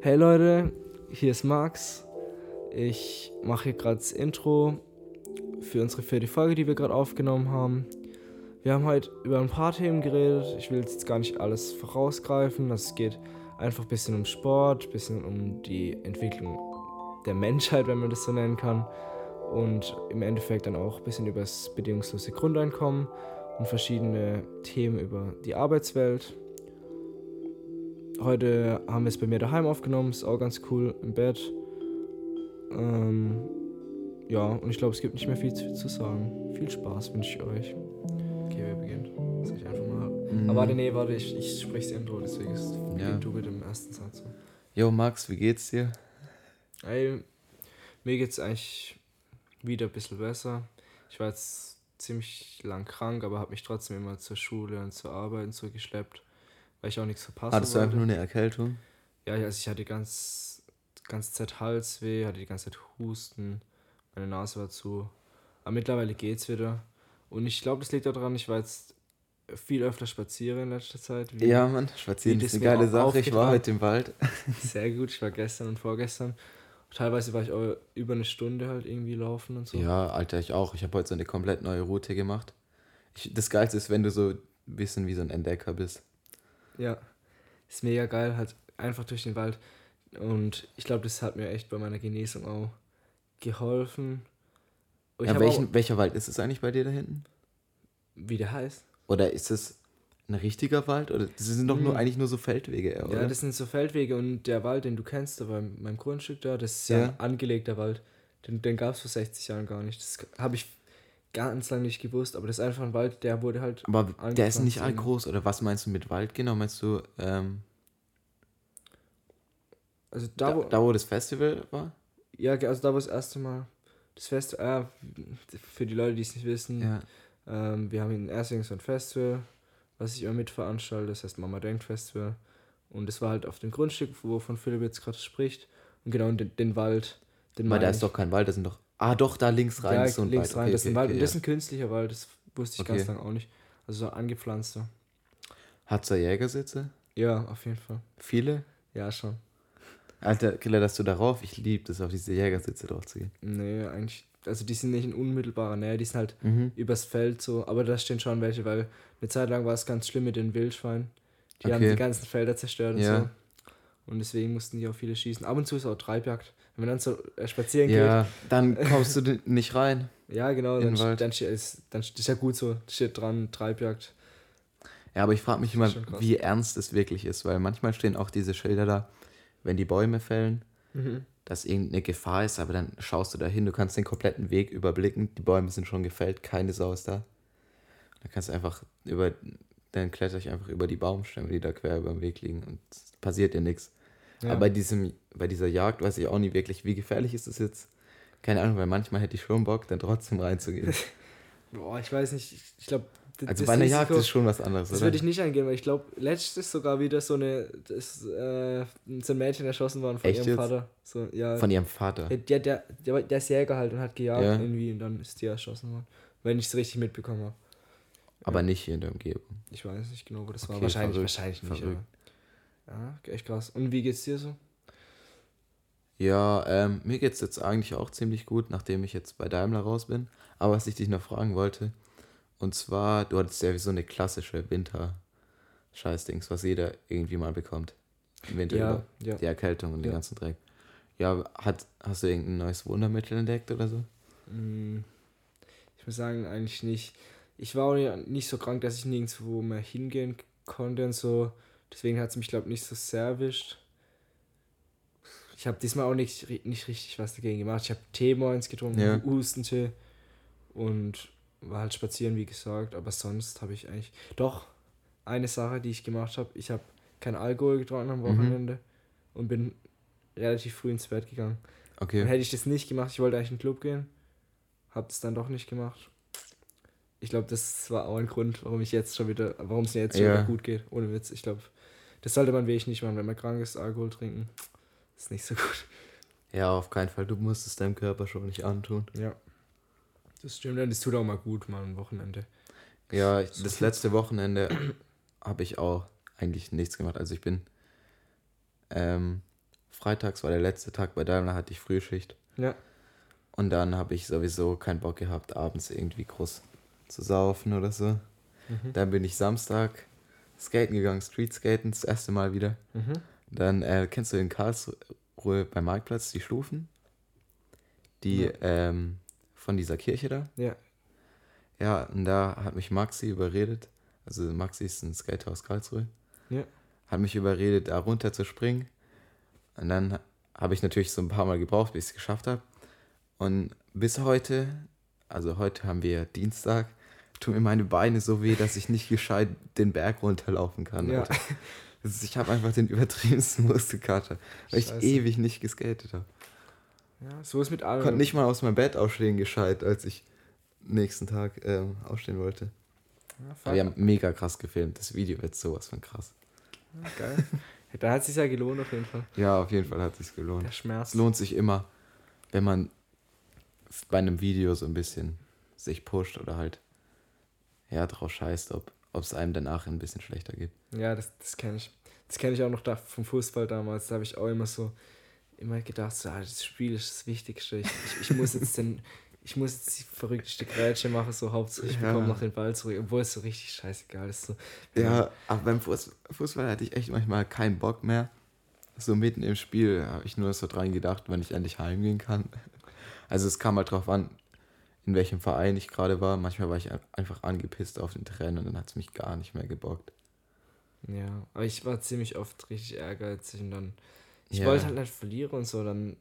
Hey Leute, hier ist Max. Ich mache hier gerade das Intro für unsere vierte Folge, die wir gerade aufgenommen haben. Wir haben heute über ein paar Themen geredet. Ich will jetzt gar nicht alles vorausgreifen. Es geht einfach ein bisschen um Sport, ein bisschen um die Entwicklung der Menschheit, wenn man das so nennen kann. Und im Endeffekt dann auch ein bisschen über das bedingungslose Grundeinkommen und verschiedene Themen über die Arbeitswelt. Heute haben wir es bei mir daheim aufgenommen, ist auch ganz cool im Bett. Ähm, ja, und ich glaube, es gibt nicht mehr viel zu, zu sagen. Viel Spaß wünsche ich euch. Okay, wer beginnt? Soll ich einfach mal. Mhm. Aber warte, nee, warte, ich, ich spreche das Intro, deswegen ist Ja. du mit dem ersten Satz. Jo, Max, wie geht's dir? Ey, mir geht's eigentlich wieder ein bisschen besser. Ich war jetzt ziemlich lang krank, aber habe mich trotzdem immer zur Schule und zur Arbeit und so geschleppt, weil ich auch nichts verpassen Hattest du einfach nur eine Erkältung? Ja, also ich hatte ganz, ganze Zeit Halsweh, hatte die ganze Zeit Husten, meine Nase war zu. Aber mittlerweile geht's wieder. Und ich glaube, das liegt daran, ich war jetzt viel öfter spazieren in letzter Zeit. wie- Ja, Mann, spazieren ist eine geile Sache. Ich war heute im Wald. Sehr gut, ich war gestern und vorgestern. Teilweise war ich auch über eine Stunde halt irgendwie laufen und so. Ja, Alter, ich auch. Ich habe heute so eine komplett neue Route gemacht. Ich, das Geilste ist, wenn du so ein bisschen wie so ein Entdecker bist. Ja, ist mega geil, halt einfach durch den Wald. Und ich glaube, das hat mir echt bei meiner Genesung auch geholfen. Und Ja, welchen, auch, welcher Wald ist es eigentlich bei dir da hinten? wie der heißt. Oder ist es ein richtiger Wald? Oder das sind doch nur Hm. eigentlich nur so Feldwege, oder? Ja, das sind so Feldwege und der Wald, den du kennst, da beim, meinem Grundstück da, das ist ja, Ja. ein angelegter Wald. Den, den gab es vor 60 Jahren gar nicht. Das habe ich ganz lange nicht gewusst, aber das ist einfach ein Wald, der wurde halt. Aber der ist nicht all irgendwie. groß. Oder was meinst du mit Wald genau? Meinst du ähm, Also da, da, wo. da, wo das Festival war? Ja, also da, wo das erste Mal das Fest. Äh, für die Leute, die es nicht wissen, Ja. ähm, wir haben in Ersing so ein Festival, was ich immer mitveranstalte, das heißt Mama Denkt Festival. Und es war halt auf dem Grundstück, wovon Philipp jetzt gerade spricht. Und genau den, den Wald. Den Weil da meine ist ich. doch kein Wald, das sind doch. Ah, doch, da links rein ja, ist so ein links Wald. rein, Okay, das ist ein okay, Wald. okay, und das ist ein künstlicher Wald, das wusste ich ganz lange auch nicht. Also so angepflanzter. Hat's da Jägersitze? Ja, auf jeden Fall. Viele? Ja, schon. Alter, Killer, dass du darauf, ich liebe das, auf diese Jägersitze drauf zu gehen. Nee, eigentlich. Also die sind nicht in unmittelbarer Nähe, die sind halt Mhm. übers Feld so. Aber da stehen schon welche, weil eine Zeit lang war es ganz schlimm mit den Wildschweinen. Die haben Okay. die ganzen Felder zerstört und Ja. so. Und deswegen mussten die auch viele schießen. Ab und zu ist auch Treibjagd. Wenn man dann so äh, spazieren Ja, dann kommst du nicht rein. geht. Ja, genau. Dann, dann, steht, ist, dann ist ja gut so. Steht dran, Treibjagd. Ja, aber ich frage mich immer, wie ernst es wirklich ist, weil manchmal stehen auch diese Schilder da, wenn die Bäume fällen, Mhm. dass irgendeine Gefahr ist, aber dann schaust du da hin, du kannst den kompletten Weg überblicken, die Bäume sind schon gefällt, keine Sau ist da. Dann kannst du einfach über, dann kletter ich einfach über die Baumstämme, die da quer über dem Weg liegen und es passiert dir nichts. Ja. Aber bei, diesem, bei dieser Jagd weiß ich auch nie wirklich, wie gefährlich ist es jetzt. Keine Ahnung, weil manchmal hätte ich schon Bock, dann trotzdem reinzugehen. Boah, ich weiß nicht. Ich, glaube, Also bei einer Jagd ist schon was anderes, Das würde ich nicht eingehen, weil ich glaube, letztes sogar wieder so eine, das, äh, so ein Mädchen erschossen worden von Echt ihrem jetzt? Vater. So, ja. Von ihrem Vater. der, der, der, der, ist Jäger halt und hat gejagt Ja. irgendwie und dann ist die erschossen worden. Wenn ich es richtig mitbekommen habe. Aber nicht hier in der Umgebung. Ich weiß nicht genau, wo das war. Okay, Wahrscheinlich, verrückt, wahrscheinlich nicht. verrückt. Ja, echt krass. Und wie geht's dir so? Ja, ähm, mir geht's jetzt eigentlich auch ziemlich gut, nachdem ich jetzt bei Daimler raus bin. Aber was ich dich noch fragen wollte, und zwar, du hattest ja so eine klassische Winter-Scheißdings, was jeder irgendwie mal bekommt. Im Winter Ja, über ja. die Erkältung und den Ja. ganzen Dreck. Ja, hat, hast du irgendein neues Wundermittel entdeckt oder so? Mm, Ich muss sagen, eigentlich nicht. Ich war auch nicht so krank, dass ich nirgendwo mehr hingehen konnte und so. Deswegen hat es mich, glaube ich, nicht so sehr erwischt. Ich habe diesmal auch nicht, nicht richtig was dagegen gemacht. Ich habe Tee morgens getrunken, Ja. Hustentee und war halt spazieren, wie gesagt. Aber sonst habe ich eigentlich. Doch, eine Sache, die ich gemacht habe. Ich habe kein Alkohol getrunken am Mhm. Wochenende und bin relativ früh ins Bett gegangen. Und Okay. hätte ich das nicht gemacht, ich wollte eigentlich in den Club gehen, habe es dann doch nicht gemacht. Ich glaube, das war auch ein Grund, warum ich jetzt schon wieder, warum es mir jetzt schon Ja. wieder gut geht. Ohne Witz. Ich glaube, das sollte man wirklich nicht machen, wenn man krank ist, Alkohol trinken. Ist nicht so gut. Ja, auf keinen Fall. Du musst es deinem Körper schon nicht antun. Ja. Das stimmt, und es tut auch mal gut, mal ein Wochenende. Ja, ich, das letzte Wochenende habe ich auch eigentlich nichts gemacht. Also ich bin ähm, freitags war der letzte Tag bei Daimler, hatte ich Frühschicht. Ja. Und dann habe ich sowieso keinen Bock gehabt, abends irgendwie groß zu saufen oder so. Mhm. Dann bin ich Samstag skaten gegangen, Streetskaten, das erste Mal wieder. Mhm. Dann äh, kennst du in Karlsruhe beim Marktplatz die Stufen? Die Ja. ähm, von dieser Kirche da? Ja. Ja, und da hat mich Maxi überredet. Also Maxi ist ein Skater aus Karlsruhe. Ja. Hat mich überredet, da runter zu springen. Und dann habe ich natürlich so ein paar Mal gebraucht, bis ich es geschafft habe. Und bis heute, also heute haben wir Dienstag, tun mir meine Beine so weh, dass ich nicht gescheit den Berg runterlaufen kann. Ja. Ist, ich habe einfach den übertriebensten Muskelkater, weil ich Scheiße. ewig nicht geskatet habe. ja. So ist mit allem. Konnte nicht mal aus meinem Bett aufstehen gescheit, als ich nächsten Tag ähm, aufstehen wollte. Ja, wir haben mega krass gefilmt. Das Video wird sowas von krass. Ja, geil. da hat es sich ja gelohnt auf jeden Fall. Ja, auf jeden Fall hat es gelohnt. Der Schmerz. Es lohnt sich immer, wenn man bei einem Video so ein bisschen sich pusht oder halt ja drauf scheißt, ob es einem danach ein bisschen schlechter geht. Ja, das, das kenne ich. Das kenne ich auch noch da vom Fußball damals. Da habe ich auch immer so immer gedacht, so, ah, das Spiel ist das Wichtigste. Ich, ich, ich muss jetzt den, ich muss jetzt die verrückteste Grätsche machen, so hauptsächlich ich Ja. bekomme noch den Ball zurück, obwohl es so richtig scheißegal ist. So, wenn Ja, aber beim Fuß Fußball hatte ich echt manchmal keinen Bock mehr. So mitten im Spiel habe ich nur so dran gedacht, wann ich endlich heimgehen kann. Also es kam halt drauf an, in welchem Verein ich gerade war. Manchmal war ich ein- einfach angepisst auf den Trainer und dann hat es mich gar nicht mehr gebockt. Ja, aber ich war ziemlich oft richtig ehrgeizig und dann. Ich Ja. wollte halt nicht verlieren und so, dann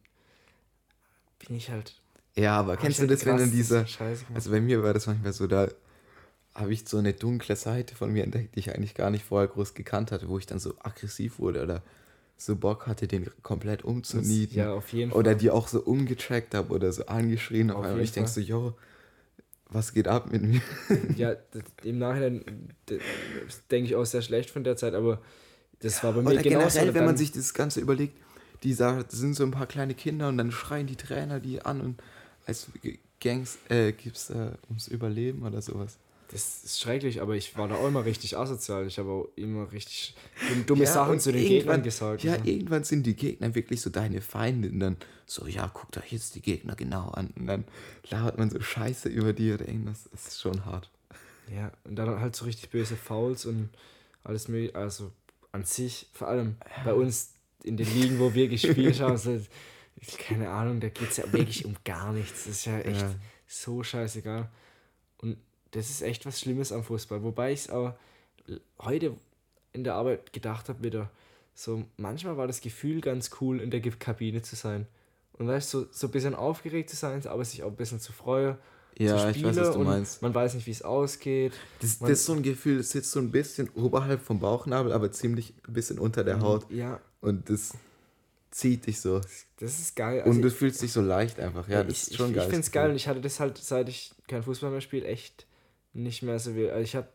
bin ich halt. Ja, aber kennst du halt das, wenn dann dieser... Scheiße. Also bei mir war das manchmal so, da habe ich so eine dunkle Seite von mir entdeckt, die ich eigentlich gar nicht vorher groß gekannt hatte, wo ich dann so aggressiv wurde oder so Bock hatte, den komplett umzunieten. ja, auf jeden Fall. Oder die auch so umgecheckt habe oder so angeschrien auf Auf einmal. Ich denke so, yo, was geht ab mit mir? Ja, das, im Nachhinein denke ich auch sehr schlecht von der Zeit, aber das war bei mir Oder genauso. generell, wenn Dann- man sich das Ganze überlegt, die das sind so ein paar kleine Kinder und dann schreien die Trainer die an und als Gangs äh, gibt's da ums Überleben oder sowas. Das ist schrecklich, aber ich war da auch immer richtig asozial. Ich habe auch immer richtig dumm- dumme Ja, Sachen zu den Gegnern gesagt. Ja, so. irgendwann sind die Gegner wirklich so deine Feinde und dann so, ja, guckt euch jetzt die Gegner genau an und dann labert man so Scheiße über die oder irgendwas. Das ist schon hart. ja, und dann halt so richtig böse Fouls und alles mögliche. Also an sich, vor allem bei uns in den Ligen, wo wir gespielt haben, so, keine Ahnung, da geht es ja wirklich um gar nichts. Das ist ja echt Ja. so scheißegal. Und das ist echt was Schlimmes am Fußball. Wobei ich es auch heute in der Arbeit gedacht habe, wieder so, manchmal war das Gefühl ganz cool, in der Kabine zu sein. Und weißt du, so, so ein bisschen aufgeregt zu sein, aber sich auch ein bisschen zu freuen. Ja, zu ich weiß, was du und meinst. Man weiß nicht, wie es ausgeht. Das, das ist so ein Gefühl, das sitzt so ein bisschen oberhalb vom Bauchnabel, aber ziemlich ein bisschen unter der Haut. Ja, Und das zieht dich so. das ist geil. Und Also du fühlst dich so leicht einfach. Ja, das ich, ist schon ich, geil. Ich finde es geil und ich hatte das halt, seit ich kein Fußball mehr spiele, echt nicht mehr so. Also ich habe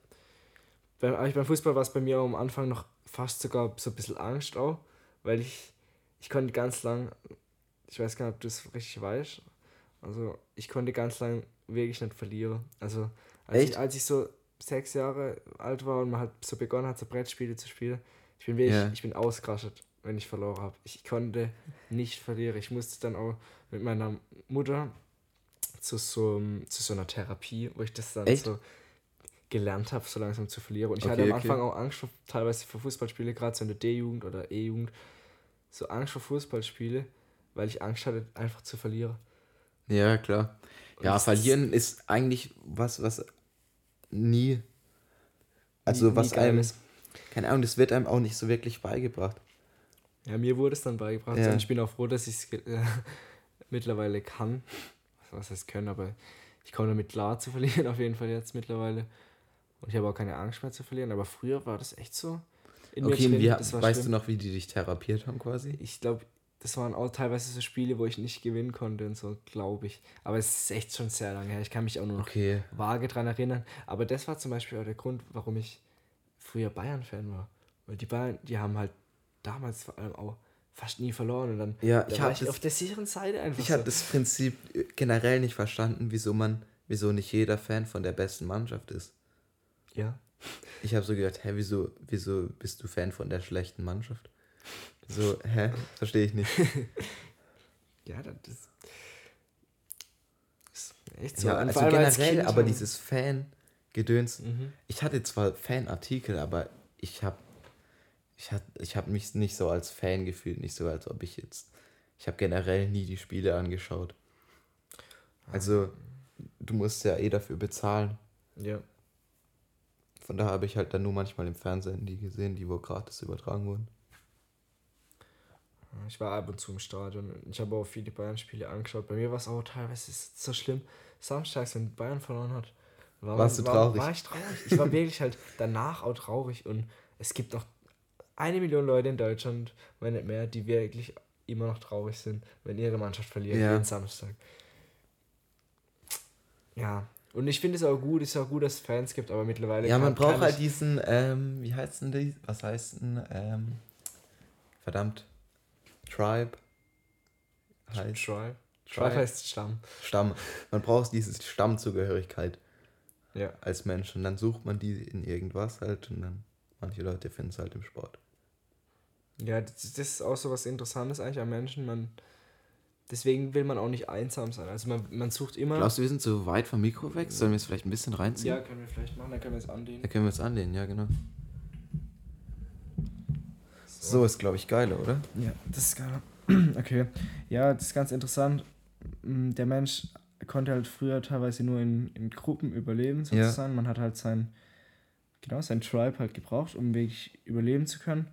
beim, beim Fußball war es bei mir auch am Anfang noch fast sogar so ein bisschen Angst auch, weil ich, ich konnte ganz lang, ich weiß gar nicht, ob du es richtig weißt, also ich konnte ganz lang wirklich nicht verlieren. Also als, Echt? ich, als ich so sechs Jahre alt war und man halt so begonnen hat, so Brettspiele zu spielen, ich bin wirklich, Ja. ich bin ausgerastet, wenn ich verloren habe. Ich konnte nicht verlieren. Ich musste dann auch mit meiner Mutter zu so, zu so einer Therapie, wo ich das dann Echt? so gelernt habe, so langsam zu verlieren. Und ich Okay, hatte am okay. Anfang auch Angst vor, teilweise vor Fußballspiele, gerade so in der D-Jugend oder E-Jugend, so Angst vor Fußballspiele, weil ich Angst hatte, einfach zu verlieren. Ja, klar. Und Ja, verlieren ist eigentlich was, was nie. Also, Nie- nie was geil einem. ist. Keine Ahnung, das wird einem auch nicht so wirklich beigebracht. Ja, mir wurde es dann beigebracht Ja. und ich bin auch froh, dass ich es äh, mittlerweile kann. Was heißt können, aber ich komme damit klar zu verlieren, auf jeden Fall jetzt mittlerweile. Und ich habe auch keine Angst mehr zu verlieren, aber früher war das echt so. In Okay, drin, wie, weißt schlimm. du noch, wie die dich therapiert haben quasi? Ich glaube, das waren auch teilweise so Spiele, wo ich nicht gewinnen konnte und so, glaube ich. Aber es ist echt schon sehr lange her. Ich kann mich auch nur noch Okay. vage dran erinnern. Aber das war zum Beispiel auch der Grund, warum ich früher Bayern-Fan war. Weil die Bayern, die haben halt damals vor allem auch fast nie verloren. Und dann Ja, da ich war habe ich das, auf der sicheren Seite einfach. ich so. hab das Prinzip äh, generell nicht verstanden, wieso man, wieso nicht jeder Fan von der besten Mannschaft ist. Ja. Ich habe so gedacht, hä, wieso, wieso bist du Fan von der schlechten Mannschaft? So, hä? Verstehe ich nicht. ja, das ist, echt so. Ja, also generell, aber dieses Fan-Gedöns. Mhm. Ich hatte zwar Fanartikel, aber ich habe ich hab, ich hab mich nicht so als Fan gefühlt, nicht so, als ob ich jetzt. Ich habe generell nie die Spiele angeschaut. Also, du musst ja eh dafür bezahlen. Ja. Von daher habe ich halt dann nur manchmal im Fernsehen die gesehen, die wo gratis übertragen wurden. Ich war ab und zu im Stadion ich habe auch viele Bayern-Spiele angeschaut. Bei mir war es auch teilweise so schlimm. Samstags, wenn Bayern verloren hat, war, Warst man- du war, traurig? war ich traurig. Ich war wirklich halt danach auch traurig und es gibt noch eine Million Leute in Deutschland, wenn nicht mehr, die wirklich immer noch traurig sind, wenn ihre Mannschaft verliert, Ja. jeden Samstag. Ja, und ich finde es auch gut, es ist auch gut, dass es Fans gibt, aber mittlerweile Ja, man kann- braucht kann halt diesen, ähm, wie heißt denn die? Was heißt denn, ähm, verdammt, Tribe? Heißt Tribe. Tribe. Tribe heißt Stamm. Stamm. Man braucht diese Stammzugehörigkeit Ja. als Mensch und dann sucht man die in irgendwas halt und dann, manche Leute finden es halt im Sport. Ja, das, das ist auch so was Interessantes eigentlich am Menschen. Man, deswegen will man auch nicht einsam sein. Also man, man sucht immer. Glaubst du, wir sind so weit vom Mikro weg? Sollen wir es vielleicht ein bisschen reinziehen? ja, können wir vielleicht machen, dann können wir es anlehnen. Da können wir es anlehnen, ja genau. So ist, glaube ich, geiler, oder? Ja, das ist geil. Okay. Ja, das ist ganz interessant. Mm, Der Mensch konnte halt früher teilweise nur in, in Gruppen überleben, Ja. sozusagen. Man hat halt sein, genau, sein Tribe halt gebraucht, um wirklich überleben zu können.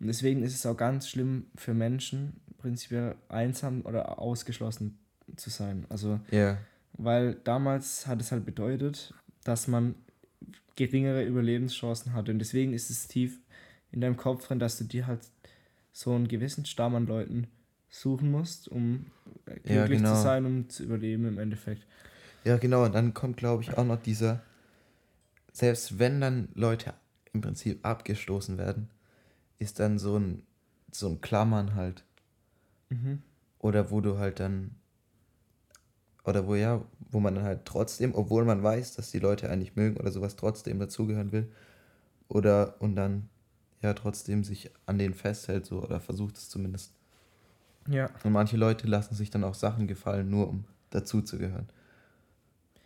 Und deswegen ist es auch ganz schlimm für Menschen, prinzipiell einsam oder ausgeschlossen zu sein. Also, Ja. weil damals hat es halt bedeutet, dass man geringere Überlebenschancen hatte. Und deswegen ist es tief in deinem Kopf drin, dass du dir halt so einen gewissen Stamm an Leuten suchen musst, um glücklich Ja, genau. zu sein, um zu überleben im Endeffekt. Ja, genau. Und dann kommt, glaube ich, auch noch dieser, selbst wenn dann Leute im Prinzip abgestoßen werden, ist dann so ein, so ein Klammern halt. Mhm. Oder wo du halt dann, oder wo ja, wo man dann halt trotzdem, obwohl man weiß, dass die Leute eigentlich mögen oder sowas, trotzdem dazugehören will. Oder, und dann ja trotzdem sich an denen festhält, so, oder versucht es zumindest. Ja. Und manche Leute lassen sich dann auch Sachen gefallen, nur um dazuzugehören.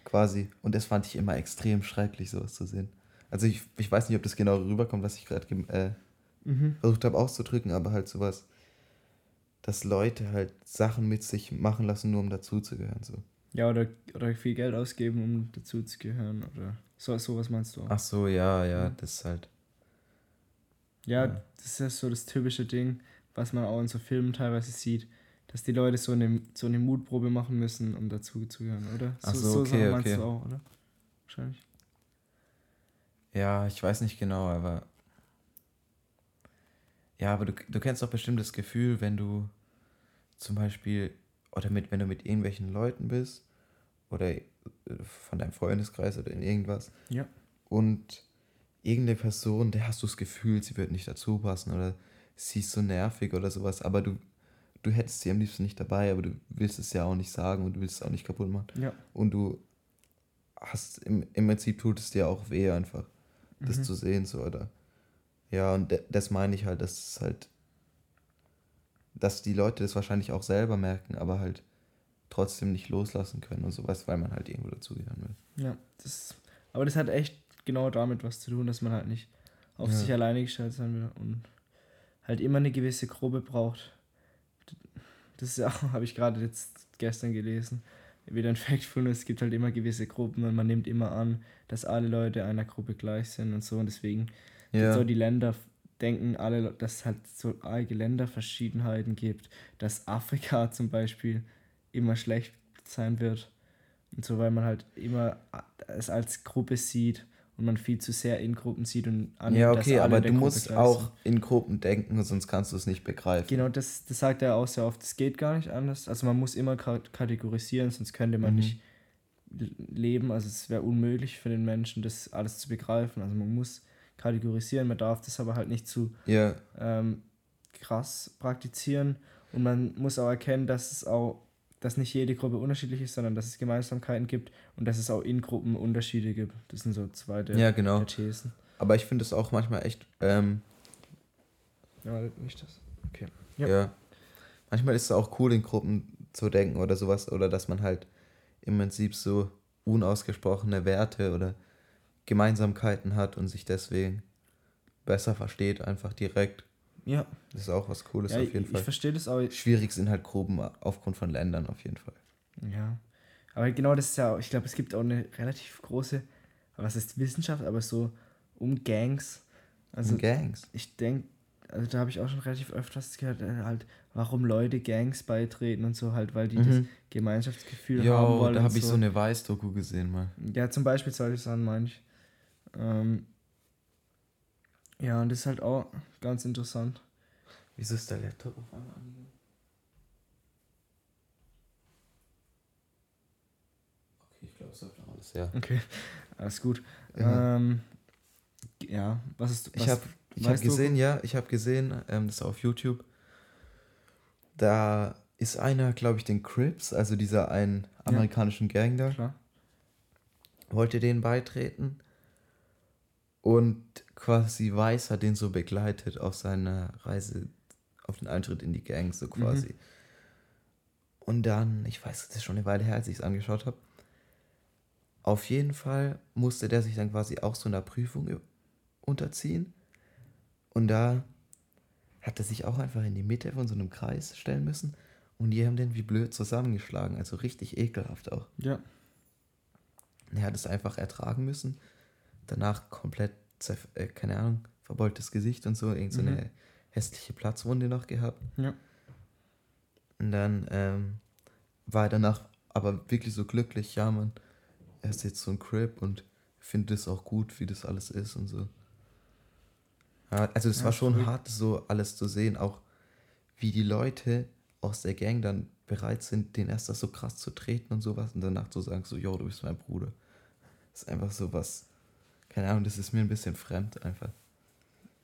Quasi. Und das fand ich immer extrem schrecklich, sowas zu sehen. Also ich, ich weiß nicht, ob das genau rüberkommt, was ich gerade äh, Mhm. versucht habe auszudrücken, aber halt sowas, dass Leute halt Sachen mit sich machen lassen, nur um dazuzugehören. So. Ja, oder, oder viel Geld ausgeben, um dazu zu gehören. Oder so, sowas meinst du auch. Ach so, ja, ja, Mhm. das ist halt. Ja, Ja. das ist ja so das typische Ding, was man auch in so Filmen teilweise sieht, dass die Leute so eine, so eine Mutprobe machen müssen, um dazu zu gehören, oder? Ach so, okay, meinst okay. du auch, oder? Wahrscheinlich. Ja, ich weiß nicht genau, aber. Ja, aber du, du kennst doch bestimmt das Gefühl, wenn du zum Beispiel, oder mit, wenn du mit irgendwelchen Leuten bist, oder äh, von deinem Freundeskreis oder in irgendwas, Ja. und irgendeine Person, der hast du das Gefühl, sie wird nicht dazu passen oder sie ist so nervig oder sowas, aber du, du hättest sie am liebsten nicht dabei, aber du willst es ja auch nicht sagen und du willst es auch nicht kaputt machen. Ja. Und du hast im, im Prinzip tut es dir auch weh einfach, das Mhm. zu sehen, so, oder? Ja, und das meine ich halt, dass es halt, dass die Leute das wahrscheinlich auch selber merken, aber halt trotzdem nicht loslassen können und sowas, weil man halt irgendwo dazugehören will. Ja, das, aber das hat echt genau damit was zu tun, dass man halt nicht auf Ja. sich alleine gestellt sein will und halt immer eine gewisse Gruppe braucht. Das ist auch, habe ich gerade jetzt gestern gelesen, wieder ein Factful, es gibt halt immer gewisse Gruppen und man nimmt immer an, dass alle Leute einer Gruppe gleich sind und so und deswegen Ja, so die Länder denken alle, dass es halt so arge Länderverschiedenheiten gibt, dass Afrika zum Beispiel immer schlecht sein wird und so, weil man halt immer es als Gruppe sieht und man viel zu sehr in Gruppen sieht und annimmt, ja okay, aber du Gruppe musst gleich auch sind. in Gruppen denken, sonst kannst du es nicht begreifen. Genau, das, das sagt er auch sehr oft. Das geht gar nicht anders. Also man muss immer ka- kategorisieren, sonst könnte man Mhm. nicht leben. Also es wäre unmöglich für den Menschen, das alles zu begreifen. Also man muss kategorisieren, man darf das aber halt nicht zu Ja, ähm, krass praktizieren. Und man muss auch erkennen, dass es auch, dass nicht jede Gruppe unterschiedlich ist, sondern dass es Gemeinsamkeiten gibt und dass es auch in Gruppen Unterschiede gibt. Das sind so zwei der, ja genau. der Thesen. Aber ich finde es auch manchmal echt, ähm, Ja, nicht das. Okay. Ja. Ja. Manchmal ist es auch cool, in Gruppen zu denken oder sowas, oder dass man halt im Prinzip so unausgesprochene Werte oder Gemeinsamkeiten hat und sich deswegen besser versteht, einfach direkt. Ja. Das ist auch was Cooles ja auf ich, jeden ich Fall. verstehe das auch. Schwierig sind halt Gruppen aufgrund von Ländern auf jeden Fall. Ja. Aber genau das ist ja, auch- ich glaube, es gibt auch eine relativ große, was ist Wissenschaft, aber so um Gangs. Also Und Gangs. ich denke, also da habe ich auch schon relativ öfters gehört, äh, halt, warum Leute Gangs beitreten und so halt, weil die das Mhm. Gemeinschaftsgefühl haben Ja, wollen. da und habe ich so eine Weiß-Doku gesehen mal. Ja, zum Beispiel solche Sachen meine ich. Ähm, ja, und das ist halt auch ganz interessant. Wieso ist der Laptop auf einmal angegangen? Okay, ich glaube, es läuft noch alles. Ja. Okay, alles gut. Ja. Ähm, ja, was ist Ich was habe ich hab weißt du? gesehen, ja, ich habe gesehen, ähm, das ist auf YouTube. Da ist einer, glaube ich, den Crips, also dieser einen amerikanischen Gang da, Klar. wollte den beitreten. Und quasi Weiß hat den so begleitet auf seiner Reise, auf den Eintritt in die Gang, so quasi. Und dann, ich weiß, das ist schon eine Weile her, als ich es angeschaut habe. Auf jeden Fall musste der sich dann quasi auch so einer Prüfung unterziehen. Und da hat er sich auch einfach in die Mitte von so einem Kreis stellen müssen. Und die haben den wie blöd zusammengeschlagen. Also richtig ekelhaft auch. Ja, Und er hat es einfach ertragen müssen. Danach komplett, äh, keine Ahnung, verbeultes Gesicht und so. Irgend so eine Mhm. hässliche Platzwunde noch gehabt. ja. Und dann ähm, war er danach aber wirklich so glücklich, ja, man, er ist jetzt so ein Crip und findet es auch gut, wie das alles ist und so. Ja, also es Ja, war schon hart, so alles zu sehen, auch wie die Leute aus der Gang dann bereit sind, den erst das so krass zu treten und sowas und danach zu sagen, so, yo, du bist mein Bruder. Das ist einfach so was, keine Ahnung, das ist mir ein bisschen fremd einfach.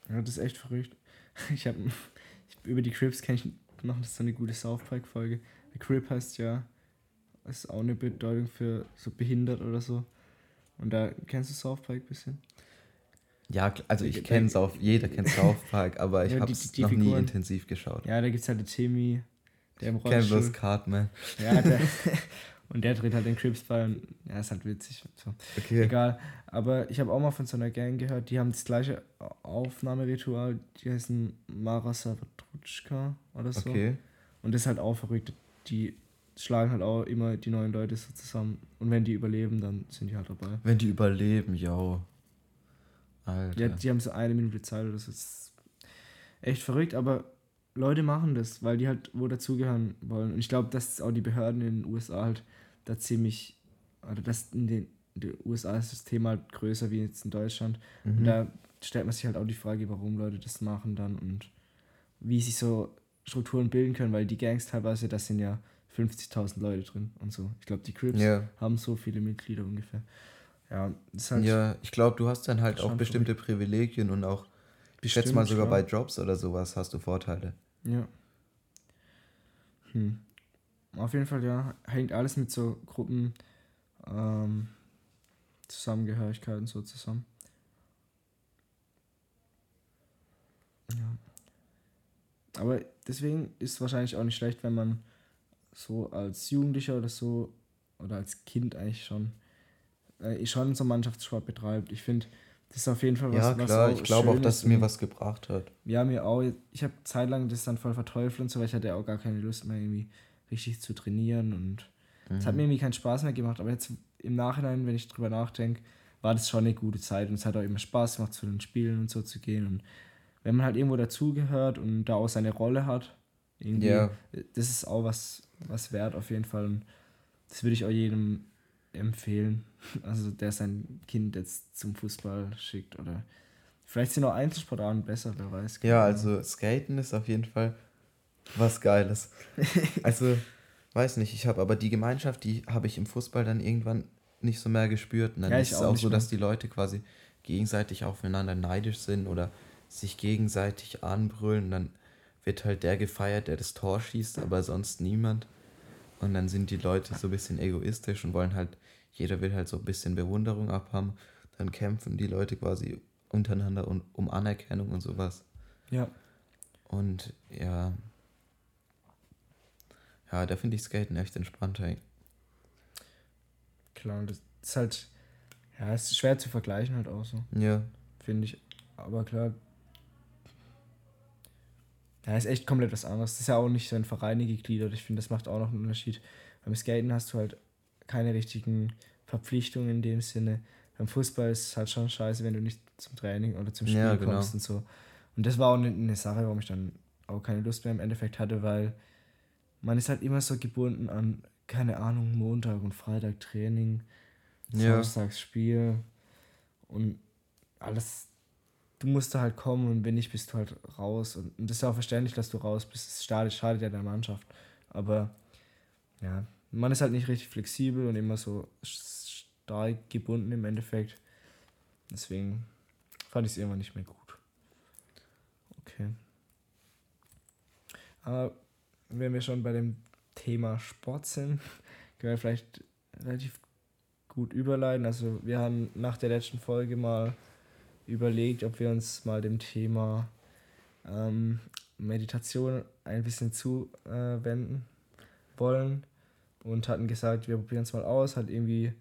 Ja, das ist echt verrückt. Ich habe über die Crips kenne ich noch so eine gute South Park Folge. Der Crip heißt ja ist auch eine Bedeutung für so behindert oder so. Und da kennst du South Park ein bisschen? Ja, also Die- ich die- kenne es auf, jeder kennt South Park, aber ich Ja, habe die- es die noch nie Figuren. intensiv geschaut. Ja, da gibt es halt den Timmy, der im Rollstuhl. bloß Cartman. Ja, der, und der dreht halt den Crips bei und ja, ist halt witzig. So. Okay. Egal. Aber ich habe auch mal von so einer Gang gehört, die haben das gleiche Aufnahmeritual, die heißen Mara Savatrutschka oder so. Okay. Und das ist halt auch verrückt. Die schlagen halt auch immer die neuen Leute so zusammen. Und wenn die überleben, dann sind die halt dabei. Wenn die überleben, yo. Alter. Ja, die haben so eine Minute Zeit oder so. Das ist echt verrückt, aber Leute machen das, weil die halt wo dazugehören wollen. Und ich glaube, dass auch die Behörden in den USA halt da ziemlich, oder dass in den, in den USA ist das Thema halt größer wie jetzt in Deutschland. Und Mhm. da stellt man sich halt auch die Frage, warum Leute das machen dann und wie sich so Strukturen bilden können, weil die Gangs teilweise, das sind ja 50.000 Leute drin und so. Ich glaube, die Crips ja. haben so viele Mitglieder ungefähr. Ja, das halt ja, ich glaube, du hast dann halt auch bestimmte Privilegien und auch, ich schätze bestimmt, mal sogar klar. bei Jobs oder sowas hast du Vorteile. Ja. Hm. Auf jeden Fall, ja, hängt alles mit so Gruppen ähm, Zusammengehörigkeiten so zusammen. Ja. Aber deswegen ist es wahrscheinlich auch nicht schlecht, wenn man so als Jugendlicher oder so oder als Kind eigentlich schon äh, schon so Mannschaftssport betreibt. Ich finde, das ist auf jeden Fall was ja, was klar, auch ich glaube auch, dass es mir und- was gebracht hat. ja, mir auch. Ich habe zeitlang das dann voll verteufelt und so, weil ich hatte auch gar keine Lust mehr, irgendwie richtig zu trainieren und es hat Mhm. mir irgendwie keinen Spaß mehr gemacht. Aber jetzt im Nachhinein, wenn ich drüber nachdenke, war das schon eine gute Zeit und es hat auch immer Spaß gemacht, zu den Spielen und so zu gehen. Und wenn man halt irgendwo dazugehört und da auch seine Rolle hat, irgendwie, Ja. das ist auch was, was wert auf jeden Fall. Und das würde ich auch jedem empfehlen. Also der sein Kind jetzt zum Fußball schickt oder vielleicht sind auch Einzelsportarten besser, wer weiß. Ja, also Skaten ist auf jeden Fall was Geiles. also, weiß nicht, ich habe aber die Gemeinschaft, die habe ich im Fußball dann irgendwann nicht so mehr gespürt. Und dann Ja, ist es auch auch so, dass die Leute quasi gegenseitig aufeinander neidisch sind oder sich gegenseitig anbrüllen. Dann wird halt der gefeiert, der das Tor schießt, aber sonst niemand. Und dann sind die Leute so ein bisschen egoistisch und wollen halt, jeder will halt so ein bisschen Bewunderung abhaben. Dann kämpfen die Leute quasi untereinander und um Anerkennung und sowas. Ja, Und ja. Ja, da finde ich Skaten echt entspannt. Ey. Klar, das ist halt. Ja, es ist schwer zu vergleichen halt auch so. Ja. Finde ich. Aber klar. Ja, ist echt komplett was anderes. Das ist ja auch nicht so ein Verein gegliedert. Ich finde, das macht auch noch einen Unterschied. Beim Skaten hast du halt keine richtigen Verpflichtungen in dem Sinne. Beim Fußball ist es halt schon scheiße, wenn du nicht zum Training oder zum Spiel Ja, genau. kommst und so. Und das war auch eine, eine Sache, warum ich dann auch keine Lust mehr im Endeffekt hatte, weil man ist halt immer so gebunden an, keine Ahnung, Montag und Freitag Training, Ja. Samstags Spiel und alles. Du musst da halt kommen und wenn nicht, bist du halt raus. Und, und das ist auch verständlich, dass du raus bist. Das schadet, schadet ja der Mannschaft. Aber ja, man ist halt nicht richtig flexibel und immer so stark gebunden im Endeffekt. Deswegen fand ich es irgendwann nicht mehr gut. Okay. Aber wenn wir schon bei dem Thema Sport sind, können wir vielleicht relativ gut überleiten. Also wir haben nach der letzten Folge mal überlegt, ob wir uns mal dem Thema ähm, Meditation ein bisschen zuwenden wollen und hatten gesagt, wir probieren es mal aus, hat irgendwie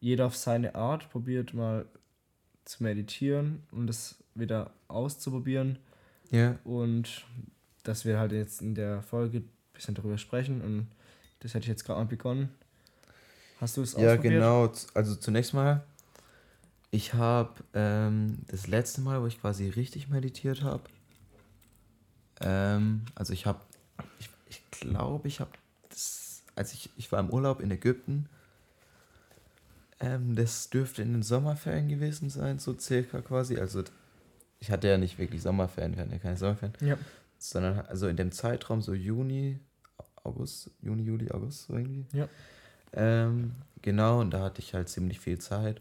jeder auf seine Art probiert mal zu meditieren und das wieder auszuprobieren Ja. und dass wir halt jetzt in der Folge ein bisschen darüber sprechen und das hätte ich jetzt gerade mal begonnen. Hast du es Ja, ausprobiert? genau. Z- Also zunächst mal, ich habe ähm, das letzte Mal, wo ich quasi richtig meditiert habe, ähm, also ich habe, ich, ich glaube, ich habe das, als ich, ich war im Urlaub in Ägypten, ähm, das dürfte in den Sommerferien gewesen sein, so circa quasi. Also ich hatte ja nicht wirklich Sommerferien, wir hatten ja keine Sommerferien, Ja. sondern also in dem Zeitraum so Juni, August, Juni, Juli, August so irgendwie. Ja. Ähm, genau, und da hatte ich halt ziemlich viel Zeit.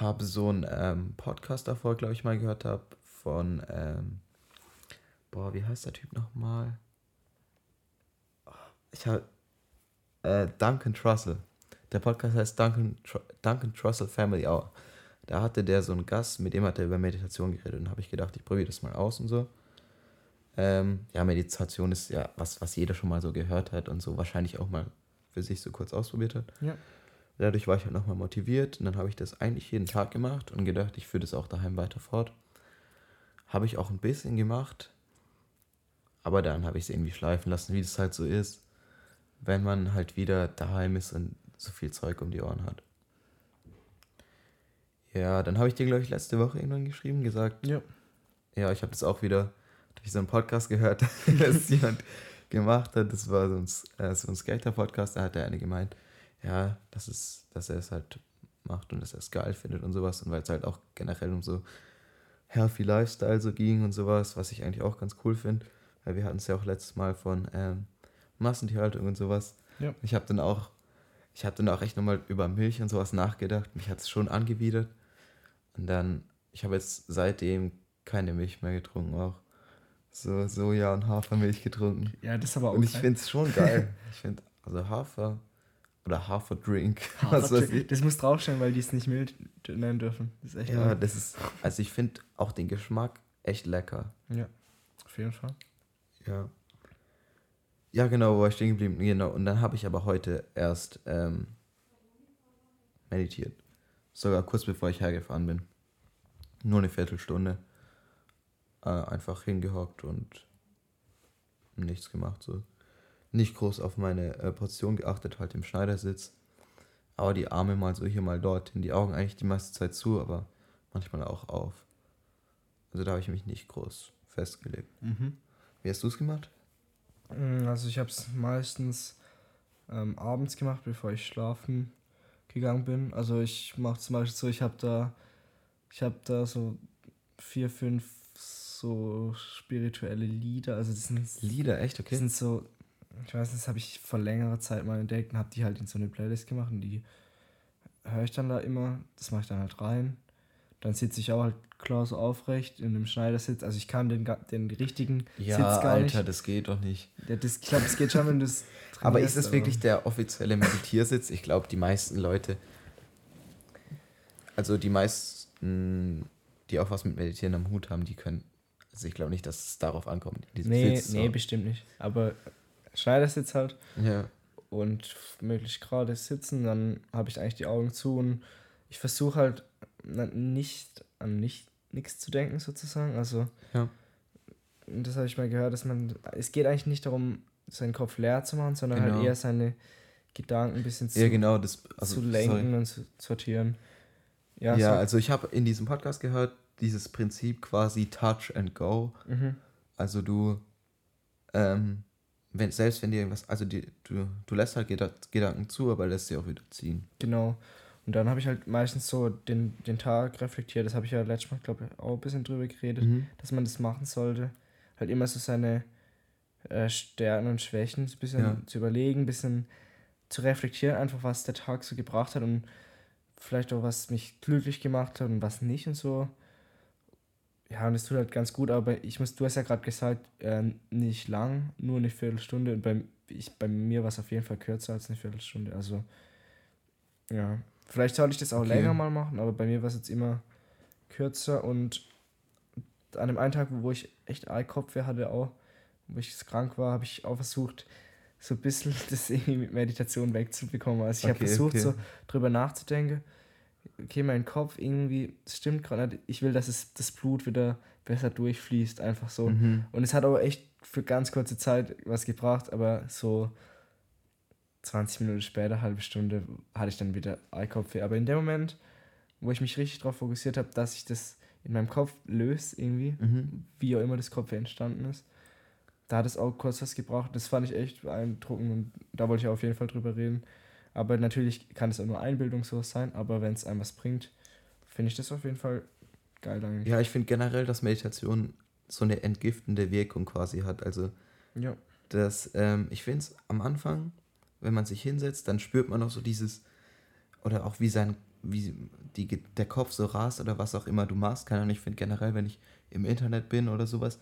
Habe so einen ähm, Podcast davor, glaube ich, mal gehört hab von, ähm, boah, wie heißt der Typ nochmal? Ich habe, äh, Duncan Trussell. Der Podcast heißt Duncan, Tr Duncan Trussell Family Hour. Da hatte der so einen Gast, mit dem hat er über Meditation geredet. Und habe ich gedacht, ich probiere das mal aus und so. Ähm, ja, Meditation ist ja was, was jeder schon mal so gehört hat und so wahrscheinlich auch mal für sich so kurz ausprobiert hat. Ja. Dadurch war ich halt nochmal motiviert und dann habe ich das eigentlich jeden Tag gemacht und gedacht, ich führe das auch daheim weiter fort. Habe ich auch ein bisschen gemacht, aber dann habe ich es irgendwie schleifen lassen, wie das halt so ist, wenn man halt wieder daheim ist und so viel Zeug um die Ohren hat. Ja, dann habe ich dir, glaube ich, letzte Woche irgendwann geschrieben, gesagt, Ja. ja, ich habe das auch wieder durch so einen Podcast gehört, dass jemand gemacht hat. Das war so ein, äh, so ein Skater-Podcast. Da hat der eine gemeint, ja, das ist, dass er es halt macht und dass er es geil findet und sowas. Und weil es halt auch generell um so healthy Lifestyle so ging und sowas, was ich eigentlich auch ganz cool finde. Weil wir hatten es ja auch letztes Mal von ähm, Massentierhaltung und sowas. Ja. Ich habe dann auch, ich habe dann auch echt nochmal über Milch und sowas nachgedacht. Mich hat es schon angewidert. Und dann, ich habe jetzt seitdem keine Milch mehr getrunken auch. So Soja und Hafermilch getrunken. Ja, das ist aber auch Und ich finde es schon geil. Ich finde, also Hafer oder Haferdrink. was weiß ich. Das muss draufstehen, weil die es nicht mild nennen dürfen. Das ist echt Ja, geil. das ist, also ich finde auch den Geschmack echt lecker. ja. Auf jeden Fall. Ja. Ja, genau, wo war ich stehen geblieben? Genau, und dann habe ich aber heute erst ähm, meditiert. Sogar kurz bevor ich hergefahren bin. Nur eine Viertelstunde. Äh, einfach hingehockt und nichts gemacht. So. Nicht groß auf meine äh, Position geachtet, halt im Schneidersitz. Aber die Arme mal so hier, mal dorthin. Die Augen eigentlich die meiste Zeit zu, aber manchmal auch auf. Also da habe ich mich nicht groß festgelegt. Mhm. Wie hast du es gemacht? Mm, Also ich habe es meistens ähm, abends gemacht, bevor ich schlafen gegangen bin. Also ich mache zum Beispiel so, ich habe da, ich habe da so vier, fünf so spirituelle Lieder. Also das sind, Lieder, echt, das okay. sind so, ich weiß das habe ich vor längerer Zeit mal entdeckt und habe die halt in so eine Playlist gemacht und die höre ich dann da immer. Das mache ich dann halt rein. Dann sitze ich auch halt klar so aufrecht in einem Schneidersitz. Also ich kann den, den richtigen Ja, Sitz gar Alter, nicht. das geht doch nicht. Ja, das, ich glaube, es geht schon, wenn du es Aber ist es wirklich der offizielle Meditiersitz? Ich glaube, die meisten Leute, also die meisten, die auch was mit Meditieren am Hut haben, die können Also ich glaube nicht, dass es darauf ankommt. Nee, nee, bestimmt nicht. Aber Schneidersitz halt. Ja. Und möglichst gerade sitzen, dann habe ich eigentlich die Augen zu und ich versuche halt nicht an nicht nichts zu denken sozusagen. Also ja. das habe ich mal gehört, dass man es geht eigentlich nicht darum, seinen Kopf leer zu machen, sondern halt genau. halt eher seine Gedanken ein bisschen zu, ja, genau, das, also, zu lenken sorry. und zu sortieren. Ja, ja also ich habe in diesem Podcast gehört, dieses Prinzip quasi Touch and Go. Mhm. Also du, ähm, wenn, selbst wenn dir irgendwas, also die, du, du lässt halt Gedanken zu, aber lässt sie auch wieder ziehen. Genau. Und dann habe ich halt meistens so den, den Tag reflektiert, das habe ich ja letztes Mal, glaube ich, auch ein bisschen drüber geredet, mhm. dass man das machen sollte. Halt immer so seine äh, Stärken und Schwächen ein bisschen ja. zu überlegen, ein bisschen zu reflektieren, einfach was der Tag so gebracht hat und vielleicht auch was mich glücklich gemacht hat und was nicht und so. Ja, und es tut halt ganz gut, aber ich muss, du hast ja gerade gesagt, äh, nicht lang, nur eine Viertelstunde. Und bei, ich, bei mir war es auf jeden Fall kürzer als eine Viertelstunde. Also, ja. Vielleicht sollte ich das auch okay. länger mal machen, aber bei mir war es jetzt immer kürzer. Und an dem einen Tag, wo ich echt Eikopfweh hatte, auch, wo ich krank war, habe ich auch versucht, so ein bisschen das irgendwie mit Meditation wegzubekommen. Also ich okay, habe versucht, okay. so drüber nachzudenken. Okay, mein Kopf irgendwie, das stimmt gerade nicht. Ich will, dass es das Blut wieder besser durchfließt, einfach so. Mhm. Und es hat aber echt für ganz kurze Zeit was gebracht, aber so 20 Minuten später, halbe Stunde, hatte ich dann wieder Eikopfweh. Aber in dem Moment, wo ich mich richtig darauf fokussiert habe, dass ich das in meinem Kopf löse, irgendwie, mhm. wie auch immer das Kopf entstanden ist, da hat es auch kurz was gebraucht. Das fand ich echt beeindruckend und da wollte ich auf jeden Fall drüber reden. Aber natürlich kann es auch nur Einbildung so sein, aber wenn es einem was bringt, finde ich das auf jeden Fall geil eigentlich. Ja, ich finde generell, dass Meditation so eine entgiftende Wirkung quasi hat. Also, ja. das, ähm, ich finde es am Anfang, wenn man sich hinsetzt, dann spürt man auch so dieses, oder auch wie sein, wie die, der Kopf so rast oder was auch immer du machst. Keine Ahnung, ich finde generell, wenn ich im Internet bin oder sowas,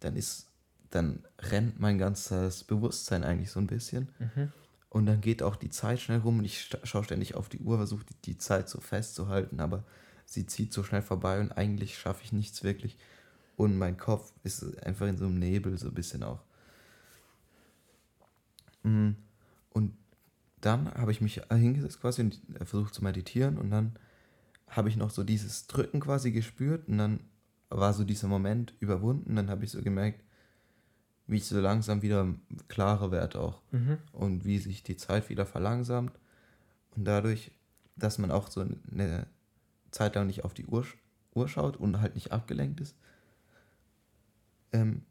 dann ist dann rennt mein ganzes Bewusstsein eigentlich so ein bisschen. Mhm. Und dann geht auch die Zeit schnell rum und ich schaue ständig auf die Uhr, versuche die, die Zeit so festzuhalten, aber sie zieht so schnell vorbei und eigentlich schaffe ich nichts wirklich. Und mein Kopf ist einfach in so einem Nebel so ein bisschen auch. Mhm. Und dann habe ich mich hingesetzt quasi und versucht zu meditieren und dann habe ich noch so dieses Drücken quasi gespürt und dann war so dieser Moment überwunden. Dann habe ich so gemerkt, wie ich so langsam wieder klarer werde auch. Mhm. Und wie sich die Zeit wieder verlangsamt. Und dadurch, dass man auch so eine Zeit lang nicht auf die Uhr, Uhr schaut und halt nicht abgelenkt ist, ähm,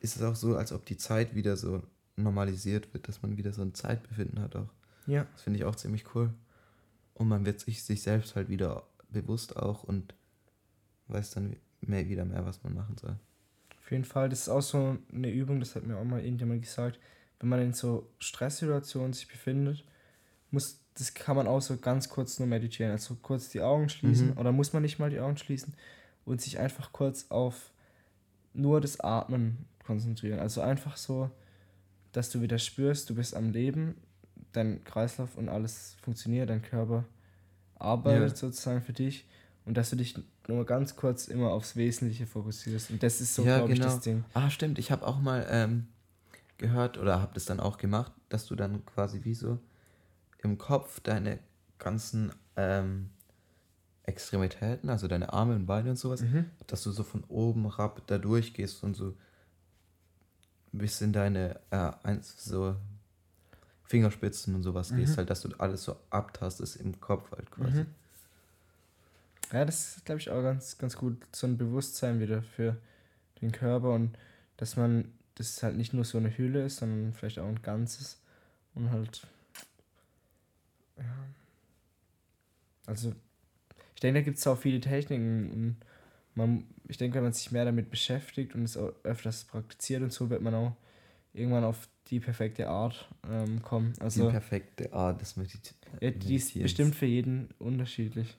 ist es auch so, als ob die Zeit wieder so normalisiert wird, dass man wieder so ein Zeitbefinden hat auch. Ja. Das finde ich auch ziemlich cool. Und man wird sich, sich selbst halt wieder bewusst auch und weiß dann mehr, wieder mehr, was man machen soll. Jeden Fall, das ist auch so eine Übung, das hat mir auch mal irgendjemand gesagt, wenn man in so Stresssituationen sich befindet, muss, das kann man auch so ganz kurz nur meditieren, also kurz die Augen schließen mhm. oder muss man nicht mal die Augen schließen und sich einfach kurz auf nur das Atmen konzentrieren. Also einfach so, dass du wieder spürst, du bist am Leben, dein Kreislauf und alles funktioniert, dein Körper arbeitet ja. sozusagen für dich und dass du dich nur ganz kurz immer aufs Wesentliche fokussierst. Und das ist so, ja, glaube genau. ich, das Ding. Ah, stimmt. Ich habe auch mal ähm, gehört oder habe das dann auch gemacht, dass du dann quasi wie so im Kopf deine ganzen ähm, Extremitäten, also deine Arme und Beine und sowas, mhm. dass du so von oben herab da durchgehst und so bis in deine äh, eins, so Fingerspitzen und sowas mhm. gehst, halt, dass du alles so abtastest im Kopf halt quasi. Mhm. Ja, das ist, glaube ich, auch ganz, ganz gut, so ein Bewusstsein wieder für den Körper und dass man, das halt nicht nur so eine Hülle ist, sondern vielleicht auch ein Ganzes und halt, ja. Also, ich denke, da gibt es auch viele Techniken und man, ich denke, wenn man sich mehr damit beschäftigt und es auch öfters praktiziert und so, wird man auch irgendwann auf die perfekte Art ähm, kommen. Also, die perfekte Art des Meditierens. Ja, die ist bestimmt für jeden unterschiedlich.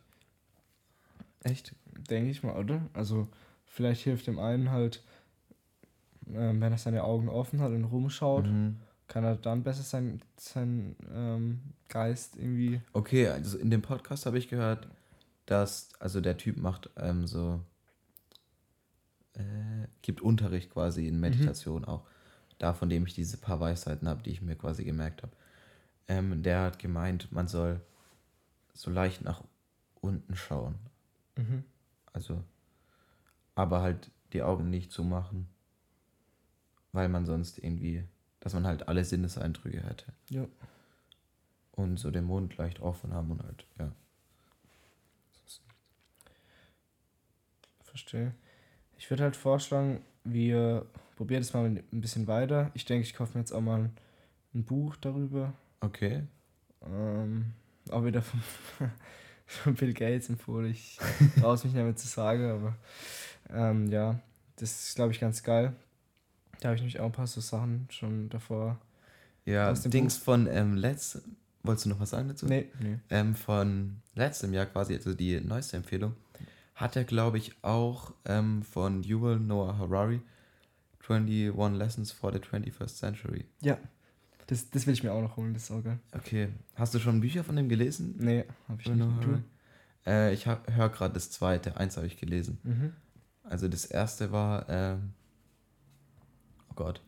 Echt? Denke ich mal, oder? Also vielleicht hilft dem einen halt, äh, wenn er seine Augen offen hat und rumschaut, mhm. kann er dann besser sein, sein ähm, Geist irgendwie. Okay, also in dem Podcast habe ich gehört, dass, also der Typ macht ähm, so äh, gibt Unterricht quasi in Meditation auch. Da, von dem ich diese paar Weisheiten habe, die ich mir quasi gemerkt habe. Ähm, der hat gemeint, man soll so leicht nach unten schauen. Mhm. Also, aber halt die Augen nicht zumachen, weil man sonst irgendwie, dass man halt alle Sinneseindrücke hätte. Ja. Und so den Mund leicht offen haben und halt, ja. Verstehe. Ich würde halt vorschlagen, wir probieren es mal ein bisschen weiter. Ich denke, ich kaufe mir jetzt auch mal ein, Buch darüber. Okay. Ähm, auch wieder von, von Bill Gates empfohlen. Ich traue es mich nicht mehr zu sagen, aber ähm, ja, das ist, glaube ich, ganz geil. Da habe ich nämlich auch ein paar so Sachen schon davor. Ja, Dings von ähm, letztem, wolltest du noch was sagen dazu? Nee, nee. Ähm, von letztem Jahr quasi, also die neueste Empfehlung, hat er, glaube ich, auch ähm, von Yuval Noah Harari 21 Lessons for the 21st Century. Ja, das, das will ich mir auch noch holen, das ist auch geil. Okay, hast du schon Bücher von dem gelesen? Nee, habe ich Yuval nicht. Äh, ich höre gerade das zweite, eins habe ich gelesen. Mhm. Also das erste war, ähm, oh Gott,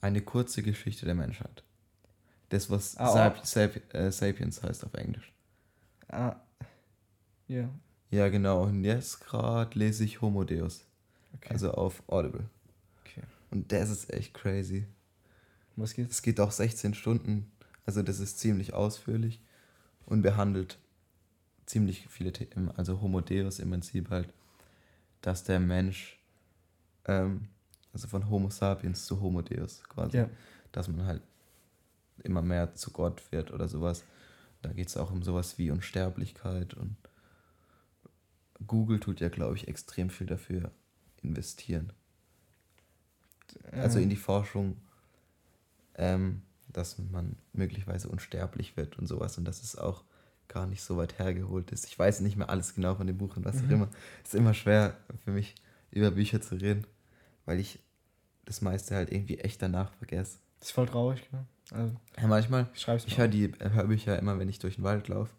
eine kurze Geschichte der Menschheit. Das, was Ah, oh. Sap Sap äh, Sapiens heißt auf Englisch. Ah, ja, Ja, genau. Und jetzt gerade lese ich Homo Deus. okay. Also auf Audible. okay. Und das ist echt crazy. Was geht's? Es geht auch 16 Stunden. Also das ist ziemlich ausführlich und behandelt ziemlich viele Themen. Also Homo Deus im Prinzip halt, dass der Mensch, ähm, also von Homo sapiens zu Homo Deus quasi, Ja, dass man halt immer mehr zu Gott wird oder sowas. Da geht es auch um sowas wie Unsterblichkeit und Google tut ja, glaube ich, extrem viel dafür investieren. Also in die Forschung, ähm, dass man möglicherweise unsterblich wird und sowas und dass es auch gar nicht so weit hergeholt ist. Ich weiß nicht mehr alles genau von dem Buch und was auch Mhm. immer. Es ist immer schwer für mich, über Bücher zu reden, weil ich das meiste halt irgendwie echt danach vergesse. das ist voll traurig, gell? Also, Ja, manchmal, ich höre die Hörbücher immer, wenn ich durch den Wald laufe.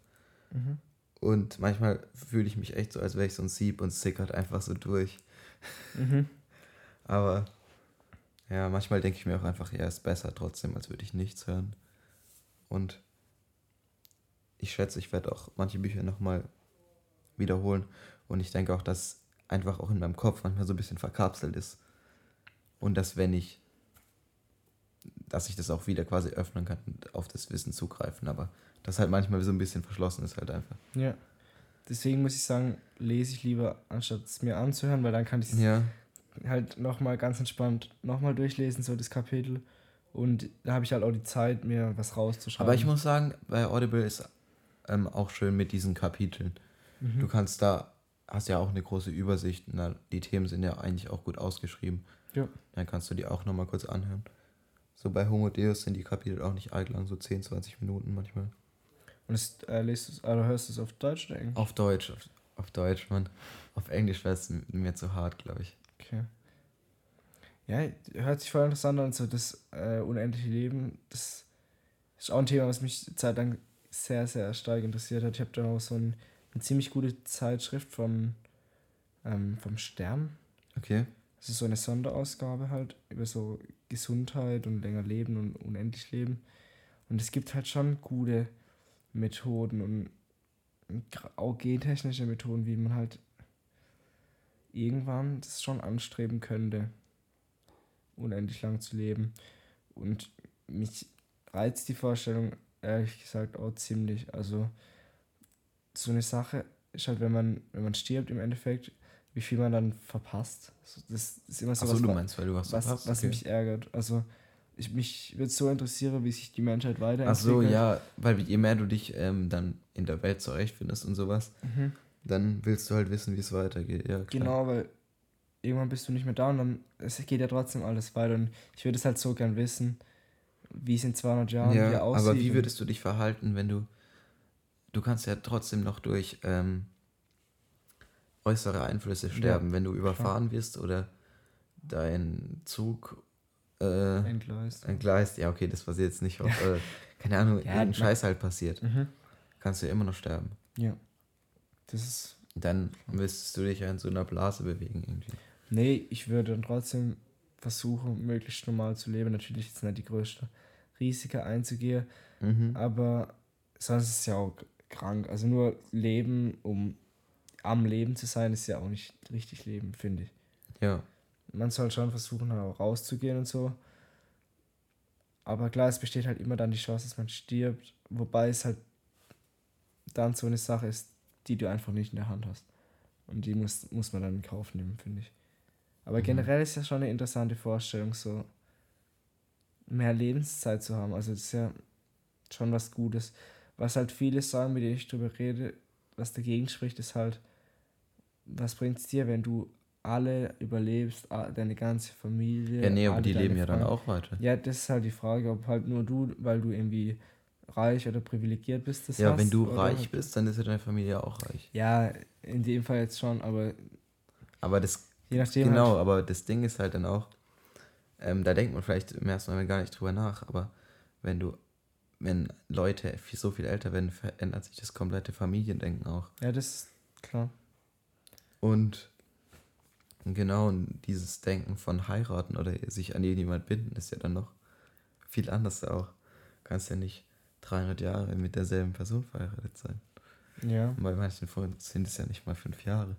Mhm. Und manchmal fühle ich mich echt so, als wäre ich so ein Sieb und sickert einfach so durch. Mhm. Aber ja, manchmal denke ich mir auch einfach, ja, ist besser trotzdem, als würde ich nichts hören. Und ich schätze, ich werde auch manche Bücher nochmal wiederholen. Und ich denke auch, dass einfach auch in meinem Kopf manchmal so ein bisschen verkapselt ist. Und dass wenn ich, dass ich das auch wieder quasi öffnen kann und auf das Wissen zugreifen. Aber das halt manchmal so ein bisschen verschlossen ist halt einfach. Ja. Deswegen muss ich sagen, lese ich lieber, anstatt es mir anzuhören, weil dann kann ich es Ja, halt nochmal ganz entspannt nochmal durchlesen, so das Kapitel. Und da habe ich halt auch die Zeit, mir was rauszuschreiben. aber ich muss sagen, bei Audible ist ähm, auch schön mit diesen Kapiteln. Mhm. Du kannst da, hast ja auch eine große Übersicht. Na, die Themen sind ja eigentlich auch gut ausgeschrieben. Ja. Dann kannst du die auch nochmal kurz anhören. So bei Homo Deus sind die Kapitel auch nicht lang, so 10, 20 Minuten manchmal. Und das, äh, lest also hörst du es auf Deutsch oder Englisch? Auf Deutsch, auf, auf Deutsch, Mann. Auf Englisch wäre es mir zu hart, glaube ich. Okay. Ja, hört sich voll interessant an, so das äh, unendliche Leben. Das ist auch ein Thema, was mich eine Zeit lang sehr, sehr stark interessiert hat. Ich habe da auch so ein, eine ziemlich gute Zeitschrift vom, ähm, vom Stern. Okay. Das ist so eine Sonderausgabe halt über so Gesundheit und länger leben und unendlich leben. Und es gibt halt schon gute Methoden und auch gentechnische Methoden, wie man halt irgendwann das schon anstreben könnte, unendlich lang zu leben. Und mich reizt die Vorstellung, ehrlich gesagt, auch ziemlich. Also so eine Sache ist halt, wenn man, wenn man stirbt im Endeffekt, wie viel man dann verpasst. So, Das ist immer so Achso, was, du meinst, weil du was was, verpasst, was okay. mich ärgert. Also ich, mich würde so interessieren, wie sich die Menschheit weiterentwickelt. Ach so, ja, weil je mehr du dich ähm, dann in der Welt zurechtfindest und sowas, Mhm. Dann willst du halt wissen, wie es weitergeht. Ja, klar. Genau, weil irgendwann bist du nicht mehr da und dann es geht ja trotzdem alles weiter. Und ich würde es halt so gern wissen, wie es in 200 Jahren hier Ja, aussieht. aber wie würdest du dich verhalten, wenn du. Du kannst ja trotzdem noch durch ähm, äußere Einflüsse sterben, wenn du überfahren wirst oder dein Zug äh, entgleist. entgleist. Ja, okay, das passiert jetzt nicht. Auf, äh, keine Ahnung, Ja, irgendein Scheiß halt passiert. Mhm. Kannst du ja immer noch sterben. Ja. Das ist. Dann müsstest du dich ja in so einer Blase bewegen irgendwie. Nee, ich würde dann trotzdem versuchen, möglichst normal zu leben. Natürlich jetzt nicht die größte Risiken einzugehen, Mhm. aber sonst ist es ja auch krank. Also nur Leben, um am Leben zu sein, ist ja auch nicht richtig Leben, finde ich. Ja. Man soll schon versuchen, auch rauszugehen und so. Aber klar, es besteht halt immer dann die Chance, dass man stirbt. Wobei es halt dann so eine Sache ist, die du einfach nicht in der Hand hast. Und die muss, muss man dann in Kauf nehmen, finde ich. Aber Mhm. generell ist ja schon eine interessante Vorstellung, so mehr Lebenszeit zu haben. Also das ist ja schon was Gutes. Was halt viele sagen, mit denen ich drüber rede, was dagegen spricht, ist halt, was bringt es dir, wenn du alle überlebst, deine ganze Familie. Ja, nee, aber die leben deine ja dann Freunde. auch weiter. Ja, das ist halt die Frage, ob halt nur du, weil du irgendwie reich oder privilegiert bist, das Ja, hast, wenn du reich bist, dann ist ja deine Familie auch reich. Ja, in dem Fall jetzt schon, aber Aber das, je nachdem. genau, Halt, aber das Ding ist halt dann auch, ähm, da denkt man vielleicht im ersten Moment gar nicht drüber nach, aber wenn du, wenn Leute so viel älter werden, verändert sich das komplette Familiendenken auch. ja, das ist klar. Und genau, und dieses Denken von heiraten oder sich an jemand binden, ist ja dann noch viel anders auch. Kannst ja nicht 300 Jahre mit derselben Person verheiratet sein. Ja. Und bei manchen Freunden sind es ja nicht mal fünf Jahre.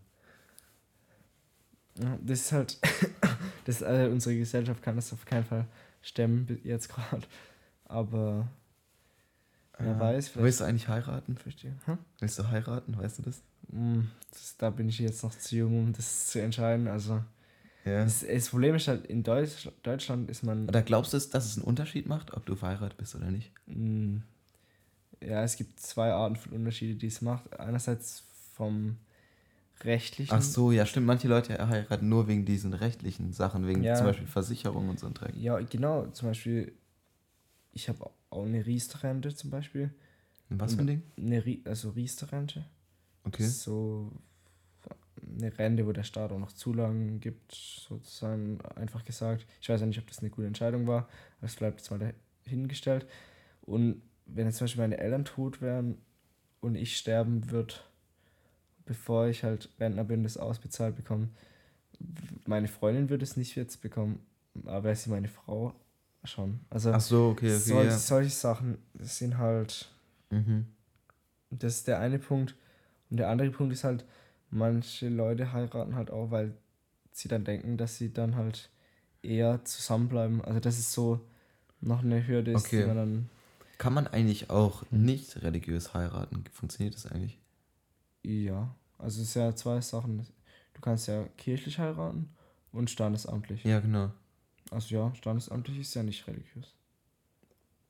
Ja, das ist halt, das, äh, unsere Gesellschaft kann das auf keinen Fall stemmen, jetzt gerade. Aber wer Äh, weiß, Willst du eigentlich heiraten? Verstehe. Hm? Willst du heiraten, weißt du das? Mm, Das, da bin ich jetzt noch zu jung, um das zu entscheiden. Also, Ja. das, das Problem ist halt, in Deutsch, Deutschland ist man. Oder glaubst du, dass es einen Unterschied macht, ob du verheiratet bist oder nicht? Mm, Ja, es gibt zwei Arten von Unterschiede, die es macht. Einerseits vom rechtlichen. Ach so, ja, stimmt. Manche Leute heiraten nur wegen diesen rechtlichen Sachen, wegen Ja. zum Beispiel Versicherung und so ein Dreck. Ja, genau. Zum Beispiel, ich habe auch eine Riester-Rente zum Beispiel. Was für ein Ding? Eine Rie also Riester-Rente. Okay. So eine Rente, wo der Staat auch noch Zulagen gibt, sozusagen einfach gesagt. Ich weiß ja nicht, ob das eine gute Entscheidung war, aber es bleibt jetzt mal dahingestellt. Und wenn jetzt zum Beispiel meine Eltern tot wären und ich sterben würde, bevor ich halt Rentner bin, das ausbezahlt bekomme, meine Freundin würde es nicht jetzt bekommen, aber wäre sie meine Frau schon. Also Ach so, okay, okay. sol ja. solche Sachen sind halt Mhm. das ist der eine Punkt. Und der andere Punkt ist halt, manche Leute heiraten halt auch, weil sie dann denken, dass sie dann halt eher zusammenbleiben. Also das ist so noch eine Hürde, ist, Okay. die man dann. Kann man eigentlich auch nicht religiös heiraten? Funktioniert das eigentlich? Ja. Also es ist ja zwei Sachen. Du kannst ja kirchlich heiraten und standesamtlich. Ja, genau. Also ja, standesamtlich ist ja nicht religiös.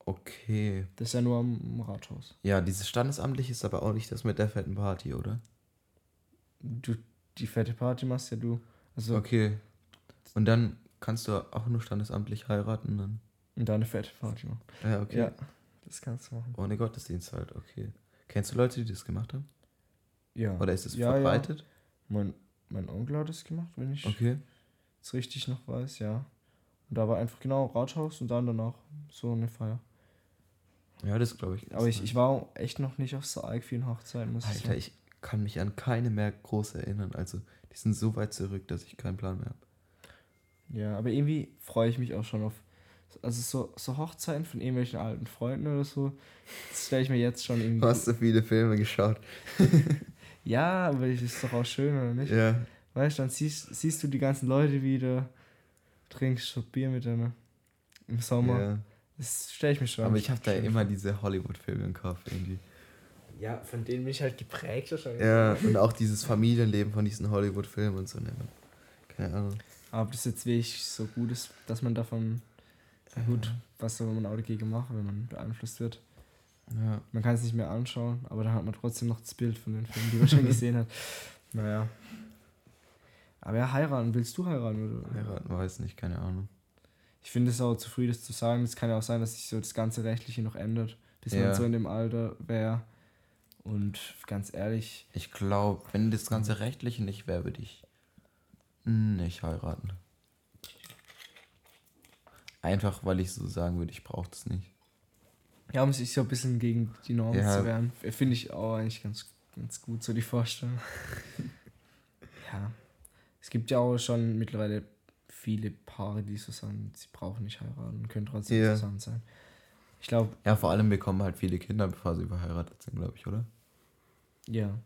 Okay. Das ist ja nur am Rathaus. Ja, dieses Standesamtlich ist aber auch nicht das mit der fetten Party, oder? Du, die fette Party machst ja du. Also Okay. Und dann kannst du auch nur standesamtlich heiraten dann. und da eine fette Party machen. Ja, okay. Ja, das kannst du machen. Ohne Gottesdienst halt, okay. Kennst du Leute, die das gemacht haben? Ja. Oder ist es Ja, ja. verbreitet? Mein, mein Onkel hat es gemacht, wenn ich Okay. es richtig noch weiß, ja. Und da war einfach genau Rathaus und dann danach so eine Feier. Ja, das glaube ich. Aber ich, ich war echt noch nicht auf so arg vielen Hochzeiten, muss ich Alter, sagen. ich kann mich an keine mehr groß erinnern. Also, die sind so weit zurück, dass ich keinen Plan mehr habe. Ja, aber irgendwie freue ich mich auch schon auf. Also so, so Hochzeiten von irgendwelchen alten Freunden oder so, das stelle ich mir jetzt schon irgendwie. Hast du viele Filme geschaut? Ja, aber das ist doch auch schön, oder nicht? Ja. Weißt du, dann siehst, siehst du die ganzen Leute wieder, trinkst schon Bier mit denen im Sommer. ja. Das stelle ich mir schon. Aber ich habe da immer vor. diese Hollywood-Filme im Kopf irgendwie. Ja, von denen bin ich halt geprägt wahrscheinlich. Ja, und auch dieses Familienleben von diesen Hollywood-Filmen und so. Ne? Keine Ahnung. Aber ob das jetzt wirklich so gut ist, dass man davon. Gut, was soll man auch dagegen machen, wenn man beeinflusst wird? Ja. Man kann es nicht mehr anschauen, aber dann hat man trotzdem noch das Bild von den Filmen, die man schon gesehen hat. Naja. Aber ja, heiraten. Willst du heiraten? Oder? Heiraten weiß nicht, keine Ahnung. Ich finde es auch zu früh, das zu sagen. Es kann ja auch sein, dass sich so das ganze Rechtliche noch ändert, bis Ja. man so in dem Alter wäre. Und ganz ehrlich, Ich glaube, wenn das ganze Rechtliche nicht wäre, würde ich nicht heiraten. Einfach, weil ich so sagen würde, ich brauche das nicht. ja, um sich so ein bisschen gegen die Normen Ja. zu wehren, finde ich auch eigentlich ganz, ganz gut, so die Vorstellung. ja. es gibt ja auch schon mittlerweile viele Paare, die so sagen, sie brauchen nicht heiraten und können trotzdem Ja. zusammen sein. Ich glaube, Ja, vor allem bekommen halt viele Kinder, bevor sie verheiratet sind, glaube ich, oder? ja.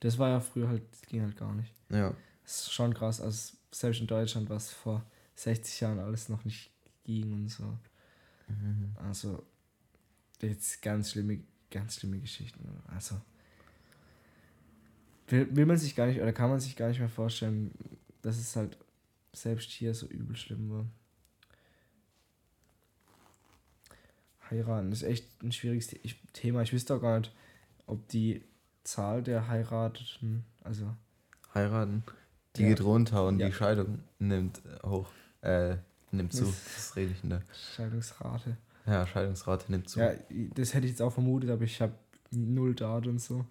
Das war ja früher halt, das ging halt gar nicht. Ja. Das ist schon krass. Also selbst in Deutschland, was vor 60 Jahren alles noch nicht ging und so. Mhm. Also, jetzt ganz schlimme, ganz schlimme Geschichten. Also, will, will man sich gar nicht, oder kann man sich gar nicht mehr vorstellen, dass es halt selbst hier so übel schlimm war. Heiraten ist echt ein schwieriges Thema. Ich wüsste auch gar nicht, ob die Zahl der Heirateten, also Heiraten, die Ja. geht runter und Ja. die Scheidung nimmt hoch, äh, nimmt zu. Das- rede ich in der. Scheidungsrate. Ja, Scheidungsrate nimmt zu. Ja, das hätte ich jetzt auch vermutet, aber ich habe null Daten und so.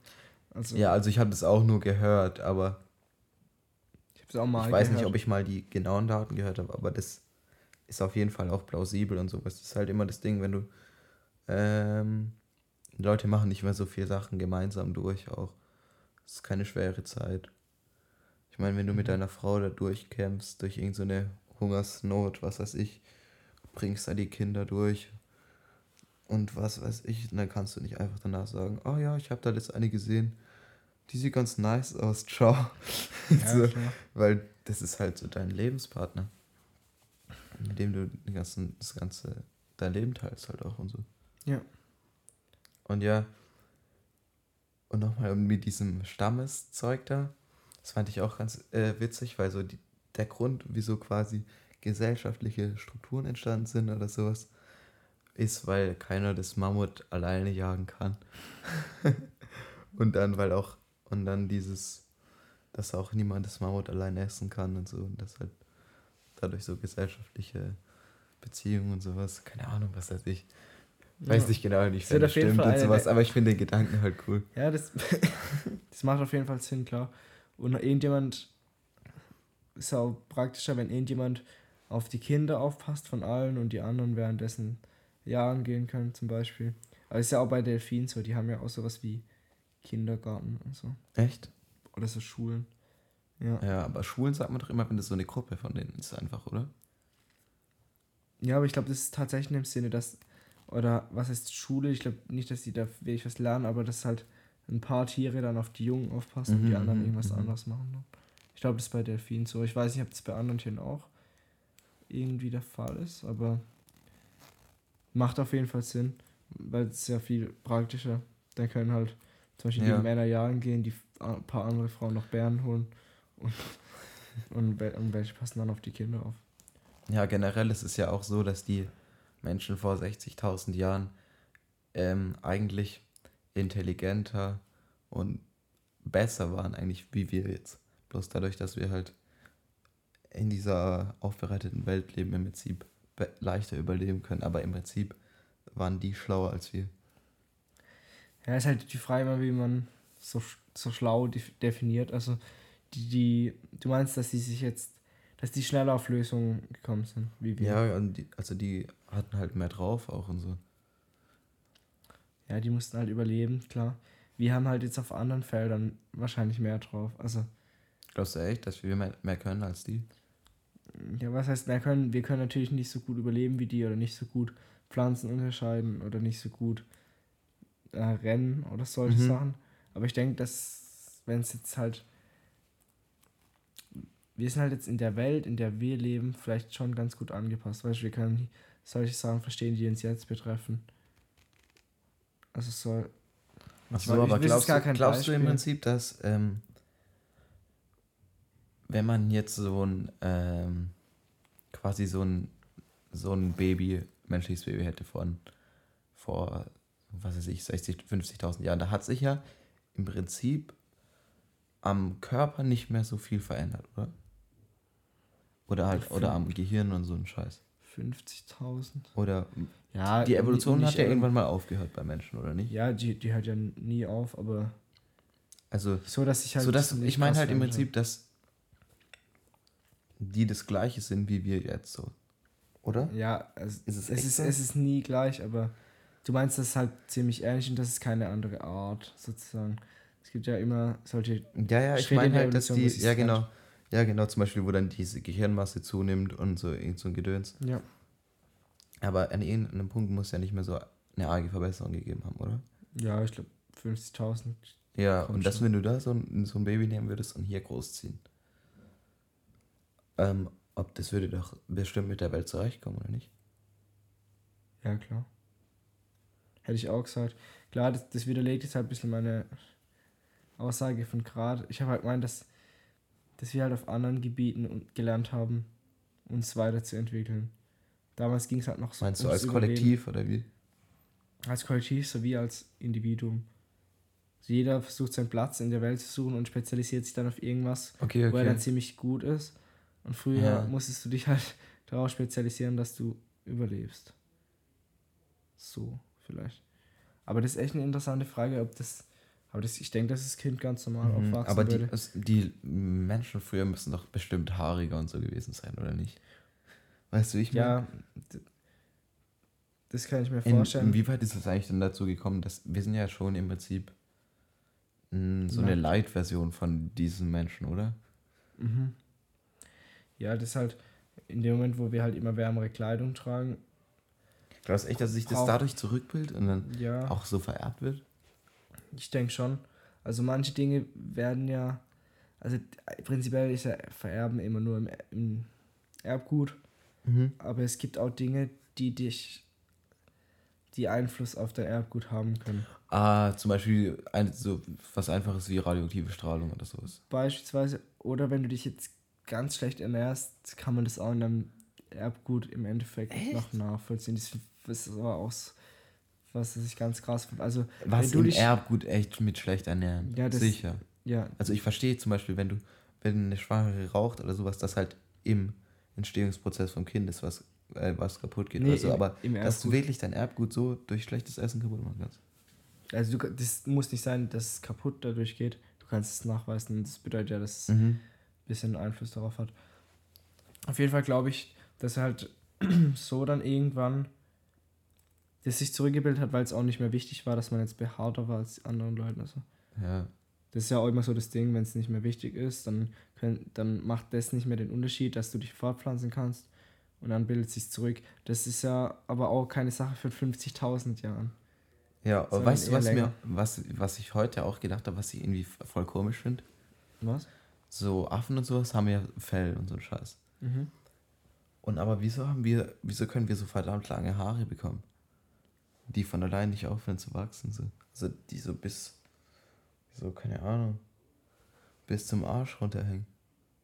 Also, Ja, also ich habe das auch nur gehört, aber ich habe es auch mal ich weiß gehört. nicht, ob ich mal die genauen Daten gehört habe, aber das ist auf jeden Fall auch plausibel und sowas. Das ist halt immer das Ding, wenn du ähm, Leute machen nicht mehr so viele Sachen gemeinsam durch auch. Das ist keine schwere Zeit. Ich meine, wenn du mit Mhm. deiner Frau da durchkämpfst, durch irgendeine Hungersnot, was weiß ich, bringst da die Kinder durch. Und was weiß ich, und dann kannst du nicht einfach danach sagen, oh ja, ich habe da jetzt eine gesehen, die sieht ganz nice aus, ciao. Ja, so, weil das ist halt so dein Lebenspartner, mit dem du den ganzen, das ganze, dein Leben teilst halt auch und so. Ja. Und ja, und nochmal mit diesem Stammeszeug da, das fand ich auch ganz äh, witzig, weil so die, der Grund, wieso quasi gesellschaftliche Strukturen entstanden sind oder sowas, ist, weil keiner das Mammut alleine jagen kann. und dann, weil auch, und dann dieses, dass auch niemand das Mammut alleine essen kann und so, und das halt dadurch so gesellschaftliche Beziehungen und sowas, keine Ahnung, was weiß ich. Weiß Ja. nicht genau, wird das stimmt und sowas, aber ich finde den Gedanken halt cool. Ja, das, das macht auf jeden Fall Sinn, klar. Und irgendjemand ist auch praktischer, wenn irgendjemand auf die Kinder aufpasst von allen und die anderen währenddessen jagen gehen können, zum Beispiel. Aber ist ja auch bei Delfinen so, die haben ja auch sowas wie Kindergarten und so. Echt? Oder so Schulen. Ja. Ja, aber Schulen sagt man doch immer, wenn das so eine Gruppe von denen ist, einfach, oder? Ja, aber ich glaube, das ist tatsächlich im Sinne, dass, oder was heißt Schule? Ich glaube nicht, dass die da wirklich was lernen, aber dass halt ein paar Tiere dann auf die Jungen aufpassen und die Mhm, anderen mhm, irgendwas mhm. anderes machen. Ne? Ich glaube, das ist bei Delfinen so. Ich weiß nicht, ob das bei anderen Tieren auch irgendwie der Fall ist, aber macht auf jeden Fall Sinn, weil es ja viel praktischer. Dann können halt zum Beispiel Ja. die Männer jagen gehen, die ein paar andere Frauen noch Bären holen und, und, und welche passen dann auf die Kinder auf. Ja, generell ist es ja auch so, dass die Menschen vor 60.000 Jahren ähm, eigentlich intelligenter und besser waren, eigentlich wie wir jetzt. Bloß dadurch, dass wir halt in dieser aufbereiteten Welt leben, im Prinzip leichter überleben können. Aber im Prinzip waren die schlauer als wir. Ja, ist halt die Frage, wie man so, so schlau def- definiert. Also, die, die, du meinst, dass die sich jetzt, dass die schneller auf Lösungen gekommen sind, wie wir. Ja, und die, also die hatten halt mehr drauf auch und so. Ja, die mussten halt überleben, klar. Wir haben halt jetzt auf anderen Feldern wahrscheinlich mehr drauf. Also, Glaubst du echt, dass wir mehr, mehr können als die? ja, was heißt mehr können? Wir können natürlich nicht so gut überleben wie die oder nicht so gut Pflanzen unterscheiden oder nicht so gut äh, rennen oder solche Mhm. Sachen. Aber ich denke, dass, wenn es jetzt halt. Wir sind halt jetzt in der Welt, in der wir leben, vielleicht schon ganz gut angepasst. Weißt du, wir können solche Sachen verstehen, die uns jetzt betreffen. Also soll. Ach so, aber glaubst, gar du, kein glaubst du im. Prinzip, dass ähm, wenn man jetzt so ein ähm, quasi so ein so ein Baby, menschliches Baby hätte von vor, was weiß ich, 60, 50.000 Jahren, da hat sich ja im Prinzip am Körper nicht mehr so viel verändert, oder? Oder halt, oder am Gehirn und so ein Scheiß. 50.000. Oder Ja, die Evolution nicht hat ja irg- irgendwann mal aufgehört bei Menschen, oder nicht? Ja, die, die hört ja nie auf, aber Also so, dass ich halt. so dass, ich meine halt im Prinzip, dass die das gleiche sind wie wir jetzt so. Oder? Ja, es, Ist es es, ist, so? es ist nie gleich, aber du meinst, das ist halt ziemlich ähnlich und das ist keine andere Art, sozusagen. Es gibt ja immer solche. Ja, ja, ich meine halt, dass die, ja genau, Ja, genau, zum Beispiel, wo dann diese Gehirnmasse zunimmt und so irgend so ein Gedöns. Ja. Aber an irgendeinem Punkt muss ja nicht mehr so eine arge Verbesserung gegeben haben, oder? Ja, ich glaube 50.000. Ja, und das, schon. wenn du da so ein, so ein Baby nehmen würdest und hier großziehen. Ähm, ob das würde doch bestimmt mit der Welt zurechtkommen, oder nicht? Ja, klar. Hätte ich auch gesagt. Klar, das, das widerlegt jetzt halt ein bisschen meine Aussage von gerade. Ich habe halt gemeint, dass, dass wir halt auf anderen Gebieten gelernt haben, uns weiterzuentwickeln. Damals ging es halt noch so Meinst du als Überleben. Kollektiv oder wie? Als Kollektiv sowie als Individuum. Also jeder versucht seinen Platz in der Welt zu suchen und spezialisiert sich dann auf irgendwas, Okay, wo er dann ziemlich gut ist. Und früher Ja. musstest du dich halt darauf spezialisieren, dass du überlebst. So, vielleicht. Aber das ist echt eine interessante Frage, ob das. Aber das, ich denke, dass das Kind ganz normal Mhm, aufwachsen aber die, es- die Menschen früher müssen doch bestimmt haariger und so gewesen sein, oder nicht? Weißt du, ich meine, Ja, das kann ich mir in, vorstellen. inwieweit ist es eigentlich denn dazu gekommen, dass wir sind ja schon im Prinzip mh, so eine Ja. Light-Version von diesen Menschen, oder? Mhm. Ja, das ist halt in dem Moment, wo wir halt immer wärmere Kleidung tragen. Glaubst du echt, dass sich das dadurch zurückbildet und dann Ja. auch so vererbt wird? Ich denke schon. Also manche Dinge werden ja, also prinzipiell ist ja Vererben immer nur im, im Erbgut, aber es gibt auch Dinge, die dich, die Einfluss auf dein Erbgut haben können. Ah, zum Beispiel ein, so was einfaches wie radioaktive Strahlung oder sowas. Beispielsweise, oder wenn du dich jetzt ganz schlecht ernährst, kann man das auch in deinem Erbgut im Endeffekt noch nachvollziehen. Das, ist aber auch was ich ganz krass finde. Also, Was wenn du im dich, Erbgut echt mit schlecht ernähren. Ja, das- Sicher. ja, Also ich verstehe zum Beispiel, wenn du, wenn eine Schwangere raucht oder sowas, dass halt im Entstehungsprozess vom Kind ist was, äh, was kaputt geht. Nee, oder so, im- aber im dass du wirklich dein Erbgut so durch schlechtes Essen kaputt machen kannst. also du, das muss nicht sein, dass es kaputt dadurch geht. Du kannst es nachweisen. Das bedeutet ja, dass es Mhm. ein bisschen Einfluss darauf hat. Auf jeden Fall glaube ich, dass halt so dann irgendwann das sich zurückgebildet hat, weil es auch nicht mehr wichtig war, dass man jetzt behaarter war als die anderen Leute. Also Ja. das ist ja auch immer so das Ding, wenn es nicht mehr wichtig ist, dann, können, dann macht das nicht mehr den Unterschied, dass du dich fortpflanzen kannst und dann bildet sich zurück. Das ist ja aber auch keine Sache für 50.000 Jahren. Ja, aber weißt du, was, mir, was, was ich heute auch gedacht habe, was ich irgendwie voll komisch finde? Was? So Affen und sowas haben ja Fell und so ein Scheiß. Mhm. Und aber wieso haben wir, wieso können wir so verdammt lange Haare bekommen? Die von allein nicht aufhören zu wachsen. So. Also die so bis, so, keine Ahnung, bis zum Arsch runterhängen.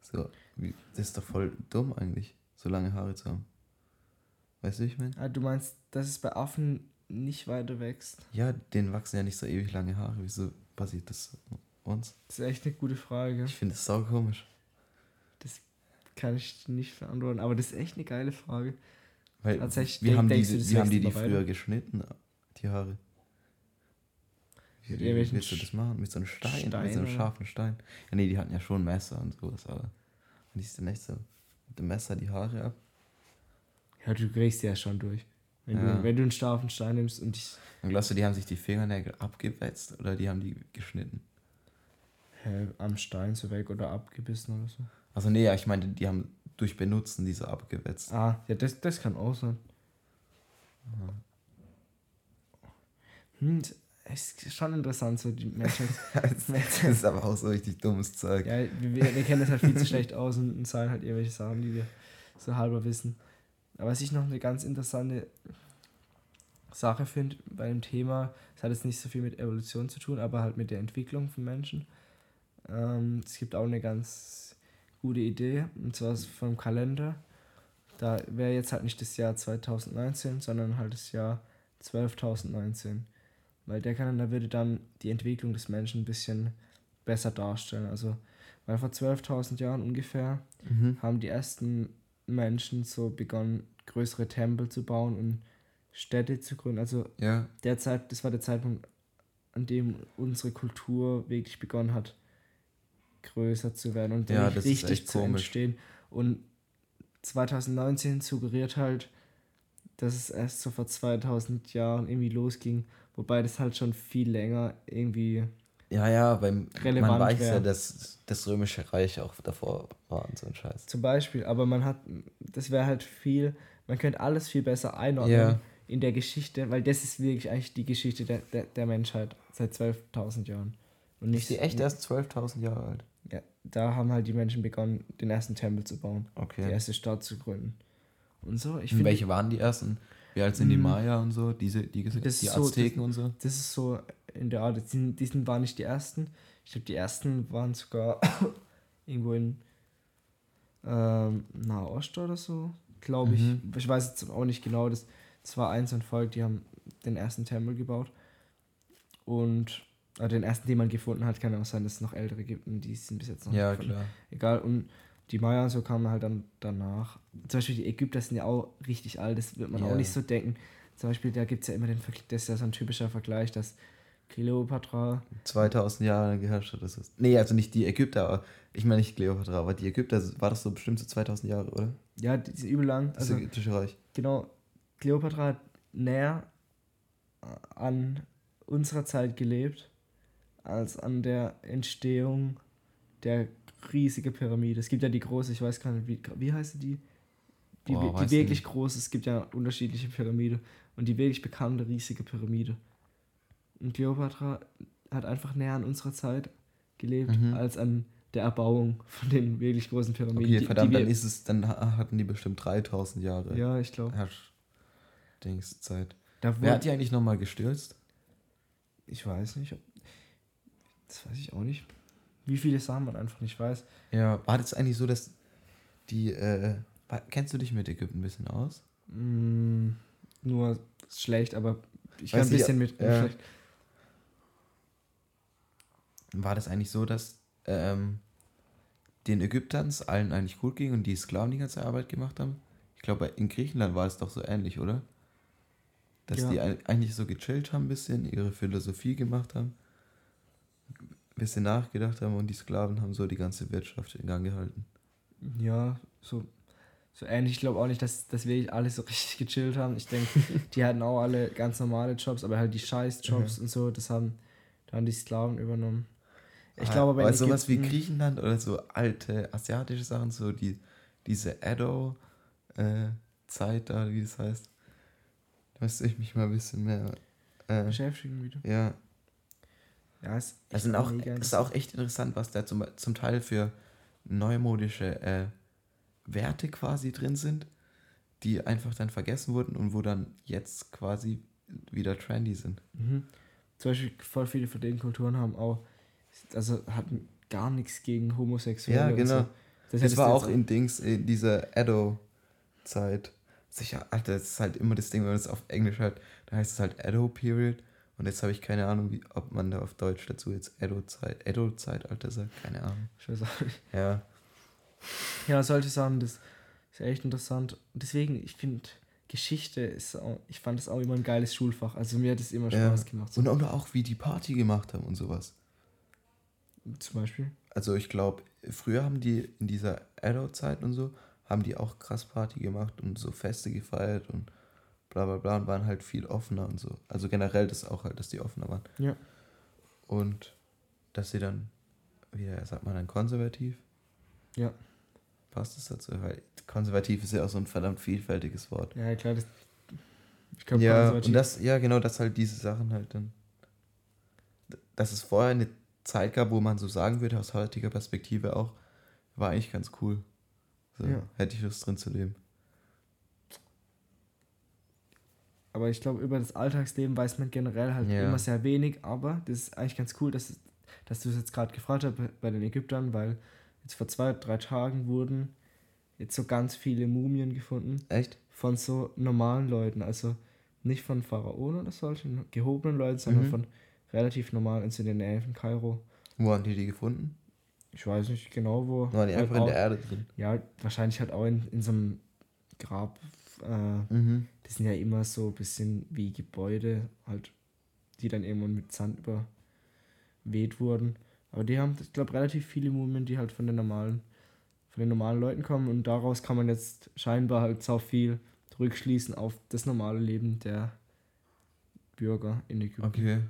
So, wie, das ist doch voll dumm eigentlich, so lange Haare zu haben. Weißt du, wie ich meine? Ah, du meinst, dass es bei Affen nicht weiter wächst? Ja, denen wachsen ja nicht so ewig lange Haare. Wieso passiert das uns? Das ist echt eine gute Frage. Ich finde das sau komisch. Kann ich nicht beantworten, aber das ist echt eine geile Frage. Weil Tatsächlich wir denk- haben die, du, das wir haben die, die früher geschnitten, die Haare. Wie, Mit irgendwelchen willst du das machen? Mit so einem Stein, mit Stein so einem scharfen Stein. Ja, nee, die hatten ja schon Messer und sowas, aber die ist dann echt so mit dem Messer die Haare ab. Ja, du kriegst ja schon durch. Wenn, Ja. du, wenn du einen scharfen Stein nimmst und dich Und glaubst du, die haben sich die Fingernägel abgewetzt oder die haben die geschnitten? Hä, am Stein so weg oder abgebissen oder so. Also nee, ja, ich meine, die haben durch Benutzen diese abgewetzt. Ah, ja, das, das kann auch sein. Hm, es ist schon interessant, so die Menschheit. das ist aber auch so richtig dummes Zeug. ja, wir, wir wir kennen das halt viel zu schlecht aus und, und sagen halt irgendwelche Sachen, die wir so halber wissen. Aber was ich noch eine ganz interessante Sache finde bei dem Thema, es hat jetzt nicht so viel mit Evolution zu tun, aber halt mit der Entwicklung von Menschen. Ähm, es gibt auch eine ganz gute Idee, und zwar vom Kalender. Da wäre jetzt halt nicht das Jahr 2019, sondern halt das Jahr 12.019. Weil der Kalender würde dann die Entwicklung des Menschen ein bisschen besser darstellen. Also, weil vor 12.000 Jahren ungefähr Mhm. haben die ersten Menschen so begonnen, größere Tempel zu bauen und Städte zu gründen. Also Ja, der Zeit, das war der Zeitpunkt, an dem unsere Kultur wirklich begonnen hat, größer zu werden und Ja, ist richtig zu komisch. entstehen. Und 2019 suggeriert halt, dass es erst so vor 2000 Jahren irgendwie losging, wobei das halt schon viel länger irgendwie Ja, ja, weil man relevant weiß ja, wäre. dass das Römische Reich auch davor war und so ein Scheiß. Zum Beispiel, aber man hat, das wäre halt viel, man könnte alles viel besser einordnen Ja. in der Geschichte, weil das ist wirklich eigentlich die Geschichte der, der, der Menschheit seit 12.000 Jahren. Und Ist die echt erst 12.000 Jahre alt? Da haben halt die Menschen begonnen, den ersten Tempel zu bauen, Okay. die erste Stadt zu gründen. Und so, ich Und welche waren die ersten? Wie alt sind die Mm. Maya und so? Diese, die, Das die ist so- Azteken und so? das ist so in der Art, die sind, die sind waren nicht die ersten. Ich glaube, die ersten waren sogar irgendwo in ähm, Nahost oder so, glaube ich. Mhm. Ich weiß jetzt auch nicht genau, das, das war eins und Volk, die haben den ersten Tempel gebaut. Und äh, den ersten, den man gefunden hat, kann ja auch sein, dass es noch ältere gibt und die sind bis jetzt noch Ja, nicht gefunden. klar. Egal, und die Maya und so kamen halt dann danach. Zum Beispiel die Ägypter sind ja auch richtig alt, das wird man Ja. auch nicht so denken. Zum Beispiel, da gibt es ja immer den Vergleich, das ist ja so ein typischer Vergleich, dass Kleopatra, 2000 Jahre geherrscht hat. Das ist. Nee, also nicht die Ägypter, aber ich meine nicht Kleopatra, aber die Ägypter war das so bestimmt so 2000 Jahre, oder? ja, die sind übel lang. Das Also, ägyptische Reich. genau, Kleopatra hat näher an unserer Zeit gelebt, als an der Entstehung der riesigen Pyramide. Es gibt ja die große, ich weiß gar nicht, wie, wie heißt die? Die, Boah, die ich wirklich große, es gibt ja unterschiedliche Pyramide und die wirklich bekannte riesige Pyramide. Und Kleopatra hat einfach näher an unserer Zeit gelebt, Mhm. als an der Erbauung von den wirklich großen Pyramiden. Okay, die- verdammt, die dann ist es, dann ha- hatten die bestimmt 3000 Jahre Ja, ich glaube. Herrschdingszeit. Da Wer hat die eigentlich nochmal gestürzt? ich weiß nicht, ob, das weiß ich auch nicht. Wie viele Sachen man einfach nicht weiß. Ja, war das eigentlich so, dass die, äh, kennst du dich mit Ägypten ein bisschen aus? Mm, nur schlecht, aber ich Weiß kann ein bisschen mit. schlecht. War das eigentlich so, dass ähm, den Ägyptern es allen eigentlich gut ging und die Sklaven die ganze Arbeit gemacht haben? Ich glaube, in Griechenland war es doch so ähnlich, oder? Dass Ja. die ei- eigentlich so gechillt haben ein bisschen, ihre Philosophie gemacht haben, bisschen nachgedacht haben und die Sklaven haben so die ganze Wirtschaft in Gang gehalten. Ja, so, so ähnlich. Ich glaube auch nicht, dass, dass wir alle so richtig gechillt haben. Ich denke, die hatten auch alle ganz normale Jobs, aber halt die Scheiß-Jobs und so, das haben dann die Sklaven übernommen. Ich Ah, glaube aber aber sowas wie Griechenland oder so alte asiatische Sachen, so die, diese Edo-Zeit da, wie das heißt, da müsste ich mich mal ein bisschen mehr. Äh, beschäftigen wieder. ja, Ja, ist das sind auch, ist auch echt interessant, was da zum, zum Teil für neumodische äh, Werte quasi drin sind, die einfach dann vergessen wurden und wo dann jetzt quasi wieder trendy sind. Mhm. Zum Beispiel voll viele von den Kulturen haben auch, also hatten gar nichts gegen Homosexuelle. Ja, genau. So. Das, hättest war auch in Dings, in dieser Edo-Zeit. Sicher, Alter, das ist halt immer das Ding, wenn man es auf Englisch hört, da heißt es halt Edo-Period. Und jetzt habe ich keine Ahnung, wie, ob man da auf Deutsch dazu jetzt Edo-Zeit, Edo-Zeitalter sagt, keine Ahnung. Ich weiß auch nicht. Ja. Ja, solche Sachen, das ist echt interessant. Und deswegen, ich finde, Geschichte ist auch, ich fand das auch immer ein geiles Schulfach. Also mir hat es immer ja. Spaß gemacht. So, Und, und auch, wie die Party gemacht haben und sowas. zum Beispiel. Also ich glaube, früher haben die in dieser Edo-Zeit und so, haben die auch krass Party gemacht und so Feste gefeiert und bla bla bla und waren halt viel offener und so. Also generell das auch halt, dass die offener waren. Ja. Und dass sie dann, wieder sagt man dann konservativ? Ja. Passt das dazu? Weil konservativ ist ja auch so ein verdammt vielfältiges Wort. Ja, klar, das, ich glaube, Ja, konservativ- und das, ja genau, dass halt diese Sachen halt dann, dass es vorher eine Zeit gab, wo man so sagen würde, aus heutiger Perspektive auch, war eigentlich ganz cool. So, Ja. Hätte ich Lust drin zu leben. Aber ich glaube, über das Alltagsleben weiß man generell halt Ja. immer sehr wenig. Aber das ist eigentlich ganz cool, dass, dass du es jetzt gerade gefragt hast bei- den Ägyptern, weil jetzt vor zwei, drei Tagen wurden jetzt so ganz viele Mumien gefunden Echt? von so normalen Leuten. Also nicht von Pharaonen oder solchen gehobenen Leuten, sondern Mhm. von relativ normalen, also in der Nähe von Kairo. Wo haben die die gefunden? Ich weiß nicht genau, wo. Waren die Halt einfach in auch- der Erde drin? Ja, wahrscheinlich halt auch in, in so einem Grab. Äh, Mhm. das sind ja immer so ein bisschen wie Gebäude, halt, die dann irgendwann mit Sand überweht wurden. Aber die haben, ich glaube, relativ viele Mumien, die halt von den normalen, von den normalen Leuten kommen und daraus kann man jetzt scheinbar halt so viel zurückschließen auf das normale Leben der Bürger in Ägypten. Okay.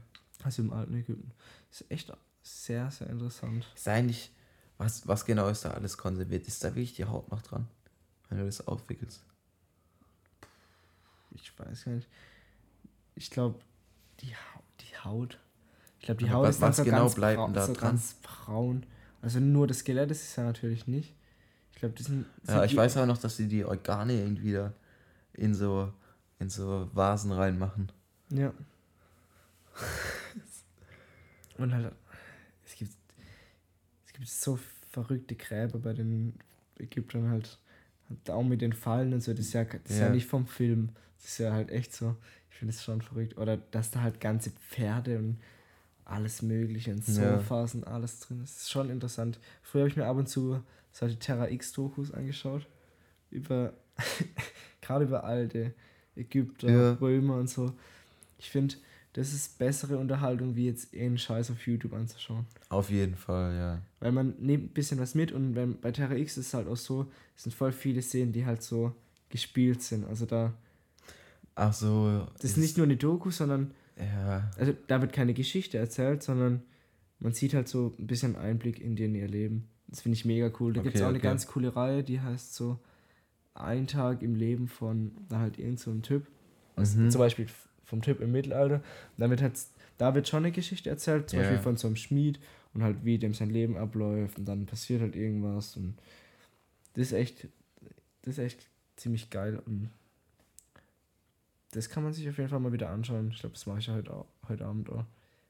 Also im alten Ägypten. Das ist echt sehr, sehr interessant. Ist eigentlich, was, was genau ist da alles konserviert? Ist da wirklich die Haut noch dran, wenn du das aufwickelst? Ich weiß gar nicht. Ich glaube, die, Haut, die Haut. Ich glaube, die Aber Haut was- ist was so, genau ganz, bleibt brau- denn da so dran? ganz braun. Also nur das Skelett ist es ja natürlich nicht. Ich glaube, die sind. Ja, sind ich die- weiß aber noch, dass sie die Organe irgendwie da in so, in so Vasen reinmachen. Ja. Und halt, es gibt, es gibt so verrückte Gräber bei den Ägyptern halt. Und Auch mit den Fallen und so, das ist ja, das ist ja Ja. nicht vom Film. Das ist ja halt echt so. Ich finde es schon verrückt. Oder dass da halt ganze Pferde und alles Mögliche und Ja. Sofas und alles drin ist. Das ist schon interessant. Früher habe ich mir ab und zu solche Terra X-Dokus angeschaut. Über, gerade über alte Ägypter, Ja. Römer und so. Ich finde, das ist bessere Unterhaltung, wie jetzt einen Scheiß auf YouTube anzuschauen. Auf jeden Fall, ja. Weil man nimmt ein bisschen was mit und wenn, bei Terra X ist es halt auch so, es sind voll viele Szenen, die halt so gespielt sind. Also da, Ach so. das ist nicht nur eine Doku, sondern, Ja, also da wird keine Geschichte erzählt, sondern man sieht halt so ein bisschen Einblick in den ihr Leben. Das finde ich mega cool. Da gibt es Okay, auch eine okay. ganz coole Reihe, die heißt so Ein Tag im Leben von da halt irgend so Typ. Also Mhm. Zum Beispiel vom Typ im Mittelalter. Dann wird halt, da wird schon eine Geschichte erzählt, zum Ja. Beispiel von so einem Schmied und halt wie dem sein Leben abläuft und dann passiert halt irgendwas und das ist echt, das ist echt ziemlich geil und das kann man sich auf jeden Fall mal wieder anschauen. Ich glaube, das mache ich heute, au- heute Abend auch. Hab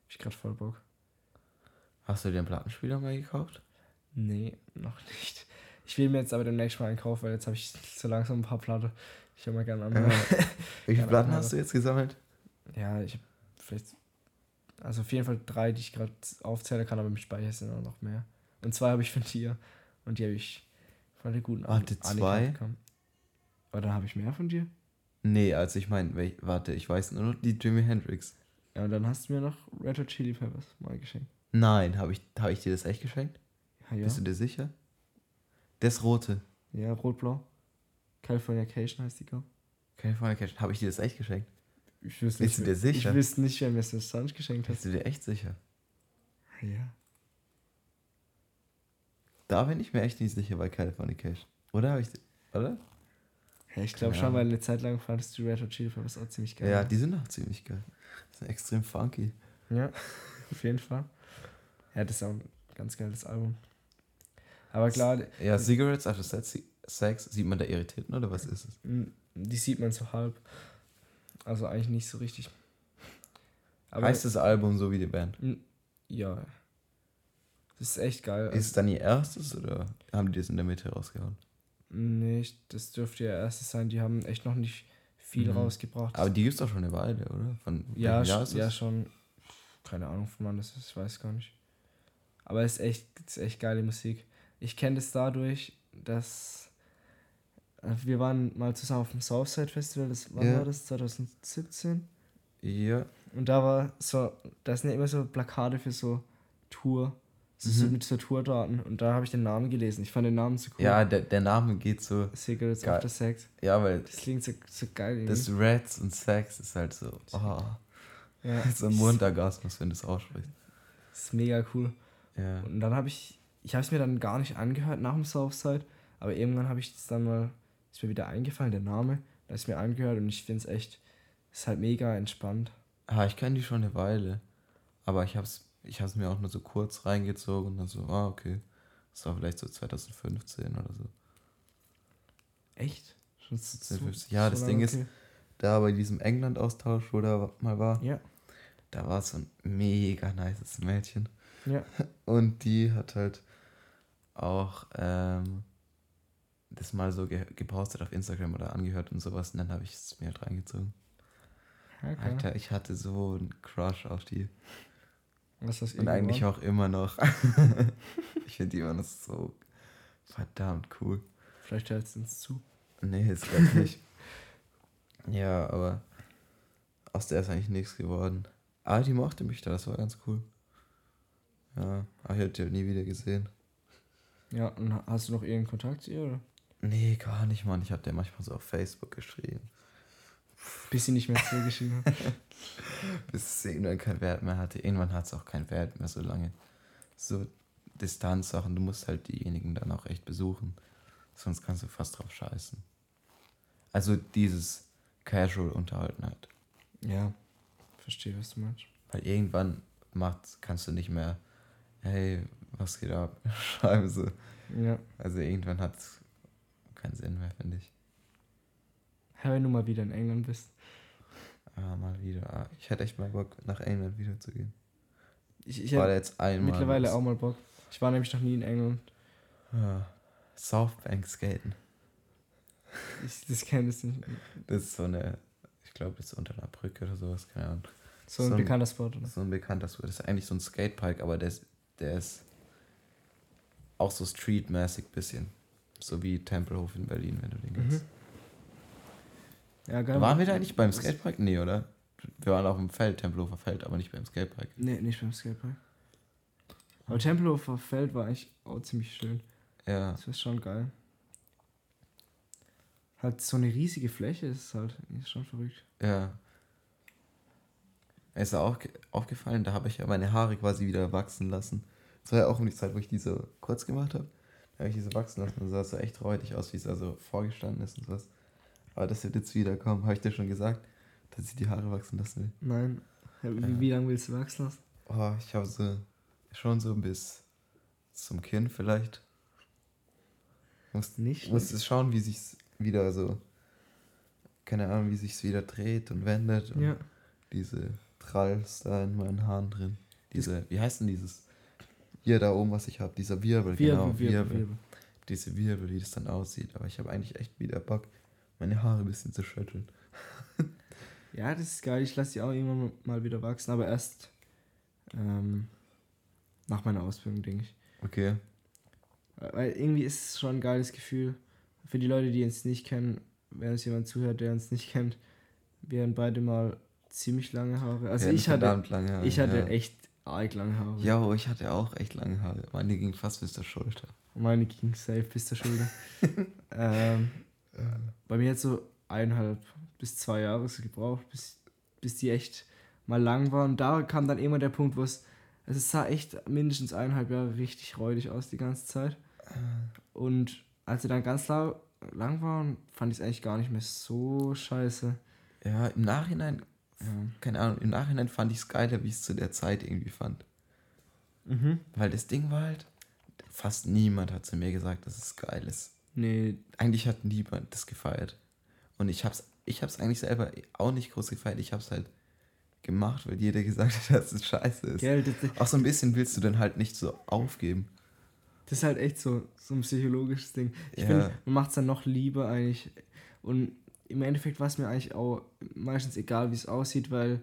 ich gerade voll Bock. Hast du dir einen Plattenspieler mal gekauft? Nee, noch nicht. Ich will mir jetzt aber demnächst mal einen kaufen, weil jetzt habe ich so langsam ein paar Platte. Ich höre mal gerne an. Wie viele Platten Ahnung. hast du jetzt gesammelt? Ja, ich habe vielleicht. Also auf jeden Fall drei, die ich gerade aufzählen kann, aber im Speicher sind auch noch mehr. Und zwei habe ich von dir. Und die habe ich von der guten Warte, Annika zwei? bekommen. Oder habe ich mehr von dir? Nee, also ich meine, warte, ich weiß nur noch die Jimi Hendrix. Ja, und dann hast du mir noch Red Hot Chili Peppers mal geschenkt. Nein, habe ich, hab ich dir das echt geschenkt? Ja, ja. Bist du dir sicher? Das rote. Ja, rot-blau. Californication heißt die, glaube Californication. Habe ich dir das echt geschenkt? Ich. wüsste Bist du dir sicher? Ich wüsste nicht, wer mir das sonst geschenkt hat. Bist du dir echt sicher? Ja. Da bin ich mir echt nicht sicher bei Californication. Oder habe ich. Oder? ja ich glaube schon, weil eine Zeit lang fandest du Red Hot Chili Peppers auch ziemlich geil. Ja, die sind auch ziemlich geil. Sind extrem funky. Ja, auf jeden Fall. Ja, das ist auch ein ganz geiles Album. Aber klar, Ja, Cigarettes After Sex, sieht man da Irritierten oder was ist es? m, die sieht man so halb. Also eigentlich nicht so richtig. Aber heißt das Album so wie die Band? ja. Das ist echt geil. Ist es dann ihr erstes oder haben die das in der Mitte rausgehauen? nee, ich- das dürfte ihr erstes sein. Die haben echt noch nicht viel Mhm. rausgebracht. Aber die gibt es doch schon eine Weile, oder? Von ja, Jahr ist ja, es? schon. Keine Ahnung, von wann das ist, ich weiß gar nicht. Aber es ist echt, ist echt geile Musik. Ich kenne das dadurch, dass wir waren mal zusammen auf dem Southside Festival, das, wann Ja. war das? 2017? Ja. Und da war so, da sind ja immer so Plakate für so Tour, so, Mhm. mit so Tourdaten. Und da habe ich den Namen gelesen. Ich fand den Namen so cool. Ja, der, der Name geht so. Cigarettes Geil. After Sex. Ja, weil Das klingt so, so geil. irgendwie. das Reds und Sex ist halt so. Oh, ja, so ein Mundorgasmus, wenn du es aussprichst. Das ist mega cool. Ja. Und dann habe ich, ich habe es mir dann gar nicht angehört nach dem Southside, aber irgendwann habe ich das dann mal, ist mir wieder eingefallen, der Name, da ist mir angehört und ich finde es echt, ist halt mega entspannt. Ah, ich kenne die schon eine Weile. Aber ich hab's, ich hab's mir auch nur so kurz reingezogen und dann so, ah, okay. Das war vielleicht so 2015 oder so. Echt? Schon so, 2015. Ja, das Ding ist- Da bei diesem England-Austausch, wo da mal war, Ja, da war so ein mega nices Mädchen. ja. Und die hat halt auch ähm, das mal so ge gepostet auf Instagram oder angehört und sowas. Und dann habe ich es mir halt reingezogen. Okay. Alter, ich hatte so einen Crush auf die. Was ist das Und eigentlich auch immer noch. ich finde die immer noch so verdammt cool. Vielleicht hört es uns zu. Nee, ist gleich nicht. ja, aber aus der ist eigentlich nichts geworden. Aber die mochte mich da, das war ganz cool. Ja, aber ich hab die nie wieder gesehen. Ja, und ha- hast du noch irgendeinen Kontakt zu ihr, oder? Nee, gar nicht, Mann. Ich hab der manchmal so auf Facebook geschrieben. Bis sie nicht mehr zurückgeschrieben hat. Bis es irgendwann keinen Wert mehr hatte. Irgendwann hat es auch keinen Wert mehr so lange. so Distanzsachen, du musst halt diejenigen dann auch echt besuchen. Sonst kannst du fast drauf scheißen. Also dieses Casual unterhalten halt. Ja, verstehe, was du meinst. Weil irgendwann macht, kannst du nicht mehr, hey, was geht ab? Schreiben so. Ja. Also irgendwann hat es keinen Sinn mehr, finde ich. Ja, wenn du mal wieder in England bist. Ah, mal wieder. Ah, Ich hätte echt mal Bock, nach England wieder zu gehen. Ich, Ich war da jetzt einmal. mittlerweile auch mal Bock. Ich war nämlich noch nie in England. Ah, Southbank Skaten. Ich, das kenne ich nicht. Das ist so eine, ich glaube, das ist unter einer Brücke oder sowas, keine Ahnung. So ein So ein- bekannter Spot, oder? So ein bekannter Spot. Das ist eigentlich so ein Skatepark, aber der ist, der ist auch so streetmäßig bisschen. So wie Tempelhof in Berlin, wenn du den Mhm. kennst. Ja, geil. Waren wir da eigentlich beim Skatepark? Nee, oder? Wir waren auf dem Feld, Tempelhofer Feld, aber nicht beim Skatepark. Nee, nicht beim Skatepark. Aber Tempelhofer Feld war eigentlich auch ziemlich schön. Ja. Das ist schon geil. Halt so eine riesige Fläche ist halt ist schon verrückt. Ja. Ist auch aufgefallen, da habe ich ja meine Haare quasi wieder wachsen lassen. Das war ja auch um die Zeit, wo ich die so kurz gemacht habe. Habe ich die so wachsen lassen und sah so echt räudig aus, wie es da so vorgestanden ist und sowas. Aber das wird jetzt wieder kommen. Habe ich dir schon gesagt, dass ich die Haare wachsen lassen will? Nein. Wie, wie lange willst du wachsen lassen? Oh, ich habe so schon so bis zum Kinn vielleicht. Muss, Nicht muss es schauen, wie sich's wieder so, keine Ahnung, wie sich's wieder dreht und wendet. Und Ja. diese Tralls da in meinen Haaren drin. Diese, wie heißt denn dieses? Hier da oben, was ich habe, dieser Wirbel, Wirbel, genau, Wirbel, Wirbel. Wirbel. Diese Wirbel, wie das dann aussieht. Aber ich habe eigentlich echt wieder Bock, meine Haare ein bisschen zu schütteln. Ja, das ist geil. Ich lasse die auch irgendwann mal wieder wachsen, aber erst ähm, nach meiner Ausbildung, denke ich. Okay. Weil irgendwie ist es schon ein geiles Gefühl. Für die Leute, die uns nicht kennen, wenn uns jemand zuhört, der uns nicht kennt, wir haben beide mal ziemlich lange Haare. Also ich hatten hatte, lange Haare. ich hatte ja. Echt arg lange Haare. Ja, ich hatte auch echt lange Haare. Meine gingen fast bis zur Schulter. Und Meine ging safe bis zur Schulter. ähm, bei mir hat so eineinhalb bis zwei Jahre gebraucht, bis, bis die echt mal lang waren. Da kam dann immer der Punkt, wo es, also es sah echt mindestens eineinhalb Jahre richtig räudig aus die ganze Zeit. Und als sie dann ganz lau- lang waren, fand ich es eigentlich gar nicht mehr so scheiße. Ja, im Nachhinein, Ja. keine Ahnung, im Nachhinein fand ich es geiler, wie ich es zu der Zeit irgendwie fand. Mhm. Weil das Ding war halt, fast niemand hat zu mir gesagt, dass es geil ist. Nee, Eigentlich hat niemand das gefeiert. Und ich hab's, ich hab's eigentlich selber auch nicht groß gefeiert. Ich hab's halt gemacht, weil jeder gesagt hat, dass es scheiße ist. gell, das, Auch so ein bisschen willst du dann halt nicht so aufgeben. Das ist halt echt so, so ein psychologisches Ding. Ich Ja. finde, man macht es dann noch lieber eigentlich. Und im Endeffekt war es mir eigentlich auch meistens egal, wie es aussieht, weil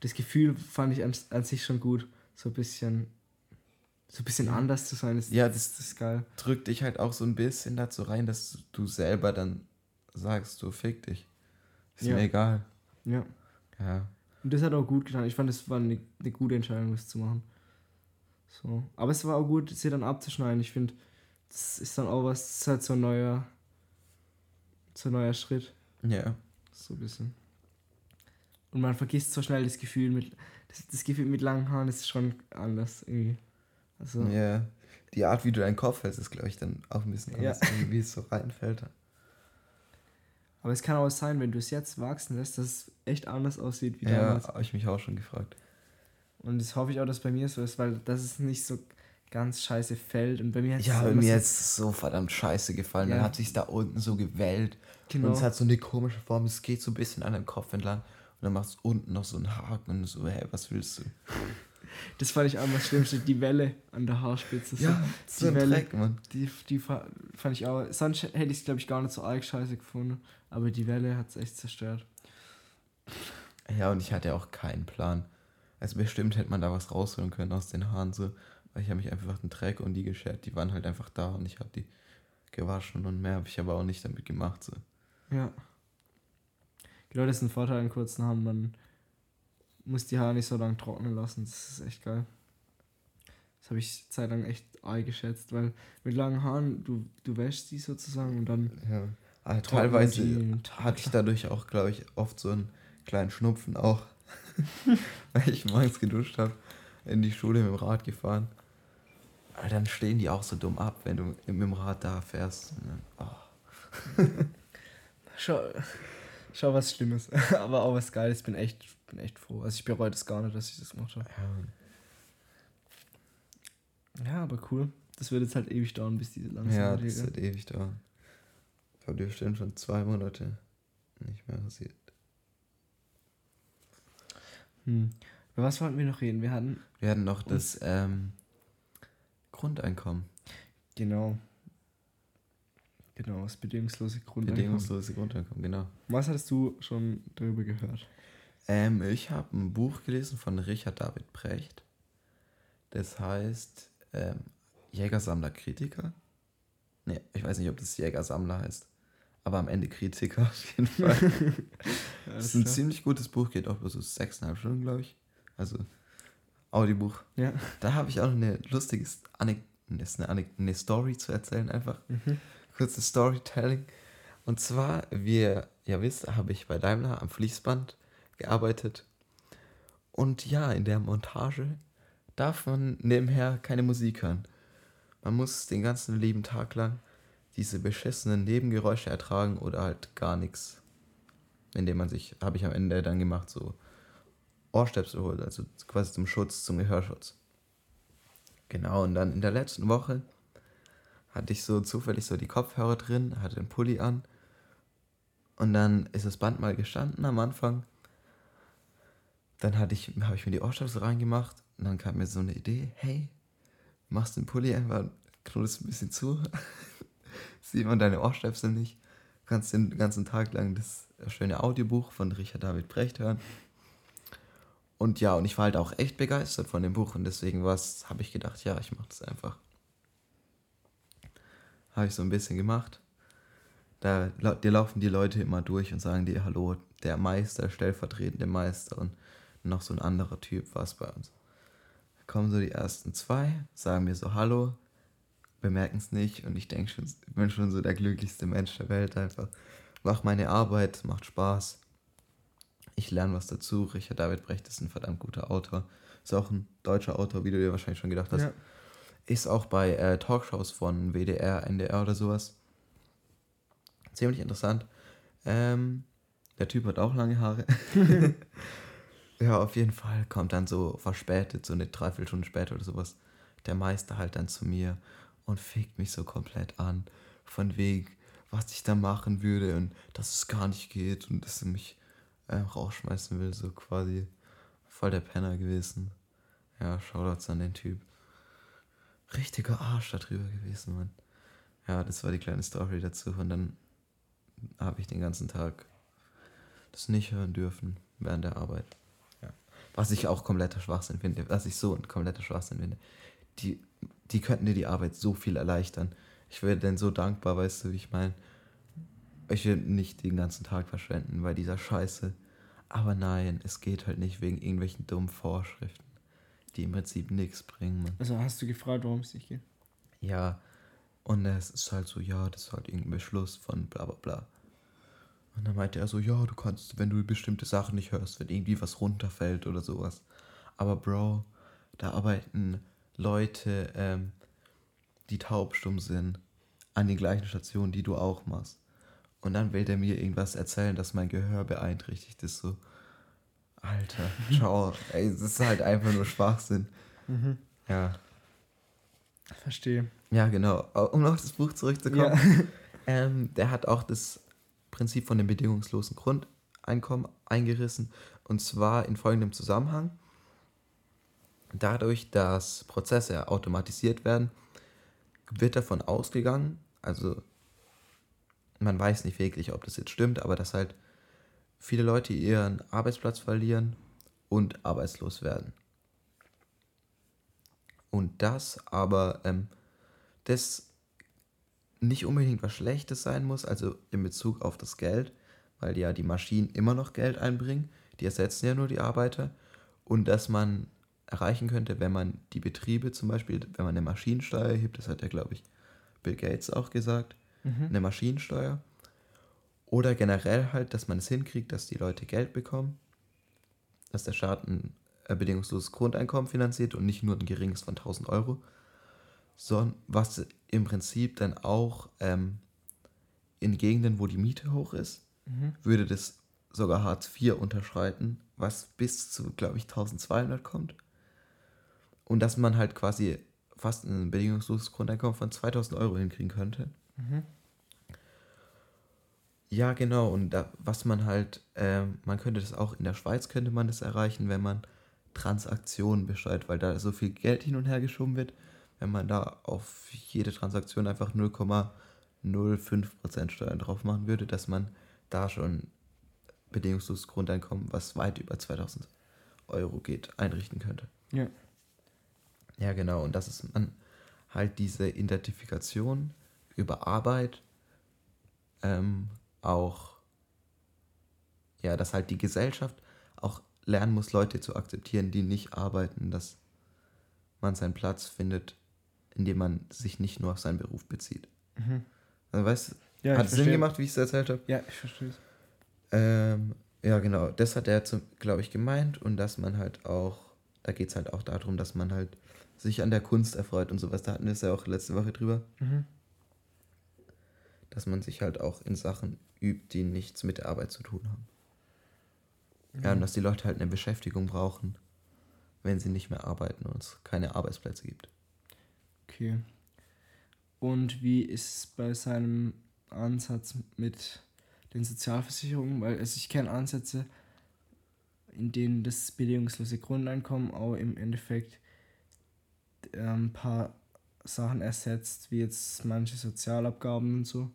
das Gefühl fand ich an, an sich schon gut. So ein bisschen, so ein bisschen Ja. anders zu sein, ist, Ja, das, das ist geil. Drückt dich halt auch so ein bisschen dazu rein, dass du selber dann sagst, du fick dich. Ist Ja. mir egal. Ja. Ja. Und das hat auch gut getan. Ich fand, das war eine, eine gute Entscheidung, das zu machen. So. Aber es war auch gut, sie dann abzuschneiden. Ich finde, das ist dann auch was, das ist halt so ein neuer, so ein neuer Schritt. Ja. So ein bisschen. Und man vergisst so schnell das Gefühl mit. Das, das Gefühl mit langen Haaren ist schon anders irgendwie. Also, Ja. Die Art, wie du deinen Kopf hältst, ist, glaube ich, dann auch ein bisschen Ja. anders, wie es so reinfällt. aber es kann auch sein, wenn du es jetzt wachsen lässt, dass es echt anders aussieht wie Ja, damals. habe ich mich auch schon gefragt. Und das hoffe ich auch, dass bei mir so ist, weil das ist nicht so ganz scheiße fällt. Und bei mir hat Ja, immer mir es so verdammt scheiße gefallen. Ja. Dann hat sich da unten so gewellt. Genau. Und es hat so eine komische Form. Es geht so ein bisschen an den Kopf entlang. Und dann machst du unten noch so einen Haken und so, hey, was willst du? Das fand ich auch das Schlimmste, die Welle an der Haarspitze. So. so ein Welle. Dreck, Mann. Die, die fa- fand ich auch. Sonst hätte ich es, glaube ich, gar nicht so arg scheiße gefunden. Aber die Welle hat es echt zerstört. Ja, und ich hatte auch keinen Plan. Also bestimmt hätte man da was rausholen können aus den Haaren so. Weil ich habe mich einfach den Dreck und die geschert. Die waren halt einfach da und ich habe die gewaschen und mehr habe ich aber auch nicht damit gemacht. So. Ja. Genau, das ist ein Vorteil an kurzen Haaren. Man muss die Haare nicht so lange trocknen lassen. Das ist echt geil. Das habe ich zeitlang echt arg geschätzt, weil mit langen Haaren, du, du wäschst die sozusagen und dann. Ja. Trocknen teilweise hatte ich dadurch auch, glaube ich, oft so einen kleinen Schnupfen auch. weil ich morgens geduscht habe, in die Schule mit dem Rad gefahren. Dann stehen die auch so dumm ab, wenn du mit dem Rad da fährst. Oh. Schau, schau was Schlimmes. Aber auch was Geiles. Ich bin echt, bin echt froh. Also ich bereue das gar nicht, dass ich das gemacht habe. Ja, Ja, aber cool. Das wird jetzt halt ewig dauern, bis diese langsam ja das wird ewig dauern. Ich glaube, die bestimmt schon zwei Monate nicht mehr passiert. Hm. Über was wollten wir noch reden? Wir hatten. Wir hatten noch das ähm, Grundeinkommen. Genau. Genau, das bedingungslose Grundeinkommen. Bedingungslose Grundeinkommen, genau. Was hattest du schon darüber gehört? Ähm, ich habe ein Buch gelesen von Richard David Brecht. Das heißt ähm, Jägersammler Kritiker. Ne, ich weiß nicht, ob das Jägersammler heißt. Aber am Ende Kritiker auf jeden Fall. Das ist ein ziemlich gutes Buch, geht auch bloß so sechseinhalb Stunden, glaube ich. Also Audiobuch. Ja. Da habe ich auch noch eine lustige Anek eine, Anek eine Story zu erzählen, einfach. Mhm. Kurzes Storytelling. Und zwar, wie ihr ja wisst, habe ich bei Daimler am Fließband gearbeitet. Und ja, in der Montage darf man nebenher keine Musik hören. Man muss den ganzen lieben Tag lang diese beschissenen Nebengeräusche ertragen oder halt gar nichts. Indem man sich, habe ich am Ende dann gemacht, so Ohrstöpsel holt, also quasi zum Schutz, zum Gehörschutz. Genau, und dann in der letzten Woche hatte ich so zufällig so die Kopfhörer drin, hatte den Pulli an und dann ist das Band mal gestanden am Anfang. Dann ich, habe ich mir die Ohrstöpsel reingemacht und dann kam mir so eine Idee, hey, machst den Pulli einfach, knotest ein bisschen zu, sieht man deine Ohrstöpsel nicht, kannst den ganzen Tag lang das schöne Audiobuch von Richard David Brecht hören. Und ja, und ich war halt auch echt begeistert von dem Buch und deswegen habe ich gedacht, ja, ich mache das einfach. Habe ich so ein bisschen gemacht. Da, dir laufen die Leute immer durch und sagen dir, hallo, der Meister, stellvertretende Meister und noch so ein anderer Typ war es bei uns. Da kommen so die ersten zwei, sagen mir so Hallo, bemerken es nicht und ich denke schon, ich bin schon so der glücklichste Mensch der Welt einfach. Mach meine Arbeit, macht Spaß. Ich lerne was dazu. Richard David Brecht ist ein verdammt guter Autor. Ist auch ein deutscher Autor, wie du dir wahrscheinlich schon gedacht hast. Ja. Ist auch bei äh, Talkshows von WDR, NDR oder sowas. Ziemlich interessant. Ähm, der Typ hat auch lange Haare. ja, auf jeden Fall kommt dann so verspätet, so eine Dreiviertelstunde später oder sowas, der Meister halt dann zu mir und fickt mich so komplett an. Von wegen, was ich da machen würde und dass es gar nicht geht und dass er mich äh, rausschmeißen will, so quasi voll der Penner gewesen. Ja, Shoutouts an den Typ. Richtiger Arsch da drüber gewesen, Mann. Ja, das war die kleine Story dazu und dann habe ich den ganzen Tag das nicht hören dürfen während der Arbeit. Ja. Was ich auch kompletter Schwachsinn finde, was ich so ein kompletter Schwachsinn finde. Die, die könnten dir die Arbeit so viel erleichtern. Ich wäre denn so dankbar, weißt du, wie ich meine. Ich will nicht den ganzen Tag verschwenden bei dieser Scheiße. Aber nein, es geht halt nicht wegen irgendwelchen dummen Vorschriften, die im Prinzip nichts bringen, Mann. Also hast du gefragt, warum es nicht geht? Ja, und es ist halt so, ja, das ist halt irgendein Beschluss von bla bla bla. Und dann meinte er so, ja, du kannst, wenn du bestimmte Sachen nicht hörst, wenn irgendwie was runterfällt oder sowas. Aber Bro, da arbeiten Leute, ähm, die taubstumm sind, an den gleichen Stationen, die du auch machst. Und dann will der mir irgendwas erzählen, dass mein Gehör beeinträchtigt ist. So, Alter, ciao. Ey, es ist halt einfach nur Schwachsinn. Ja. Verstehe. Ja, genau. Um auf das Buch zurückzukommen. Ja. Ähm, der hat auch das Prinzip von dem bedingungslosen Grundeinkommen eingerissen. Und zwar in folgendem Zusammenhang. Dadurch, dass Prozesse automatisiert werden, wird davon ausgegangen, also man weiß nicht wirklich, ob das jetzt stimmt, aber dass halt viele Leute ihren Arbeitsplatz verlieren und arbeitslos werden. Und das aber, ähm, das nicht unbedingt was Schlechtes sein muss, also in Bezug auf das Geld, weil ja die Maschinen immer noch Geld einbringen, die ersetzen ja nur die Arbeiter und dass man erreichen könnte, wenn man die Betriebe zum Beispiel, wenn man eine Maschinensteuer erhebt, das hat ja glaube ich Bill Gates auch gesagt, eine Maschinensteuer oder generell halt, dass man es hinkriegt, dass die Leute Geld bekommen, dass der Staat ein äh, bedingungsloses Grundeinkommen finanziert und nicht nur ein geringes von 1000 Euro, sondern was im Prinzip dann auch ähm, in Gegenden, wo die Miete hoch ist, Mhm. würde das sogar Hartz IV unterschreiten, was bis zu, glaube ich, 1200 kommt. Und dass man halt quasi fast ein bedingungsloses Grundeinkommen von 2000 Euro hinkriegen könnte. Mhm. Ja, genau. Und da, was man halt, ähm, man könnte das auch in der Schweiz könnte man das erreichen, wenn man Transaktionen besteuert, weil da so viel Geld hin und her geschoben wird, wenn man da auf jede Transaktion einfach 0,05% Steuern drauf machen würde, dass man da schon bedingungsloses Grundeinkommen, was weit über 2000 Euro geht, einrichten könnte. Ja. Ja, genau. Und das ist man halt diese Identifikation über Arbeit ähm, auch, ja, dass halt die Gesellschaft auch lernen muss, Leute zu akzeptieren, die nicht arbeiten, dass man seinen Platz findet, indem man sich nicht nur auf seinen Beruf bezieht. Mhm. Also, weißt du, Ja, hat Sinn verstehe. gemacht, wie ich es erzählt habe? Ja, ich verstehe es. Ähm, ja, genau. Das hat er, glaube ich, gemeint. Und dass man halt auch, da geht es halt auch darum, dass man halt sich an der Kunst erfreut und sowas. Da hatten wir es ja auch letzte Woche drüber. Mhm. Dass man sich halt auch in Sachen übt, die nichts mit der Arbeit zu tun haben. Ja, und dass die Leute halt eine Beschäftigung brauchen, wenn sie nicht mehr arbeiten und es keine Arbeitsplätze gibt. Okay. Und wie ist es bei seinem Ansatz mit den Sozialversicherungen? Weil also ich kenne Ansätze, in denen das bedingungslose Grundeinkommen auch im Endeffekt ähm, ein paar Sachen ersetzt, wie jetzt manche Sozialabgaben und so.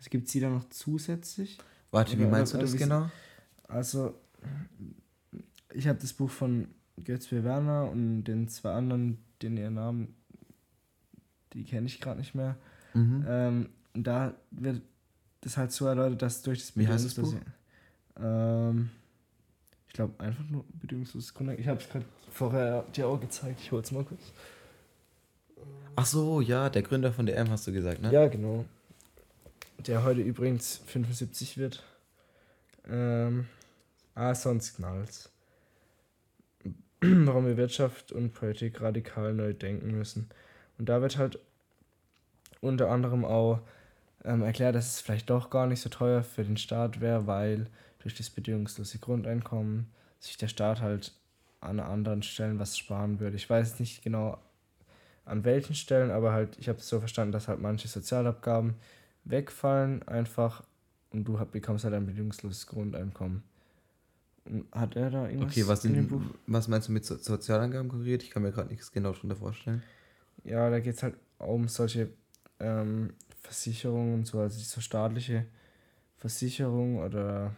Es gibt sie da noch zusätzlich. Warte, wie meinst oder- du das oder wie- genau? Also, ich habe das Buch von Götz B. Werner und den zwei anderen, den ihr Namen, die kenne ich gerade nicht mehr. Mhm. Ähm, und da wird das halt so erläutert, dass durch das Wie heißt das bedingungslose- Ähm, ich glaube einfach nur bedingungsloses Grundeinkommen. Ich habe es gerade vorher dir auch gezeigt. Ich hol's mal kurz. Ach so, ja, der Gründer von DM hast du gesagt, ne? Ja, genau. Der heute übrigens 75 wird. Ähm, ah, sonst knallt's. Warum wir Wirtschaft und Politik radikal neu denken müssen. Und da wird halt unter anderem auch ähm, erklärt, dass es vielleicht doch gar nicht so teuer für den Staat wäre, weil durch das bedingungslose Grundeinkommen sich der Staat halt an anderen Stellen was sparen würde. Ich weiß nicht genau an welchen Stellen, aber halt, ich habe es so verstanden, dass halt manche Sozialabgaben wegfallen einfach und du bekommst halt ein bedingungsloses Grundeinkommen. Und Hat er da irgendwas Okay, was, in dem Buch? was meinst du mit so Sozialangaben konkret? Ich kann mir gerade nichts genau drunter vorstellen. Ja, da geht es halt um solche ähm, Versicherungen und so, also so staatliche Versicherung oder.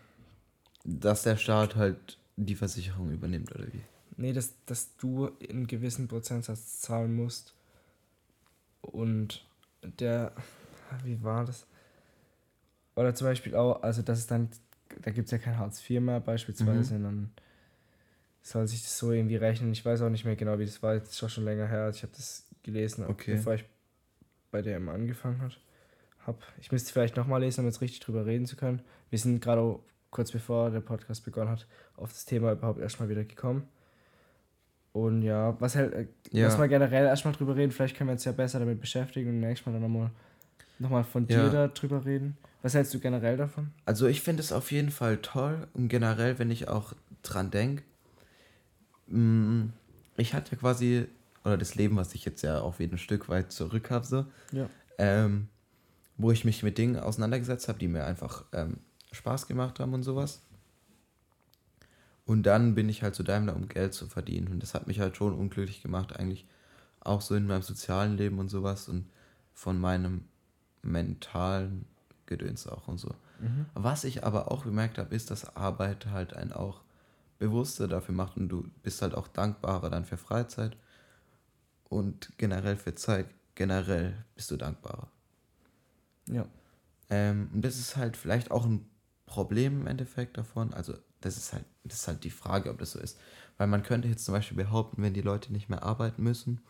Dass der Staat halt die Versicherung übernimmt, oder wie? Nee, dass, dass du einen gewissen Prozentsatz zahlen musst. Und der. Wie war das? Oder zum Beispiel auch, also das ist dann, da gibt es ja kein Hartz IV mehr beispielsweise, und dann soll sich das so irgendwie rechnen. Ich weiß auch nicht mehr genau, wie das war, jetzt ist auch schon länger her. Ich habe das gelesen, Okay. bevor ich bei DM angefangen hat, hab. Ich müsste vielleicht nochmal lesen, um jetzt richtig drüber reden zu können. Wir sind gerade kurz bevor der Podcast begonnen hat, auf das Thema überhaupt erstmal wieder gekommen. Und ja, was halt, Ja. lass mal generell erstmal drüber reden, vielleicht können wir uns ja besser damit beschäftigen und nächstes Mal dann nochmal noch mal von dir Ja. da drüber reden. Was hältst du generell davon? Also ich finde es auf jeden Fall toll und generell, wenn ich auch dran denke, ich hatte ja quasi, oder das Leben, was ich jetzt ja auf jeden Stück weit zurück habe, so, Ja. ähm, wo ich mich mit Dingen auseinandergesetzt habe, die mir einfach ähm, Spaß gemacht haben und sowas. Und dann bin ich halt zu Daimler, um Geld zu verdienen. Und das hat mich halt schon unglücklich gemacht, eigentlich auch so in meinem sozialen Leben und sowas und von meinem mentalen Gedöns auch und so. Was ich aber auch bemerkt habe, ist, dass Arbeit halt einen auch bewusster dafür macht und du bist halt auch dankbarer dann für Freizeit und generell für Zeit. Generell bist du dankbarer. Ja. Ähm, und das ist halt vielleicht auch ein Problem im Endeffekt davon. Also das ist halt, das ist halt die Frage, ob das so ist. Weil man könnte jetzt zum Beispiel behaupten, wenn die Leute nicht mehr arbeiten müssen,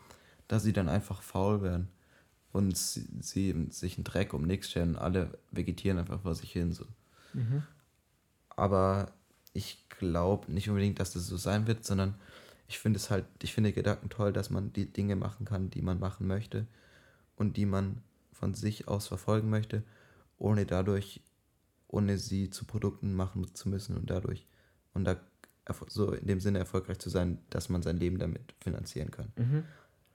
dass sie dann einfach faul werden und sie, sie sich einen Dreck um nichts stellen und alle vegetieren einfach vor sich hin. So. Mhm. Aber ich glaube nicht unbedingt, dass das so sein wird, sondern ich finde es halt, ich finde Gedanken toll, dass man die Dinge machen kann, die man machen möchte und die man von sich aus verfolgen möchte, ohne dadurch, ohne sie zu Produkten machen zu müssen und dadurch und da so in dem Sinne erfolgreich zu sein, dass man sein Leben damit finanzieren kann. Mhm.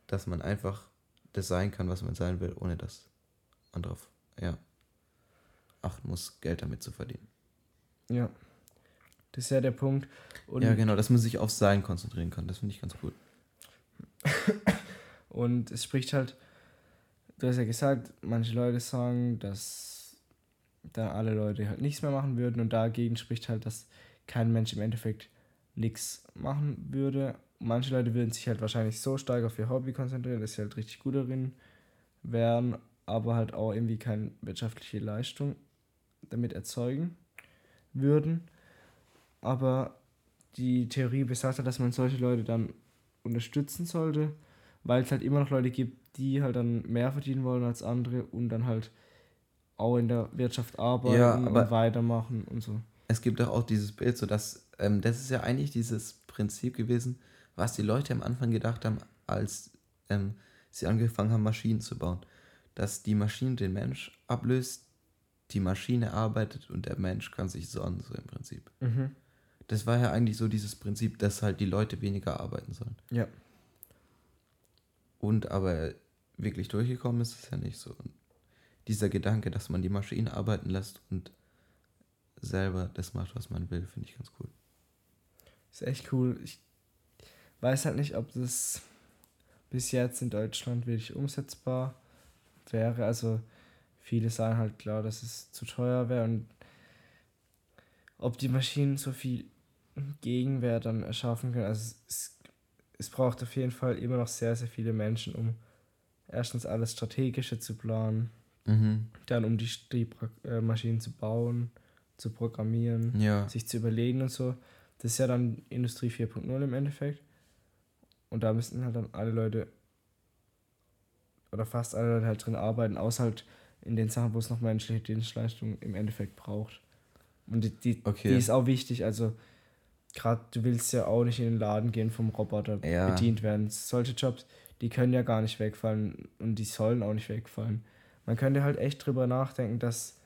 Dass man einfach das sein kann, was man sein will, ohne dass man darauf ja, achten muss, Geld damit zu verdienen. Ja. Das ist ja der Punkt. Und ja, genau, dass man sich auf Sein konzentrieren kann. Das finde ich ganz gut. und es spricht halt, du hast ja gesagt, manche Leute sagen, dass da alle Leute halt nichts mehr machen würden und dagegen spricht halt, dass kein Mensch im Endeffekt nichts machen würde. Manche Leute würden sich halt wahrscheinlich so stark auf ihr Hobby konzentrieren, dass sie halt richtig gut darin wären, aber halt auch irgendwie keine wirtschaftliche Leistung damit erzeugen würden. Aber die Theorie besagt halt, dass man solche Leute dann unterstützen sollte, weil es halt immer noch Leute gibt, die halt dann mehr verdienen wollen als andere und dann halt auch in der Wirtschaft arbeiten ja, und weitermachen und so. Es gibt doch auch dieses Bild, so dass ähm, das ist ja eigentlich dieses Prinzip gewesen, was die Leute am Anfang gedacht haben, als ähm, sie angefangen haben, Maschinen zu bauen. Dass die Maschine den Mensch ablöst, die Maschine arbeitet und der Mensch kann sich sonnen, so im Prinzip. Mhm. Das war ja eigentlich so dieses Prinzip, dass halt die Leute weniger arbeiten sollen. Ja. Und aber wirklich durchgekommen ist es ja nicht so. Und dieser Gedanke, dass man die Maschine arbeiten lässt und selber das macht, was man will, finde ich ganz cool. Ist echt cool. Ich weiß halt nicht, ob das bis jetzt in Deutschland wirklich umsetzbar wäre. Also viele sagen halt klar, dass es zu teuer wäre und ob die Maschinen so viel Gegenwehr dann erschaffen können. Also es, es braucht auf jeden Fall immer noch sehr, sehr viele Menschen, um erstens alles Strategische zu planen, mhm. dann um die, die äh, Maschinen zu bauen, zu programmieren, ja. sich zu überlegen und so. Das ist ja dann Industrie 4.0 im Endeffekt. Und da müssten halt dann alle Leute oder fast alle Leute halt drin arbeiten, außer halt in den Sachen, wo es noch menschliche Dienstleistung im Endeffekt braucht. Und die, die, okay. die ist auch wichtig. Also, gerade du willst ja auch nicht in den Laden gehen vom Roboter ja. bedient werden. Solche Jobs, die können ja gar nicht wegfallen und die sollen auch nicht wegfallen. Man könnte halt echt drüber nachdenken, dass,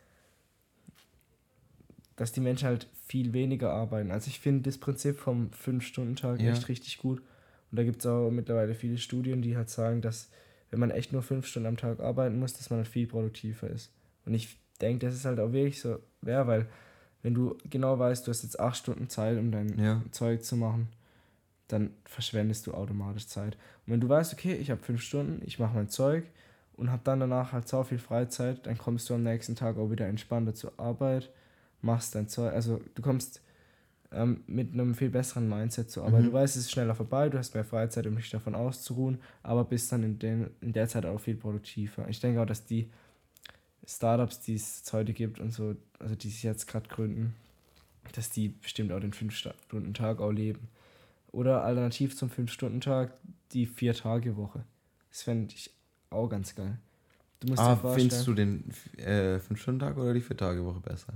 dass die Menschen halt viel weniger arbeiten. Also ich finde das Prinzip vom 5-Stunden-Tag ja. echt richtig gut. Und da gibt es auch mittlerweile viele Studien, die halt sagen, dass wenn man echt nur fünf Stunden am Tag arbeiten muss, dass man halt viel produktiver ist. Und ich denke, das ist halt auch wirklich so wäre, weil wenn du genau weißt, du hast jetzt acht Stunden Zeit, um dein ja. Zeug zu machen, dann verschwendest du automatisch Zeit. Und wenn du weißt, okay, ich habe fünf Stunden, ich mache mein Zeug und habe dann danach halt so viel Freizeit, dann kommst du am nächsten Tag auch wieder entspannter zur Arbeit, machst dein Zeug, also du kommst ähm, mit einem viel besseren Mindset zur Arbeit. Mhm. Du weißt, es ist schneller vorbei, du hast mehr Freizeit, um dich davon auszuruhen, aber bist dann in, den, in der Zeit auch viel produktiver. Ich denke auch, dass die Startups, die es heute gibt und so, also die sich jetzt gerade gründen, dass die bestimmt auch den 5-Stunden-Tag auch leben. Oder alternativ zum 5-Stunden-Tag die 4-Tage-Woche. Das fände ich auch ganz geil. Du musst ah, findest du den äh, 5-Stunden-Tag oder die 4-Tage-Woche besser?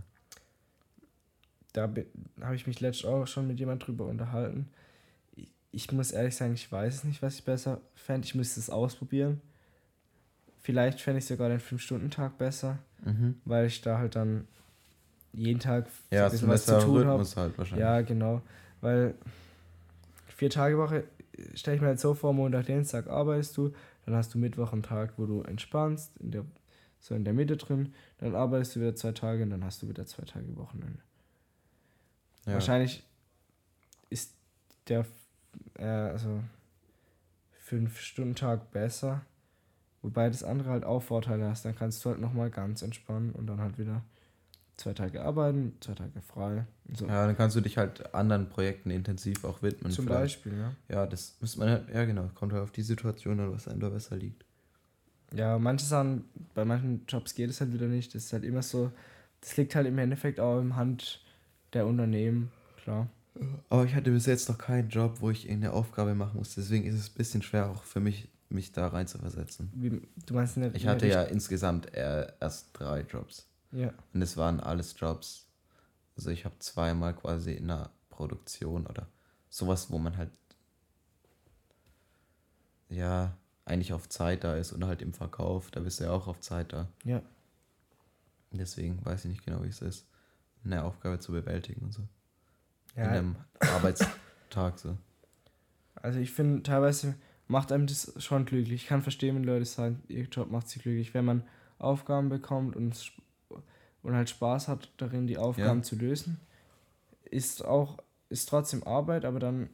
Da habe ich mich letztens auch schon mit jemand drüber unterhalten. Ich, ich muss ehrlich sagen, ich weiß es nicht, was ich besser fände. Ich müsste es ausprobieren. Vielleicht fände ich sogar den 5-Stunden-Tag besser, mhm. weil ich da halt dann jeden Tag ja, so was zu tun habe. Halt wahrscheinlich. Ja, genau. Weil vier Tage Woche stelle ich mir halt so vor, Montag, Dienstag arbeitest du, dann hast du Mittwoch einen Tag, wo du entspannst, in der, so in der Mitte drin, dann arbeitest du wieder zwei Tage und dann hast du wieder zwei Tage Wochenende. Ja. Wahrscheinlich ist der äh, also 5-Stunden-Tag besser. Wobei das andere halt auch Vorteile hast. Dann kannst du halt nochmal ganz entspannen und dann halt wieder zwei Tage arbeiten, zwei Tage frei. So. Ja, dann kannst du dich halt anderen Projekten intensiv auch widmen. Zum vielleicht. Beispiel, ja. Ja, das müsste man halt, ja genau, kommt halt auf die Situation an, was einem da besser liegt. Ja, manche Sachen, bei manchen Jobs geht es halt wieder nicht. Das ist halt immer so, das liegt halt im Endeffekt auch im Hand der Unternehmen, klar. Aber ich hatte bis jetzt noch keinen Job, wo ich irgendeine Aufgabe machen muss. Deswegen ist es ein bisschen schwer auch für mich, mich da rein zu versetzen. Wie, du meinst eine, Ich hatte ja insgesamt erst drei Jobs. Ja. Und es waren alles Jobs. Also ich habe zweimal quasi in einer Produktion oder sowas, wo man halt ja, eigentlich auf Zeit da ist und halt im Verkauf, da bist du ja auch auf Zeit da. Ja. Deswegen weiß ich nicht genau, wie es ist, eine Aufgabe zu bewältigen und so. Ja. In einem Arbeitstag so. Also ich finde, teilweise macht einem das schon glücklich. Ich kann verstehen, wenn Leute sagen, ihr Job macht sie glücklich. Wenn man Aufgaben bekommt und, und halt Spaß hat darin, die Aufgaben Ja. zu lösen, ist auch, ist trotzdem Arbeit, aber dann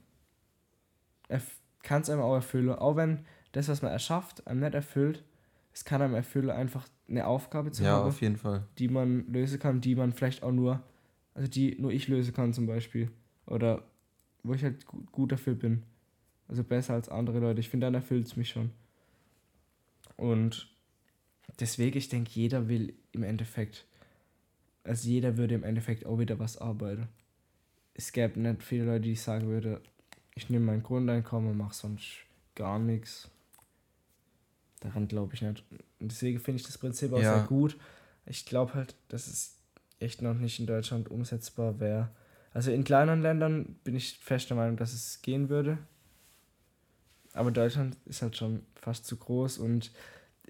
kann es einem auch erfüllen. Auch wenn das, was man erschafft, einem nicht erfüllt, es kann einem erfüllen, einfach eine Aufgabe zu Ja, haben, auf jeden Fall. die man lösen kann, die man vielleicht auch nur, also die nur ich lösen kann zum Beispiel. Oder wo ich halt gut, gut dafür bin. Also besser als andere Leute. Ich finde, dann erfüllt es mich schon. Und deswegen, ich denke, jeder will im Endeffekt, also jeder würde im Endeffekt auch wieder was arbeiten. Es gäbe nicht viele Leute, die sagen würden, ich nehme mein Grundeinkommen und mache sonst gar nichts. Daran glaube ich nicht. Und deswegen finde ich das Prinzip auch Ja. sehr gut. Ich glaube halt, dass es echt noch nicht in Deutschland umsetzbar wäre. Also in kleineren Ländern bin ich fest der Meinung, dass es gehen würde. Aber Deutschland ist halt schon fast zu groß und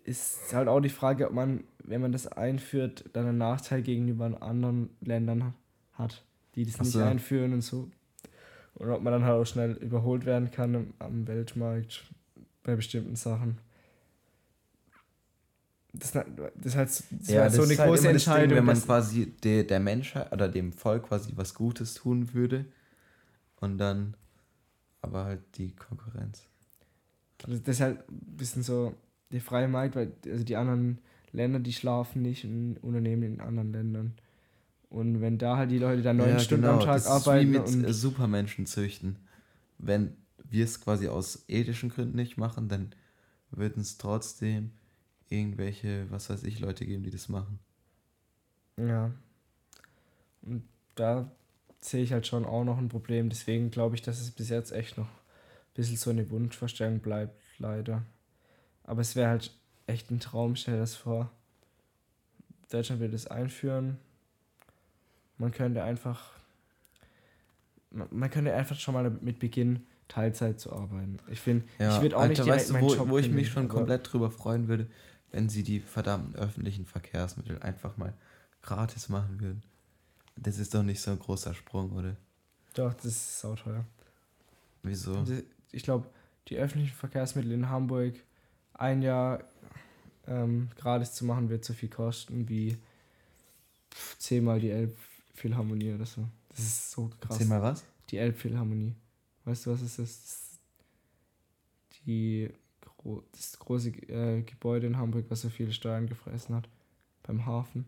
ist halt auch die Frage, ob man, wenn man das einführt, dann einen Nachteil gegenüber anderen Ländern hat, die das Ach nicht so. einführen und so. Und ob man dann halt auch schnell überholt werden kann am Weltmarkt bei bestimmten Sachen. Das, das ist halt, das ist halt so eine halt große immer das Ding, Entscheidung. wenn man quasi der, der Menschheit oder dem Volk quasi was Gutes tun würde und dann aber halt die Konkurrenz. Das ist halt ein bisschen so der freie Markt, weil also die anderen Länder, die schlafen nicht in Unternehmen in anderen Ländern. Und wenn da halt die Leute dann neun Ja, Stunden genau, am Tag das arbeiten ist wie mit und äh, Supermenschen züchten. Wenn wir es quasi aus ethischen Gründen nicht machen, dann würden es trotzdem irgendwelche, was weiß ich, Leute geben, die das machen. ja. Und da sehe ich halt schon auch noch ein Problem. Deswegen glaube ich, dass es bis jetzt echt noch ein bisschen so eine Wunschvorstellung bleibt, leider. Aber es wäre halt echt ein Traum, stell dir das vor. Deutschland will das einführen. Man könnte einfach. Man, könnte einfach schon mal damit beginnen, Teilzeit zu arbeiten. Ich finde, ich würde auch nicht direkt weißt du, meinen wo, Job wo ich mich schon komplett drüber freuen würde, wenn sie die verdammten öffentlichen Verkehrsmittel einfach mal gratis machen würden. Das ist doch nicht so ein großer Sprung, oder? Doch, das ist sauteuer. Wieso? Also, Ich glaube, die öffentlichen Verkehrsmittel in Hamburg ein Jahr ähm, gratis zu machen, wird so viel kosten wie zehnmal die Elbphilharmonie oder so. Das ist so krass. Erzähl mal was? Die Elbphilharmonie. Weißt du, was ist das? die, das große äh, Gebäude in Hamburg, was so viele Steuern gefressen hat. Beim Hafen.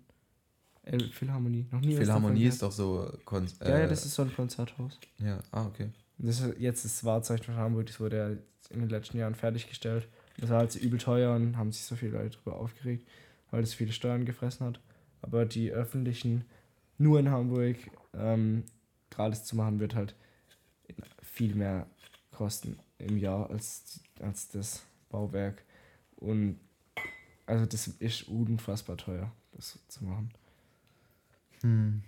Elbphilharmonie. Noch nie Philharmonie ist doch so. Kon Ja, ja, äh, das ist so ein Konzerthaus. Ja, ah, okay. Das ist jetzt das Wahrzeichen von Hamburg, das wurde ja in den letzten Jahren fertiggestellt. Das war halt so übel teuer und haben sich so viele Leute darüber aufgeregt, weil es viele Steuern gefressen hat. Aber die öffentlichen nur in Hamburg ähm, gratis zu machen, wird halt viel mehr kosten im Jahr als, als das Bauwerk. Und also das ist unfassbar teuer, das zu machen. Hm.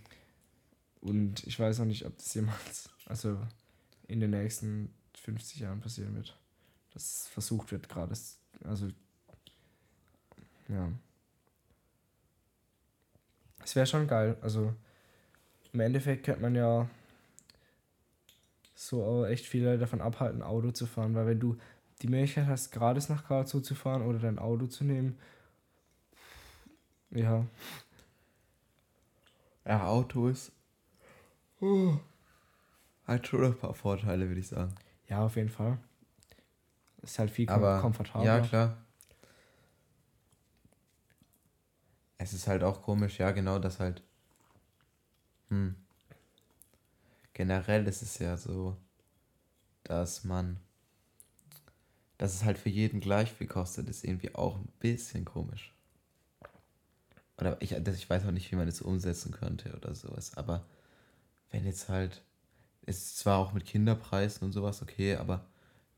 Und ich weiß auch nicht, ob das jemals, also in den nächsten 50 Jahren passieren wird. Dass versucht wird gerade. Also, ja. Es wäre schon geil. Also, im Endeffekt könnte man ja so auch echt viele davon abhalten, Auto zu fahren. Weil wenn du die Möglichkeit hast, gratis nach Karlsruhe zu fahren oder dein Auto zu nehmen, ja, Ja, Auto ist. Hat schon ein paar Vorteile, würde ich sagen. ja, auf jeden Fall. Ist halt viel Aber komfortabler. ja, klar. Es ist halt auch komisch, ja, genau, dass halt. Hm. Generell ist es ja so, dass man. Dass es halt für jeden gleich viel kostet, ist irgendwie auch ein bisschen komisch. Oder ich, das, ich weiß auch nicht, wie man das umsetzen könnte oder sowas. Aber wenn jetzt halt. Es ist zwar auch mit Kinderpreisen und sowas okay, aber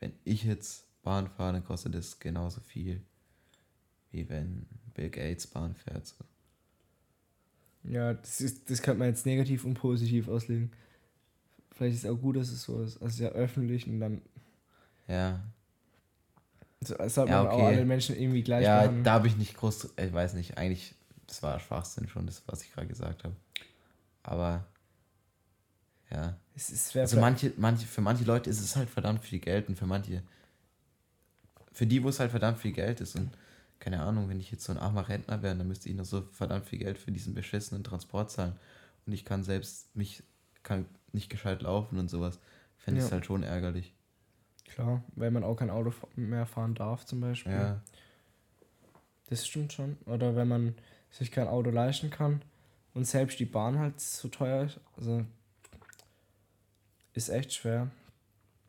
wenn ich jetzt Bahn fahre, dann kostet das genauso viel, wie wenn Bill Gates Bahn fährt. So. Ja, das, ist, das könnte man jetzt negativ und positiv auslegen. Vielleicht ist es auch gut, dass es so ist. Also ja öffentlich und dann. Ja. Das sollte man auch alle Menschen irgendwie gleich Ja, behandeln. da habe ich nicht groß, ich weiß nicht, eigentlich, das war Schwachsinn schon, das, was ich gerade gesagt habe. Aber, ja. Es ist also manche, manche, für manche Leute ist es halt verdammt viel Geld und für manche, für die, wo es halt verdammt viel Geld ist und keine Ahnung, wenn ich jetzt so ein armer Rentner wäre, dann müsste ich noch so verdammt viel Geld für diesen beschissenen Transport zahlen und ich kann selbst mich, kann nicht gescheit laufen und sowas, fände ich es halt schon ärgerlich. Klar, weil man auch kein Auto mehr fahren darf zum Beispiel. Ja. Das stimmt schon. Oder wenn man sich kein Auto leisten kann und selbst die Bahn halt zu teuer ist. Also ist echt schwer.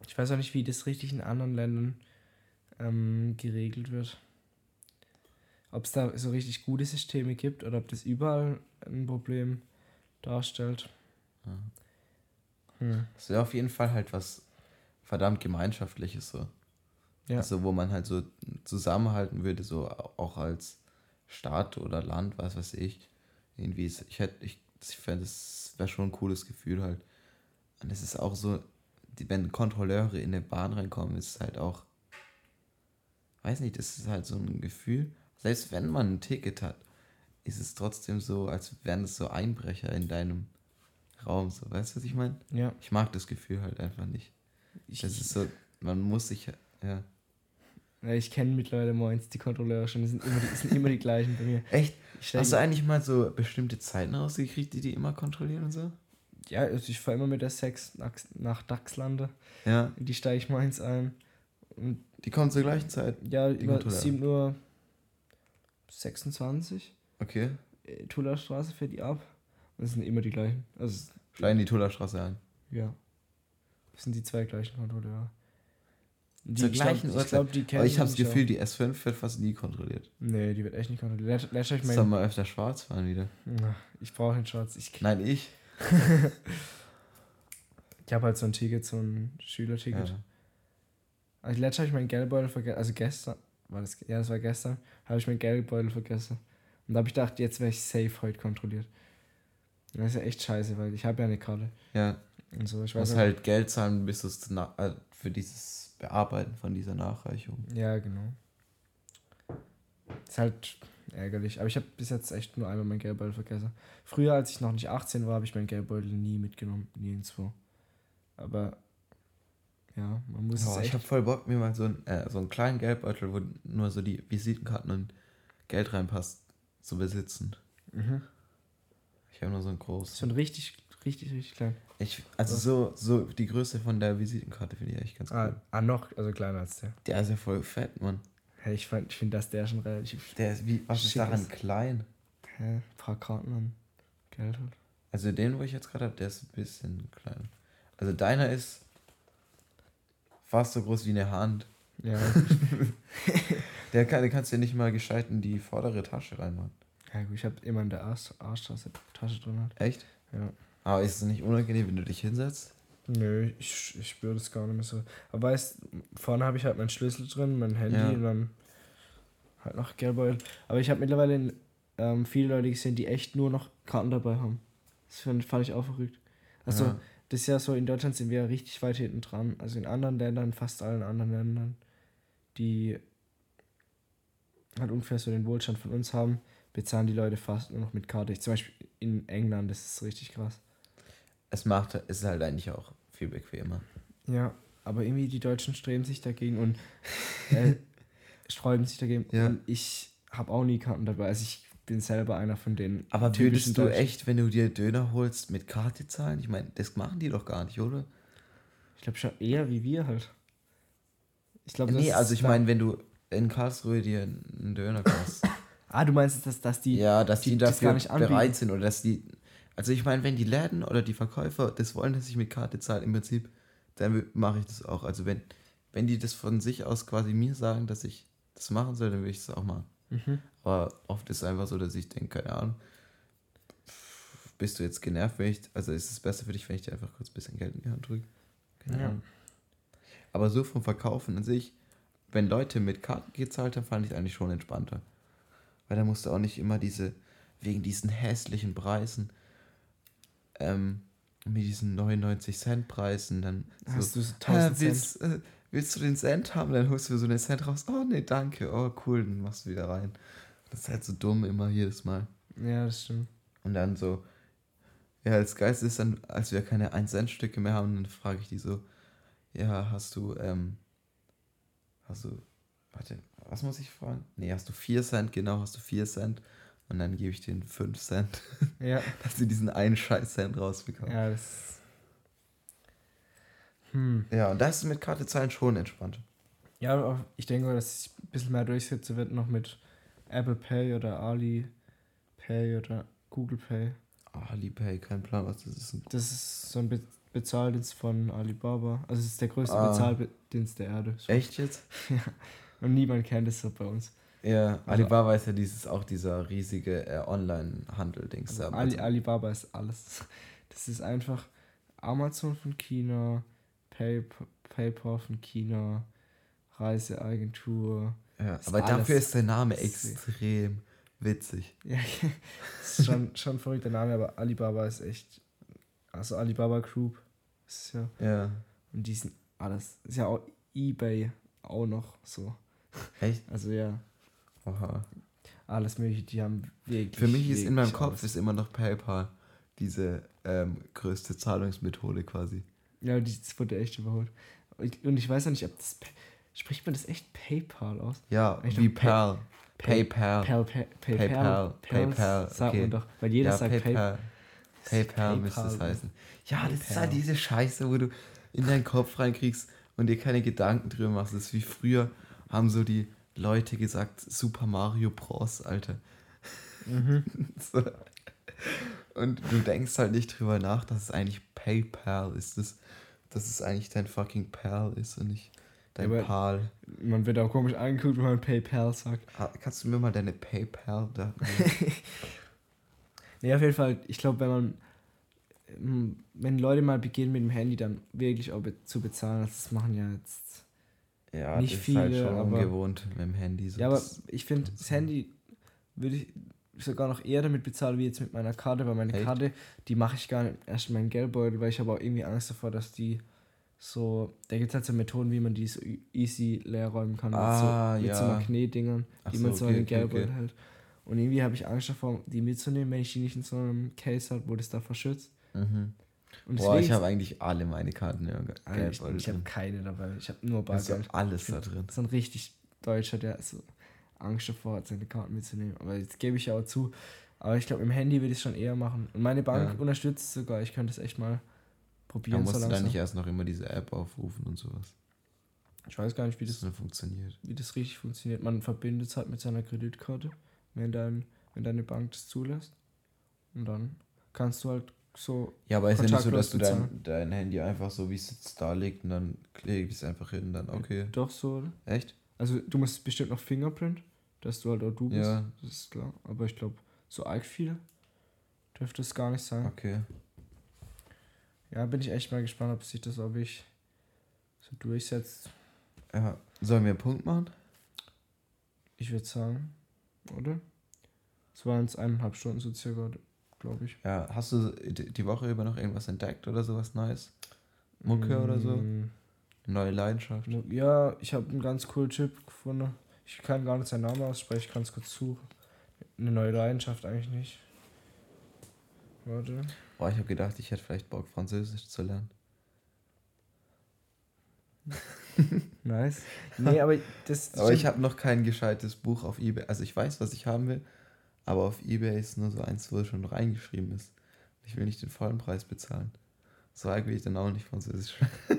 Ich weiß auch nicht, wie das richtig in anderen Ländern ähm, geregelt wird. Ob es da so richtig gute Systeme gibt oder ob das überall ein Problem darstellt. Ja. Hm. Das wäre auf jeden Fall halt was verdammt Gemeinschaftliches so. Ja. Also wo man halt so zusammenhalten würde, so auch als Staat oder Land, was weiß ich. Irgendwie, ist, ich hätte, ich, ich fände, das wäre schon ein cooles Gefühl halt. Und es ist auch so, die, wenn Kontrolleure in eine Bahn reinkommen, ist es halt auch, weiß nicht, das ist halt so ein Gefühl, selbst wenn man ein Ticket hat, ist es trotzdem so, als wären es so Einbrecher in deinem Raum, so, weißt du, was ich meine? Ja. Ich mag das Gefühl halt einfach nicht. Ich, das ist so, man muss sich, ja. Ich kenne mittlerweile moins die Kontrolleure schon, die sind immer die, sind immer die gleichen bei mir. Echt? Hast du eigentlich mal so bestimmte Zeiten rausgekriegt, die die immer kontrollieren und so? Ja, also ich fahre immer mit der Sex nach, nach Dachslande. Ja. Die steige ich meins ein. Und die kommen zur gleichen Zeit? Ja, über 7 Uhr 26. Okay. Äh, Tullerstraße fährt die ab. Und es sind immer die gleichen. Also Steigen die Tullerstraße ein? Ja. Das sind die zwei gleichen Kontrolleure. Die Zur gleichen glaub, Ich glaube, die kennen. Aber ich habe das Gefühl, die S5 wird fast nie kontrolliert. Nee, die wird echt nicht kontrolliert. Letzt, letzt Soll mal öfter schwarz fahren wieder. Ich brauche nicht schwarz. Ich, Nein, ich. ich habe halt so ein Ticket, so ein Schülerticket. Ja. Also letztes habe ich meinen Geldbeutel vergessen. Also gestern, war das, ja, das war gestern, habe ich meinen Geldbeutel vergessen. Und da habe ich gedacht, jetzt wäre ich safe heute kontrolliert. Das ist ja echt scheiße, weil ich habe ja eine Karte. Ja. Und so, ich weiß halt Geld zahlen, bis es äh, für dieses Bearbeiten von dieser Nachreichung. Ja, genau. Ist halt ärgerlich. Aber ich habe bis jetzt echt nur einmal mein Geldbeutel vergessen. Früher, als ich noch nicht 18 war, habe ich meinen Geldbeutel nie mitgenommen. Nirgendwo. Aber ja, man muss oh. Ich habe voll Bock, mir mal so, ein, äh, so einen kleinen Geldbeutel, wo nur so die Visitenkarten und Geld reinpasst, zu besitzen. Mhm. Ich habe nur so einen großen. Schon richtig, richtig, richtig klein. Ich, also so, so die Größe von der Visitenkarte finde ich echt ganz ah, cool. Ah, noch, also kleiner als der. Der ist ja voll fett, Mann. Hey, ich, ich finde, dass der schon relativ. Der ist wie, was ist daran ist. klein? Hä? Ein paar Karten an Geld hat. Also den, wo ich jetzt gerade habe, der ist ein bisschen klein. Also deiner ist fast so groß wie eine Hand. Ja. der, kann, der kannst du ja nicht mal gescheit in die vordere Tasche reinmachen. Ja, gut, ich habe immer in der Arsch, Arschtasche Tasche drin. Hat. Echt? Ja. Aber ist es nicht unangenehm, wenn du dich hinsetzt? Nö, ich, ich spüre das gar nicht mehr so. Aber weißt vorne habe ich halt meinen Schlüssel drin, mein Handy ja. und dann halt noch Geldbeutel. Aber ich habe mittlerweile ähm, viele Leute gesehen, die echt nur noch Karten dabei haben. Das fand, fand ich auch verrückt. Also, ja. das ist ja so, in Deutschland sind wir richtig weit hinten dran. Also in anderen Ländern, fast allen anderen Ländern, die halt ungefähr so den Wohlstand von uns haben, bezahlen die Leute fast nur noch mit Karte. zum Beispiel in England, das ist richtig krass. Es macht, es ist halt eigentlich auch viel bequemer. Ja, aber irgendwie die Deutschen streben sich dagegen und äh, sträuben sich dagegen. Ja. Und ich habe auch nie Karten dabei. Also ich bin selber einer von denen. Aber würdest du echt, wenn du dir Döner holst, mit Karte zahlen? Ich meine, das machen die doch gar nicht, oder? Ich glaube schon eher wie wir halt. Ich glaube, Nee, also ich meine, wenn du in Karlsruhe dir einen Döner kaufst. Ah, du meinst, dass, dass die, ja, dass die, die dafür das bereit sind oder dass die. Also ich meine, wenn die Läden oder die Verkäufer das wollen, dass ich mit Karte zahle, im Prinzip, dann mache ich das auch. Also wenn, wenn die das von sich aus quasi mir sagen, dass ich das machen soll, dann will ich das auch machen. Mhm. Aber oft ist es einfach so, dass ich denke, keine Ahnung, bist du jetzt genervt, wenn ich, also ist es besser für dich, wenn ich dir einfach kurz ein bisschen Geld in die Hand drücke. Keine ja. Aber so vom Verkaufen an sich, wenn Leute mit Karten gezahlt haben, fand ich eigentlich schon entspannter. Weil da musst du auch nicht immer diese, wegen diesen hässlichen Preisen, ähm, mit diesen 99 Cent Preisen, dann hast so, du 1000 äh, Cent. Äh, willst du den Cent haben? Dann holst du so den Cent raus. Oh, nee, danke. Oh, cool, dann machst du wieder rein. Das ist halt so dumm immer jedes Mal. Ja, das stimmt. Und dann so, ja, das Geilste ist dann, als wir keine 1-Cent-Stücke mehr haben, dann frage ich die so, ja, hast du, ähm, hast du, warte, was muss ich fragen? Nee, hast du 4 Cent? Genau, hast du 4 Cent? Und dann gebe ich denen 5 Cent. Ja. dass sie diesen einen Scheiß Cent rausbekommen. Ja, das. Hm. Ja, und das ist mit Karte zahlen schon entspannt. Ja, aber ich denke, dass es ein bisschen mehr durchsetzen wird noch mit Apple Pay oder Ali Pay oder Google Pay. Alipay, kein Plan, was das ist. Das ist so ein Be Bezahldienst von Alibaba. Also es ist der größte Ah. Bezahldienst der Erde. Echt jetzt? Und niemand kennt es so bei uns. Ja, Also- Alibaba ist ja dieses auch dieser riesige äh, Online-Handel-Dings. Also. Ali, Alibaba ist alles. Das ist einfach Amazon von China, Pay, PayPal von China, Reiseagentur. ja, aber alles dafür ist der Name extrem witzig. Ja, das ist schon, schon ein verrückter Name, aber Alibaba ist echt. Also Alibaba Group ist ja. Ja. Und die sind alles. Ist ja auch Ebay auch noch so. Echt? Also ja, Oha. alles mögliche, die haben wirklich. Für mich ist in meinem Kopf alles. ist immer noch PayPal diese ähm, größte Zahlungsmethode quasi. Ja, die das wurde echt überholt. Und ich weiß ja nicht, ob das. Spricht man das echt PayPal aus? Ja, Ich wie Pal. Pay- PayPal. Pal, Pay, PayPal. PayPal, PayPal, Sagt okay. man doch. Weil jeder ja, sagt PayPal. PayPal. PayPal müsste es PayPal. heißen. Ja, das ist PayPal. halt diese Scheiße, wo du in deinen Kopf reinkriegst und dir keine Gedanken drüber machst. Das ist wie früher haben so die Leute gesagt, Super Mario Bros, Alter. Mhm. So. Und du denkst halt nicht drüber nach, dass es eigentlich PayPal ist. Das, dass es eigentlich dein fucking Pal ist und nicht dein Ja, Pal. Man wird auch komisch angeguckt, wenn man PayPal sagt. Ah, Kannst du mir mal deine PayPal da? Nee, auf jeden Fall, ich glaube, wenn man. ähm, Wenn Leute mal beginnen mit dem Handy dann wirklich auch zu bezahlen, das machen ja jetzt. Ja, Nicht das ist halt viele, schon aber- ungewohnt mit dem Handy. So Ja, aber ich finde, das Handy würde ich sogar noch eher damit bezahlen, wie jetzt mit meiner Karte, weil meine Echt? Karte, die mache ich gar nicht erst in meinen Geldbeutel, weil ich habe auch irgendwie Angst davor, dass die so, da gibt es halt so Methoden, wie man die so e- easy leer räumen kann, Ah, mit, so, mit so ja. Magnetdingern, Ach die so, man so in okay, den okay, Geldbeutel okay. hält. Und irgendwie habe ich Angst davor, die mitzunehmen, wenn ich die nicht in so einem Case habe, wo das da verschützt. Mhm. Und Boah, ich habe eigentlich alle meine Karten im Alter, ich, Geldbeutel ich habe keine dabei, ich habe nur Bargeld. alles Ich da drin. So ein richtig Deutscher, der so Angst davor hat, seine Karten mitzunehmen. Aber jetzt gebe ich ja auch zu. Aber ich glaube, im Handy würde ich es schon eher machen. Und meine Bank Ja. unterstützt sogar. Ich könnte es echt mal probieren. musst so du dann nicht erst noch immer diese App aufrufen und sowas. Ich weiß gar nicht, wie das das, funktioniert. wie das richtig funktioniert. Man verbindet es halt mit seiner Kreditkarte, wenn, dein, wenn deine Bank das zulässt. Und dann kannst du halt so. Ja, aber ist ja nicht so, dass du dein, dein Handy einfach so, wie es jetzt da liegt, und dann ich es einfach hin, dann okay. Doch so, oder? Echt? Also, du musst bestimmt noch Fingerprint, dass du halt auch du bist. Ja. Das ist klar. Aber ich glaube, so arg viel dürfte es gar nicht sein. Okay. Ja, bin ich echt mal gespannt, ob sich das, ob ich so durchsetzt. Ja. Sollen wir einen Punkt machen? Ich würde sagen, oder? Es waren jetzt eineinhalb Stunden so circa, glaube ich. Ja. Hast du die Woche über noch irgendwas entdeckt oder sowas Neues? Mucke oder so? Mm, Neue Leidenschaft? Ja, ich habe einen ganz coolen Chip gefunden. Ich kann gar nicht seinen Namen aussprechen, ich kann es kurz suchen. Eine neue Leidenschaft eigentlich nicht. Warte. Boah, ich habe gedacht, ich hätte vielleicht Bock, Französisch zu lernen. Nice. Nee, aber das. Aber ich habe noch kein gescheites Buch auf Ebay. Also ich weiß, was ich haben will, aber auf Ebay ist nur so eins, wo schon reingeschrieben ist. Ich will nicht den vollen Preis bezahlen. So arg will ich dann auch nicht Französisch.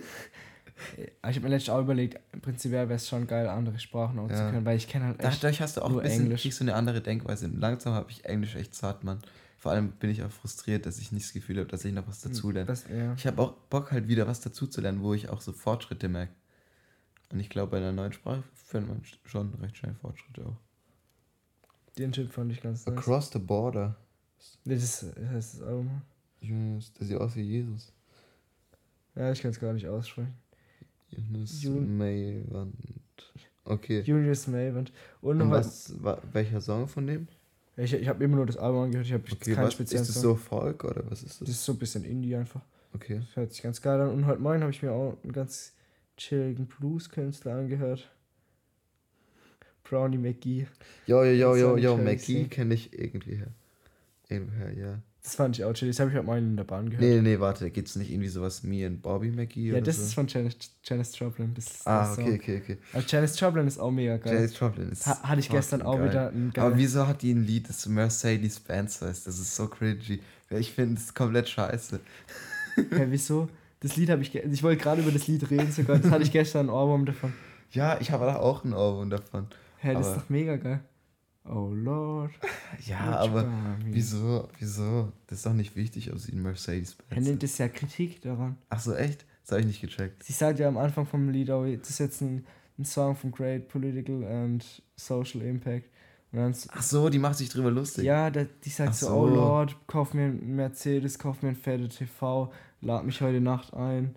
Ich habe mir letztens auch überlegt, prinzipiell wäre es schon geil, andere Sprachen auch zu Ja. können, weil ich kenne halt echt. Dadurch hast du auch nur ein bisschen Englisch. kriegst du eine andere Denkweise. Langsam habe ich Englisch echt zart, Mann. Vor allem bin ich auch frustriert, dass ich nicht das Gefühl habe, dass ich noch was dazu lerne. Das, ja. Ich habe auch Bock halt wieder was dazu zu lernen, wo ich auch so Fortschritte merke. Und ich glaube, bei einer neuen Sprache findet man schon recht schnell Fortschritte auch. Den Chip fand ich ganz nice. Across the Border. Nee, Das das heißt das Album. Junge, der sieht aus wie Jesus. Ja, ich kann es gar nicht aussprechen. Jun- Maywand. Okay. Julius Mavent. Und Und was. was, wa, welcher Song von dem? Ich, ich habe immer nur das Album angehört, ich habe Okay, keinen was, speziellen ist das so Folk oder was ist Das das? ist so ein bisschen Indie einfach. Okay. Das hört sich ganz geil an. Und heute Morgen habe ich mir auch ein ganz chilligen Blues-Künstler angehört. Brownie McGee. Jo, jo, jo, Das jo, jo, McGee kenne ich irgendwie her. Irgendwoher, ja. Das fand ich auch chillig. Das habe ich heute Morgen in der Bahn gehört. Nee, nee, warte, gibt's nicht irgendwie sowas Me and Bobby McGee ja, das so? ist von Janis, Janis Joplin. Das ist ah, okay, okay, okay. Also Janis Joplin ist auch mega geil. Janis Joplin ist Ha hatte ich gestern auch geil. wieder ein Aber geil. wieso hat die ein Lied, das Mercedes-Benz heißt? Das ist so cringy. Ich finde es komplett scheiße. Hä, wieso? Das Lied habe ich. Ich wollte gerade über das Lied reden sogar. Das hatte ich gestern ein Ohrwurm davon. Ja, ich habe auch ein Ohrwurm davon. Hä, das Aber- ist doch mega geil. Oh Lord. Ja, aber wieso, wieso? Das ist doch nicht wichtig, ob sie Er Mercedes-Benz nimmt ist. es ja Kritik daran. Ach so, echt? Das habe ich nicht gecheckt. Sie sagt ja am Anfang vom Lied auch, das ist jetzt ein, ein Song von Great Political and Social Impact. Und dann, s- Ach so, die macht sich drüber lustig. ja, da, die sagt so, so. oh Lord, kauf mir einen Mercedes, kauf mir ein fette TV, lad mich heute Nacht ein.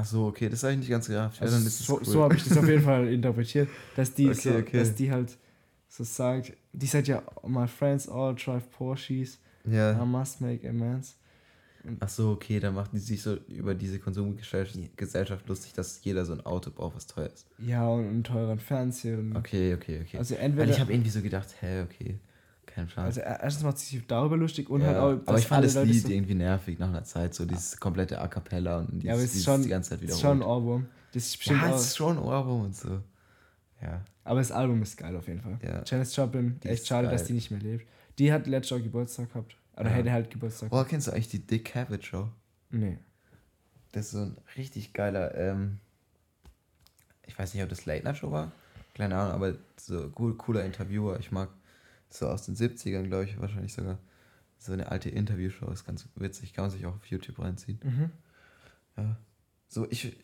Ach so, okay, das habe ich nicht ganz gerafft. Ja, Also es so cool. so habe ich das auf jeden Fall interpretiert, dass die, Okay, so, okay. dass die halt so sagt, die sagt ja, my friends all drive Porsches, I Ja. must make amends. Ach so, okay, dann macht die sich so über diese Konsumgesellschaft Gesellschaft lustig, dass jeder so ein Auto braucht, was teuer ist. Ja, und einen teuren Fernseher. Okay, okay, okay. Also entweder, ich habe irgendwie so gedacht, hä, okay, kein Plan. also er- erstens macht sich darüber lustig und ja, halt auch, aber ich fand das Leute Lied so- irgendwie nervig nach einer Zeit, so dieses komplette A Cappella und dieses, Ja, aber es ist schon, die ganze Zeit ist schon ein Ohrwurm. Das ist bestimmt ja, es ist schon Ohrwurm und so. Ja. aber das Album ist geil auf jeden Fall. Ja. Janis Joplin, Die echt ist schade, dass geil. die nicht mehr lebt. Die hat letztes Jahr Geburtstag gehabt. Oder Ja. hätte halt Geburtstag. Boah, kennst du eigentlich die Dick Cavett Show? Nee. Das ist so ein richtig geiler, ähm, ich weiß nicht, ob das Late Night Show war, keine Ahnung, aber so cool, cooler Interviewer. Ich mag so aus den 70ern, glaube ich, wahrscheinlich sogar. So eine alte Interviewshow ist ganz witzig, kann man sich auch auf YouTube reinziehen. Mhm. Ja. So, ich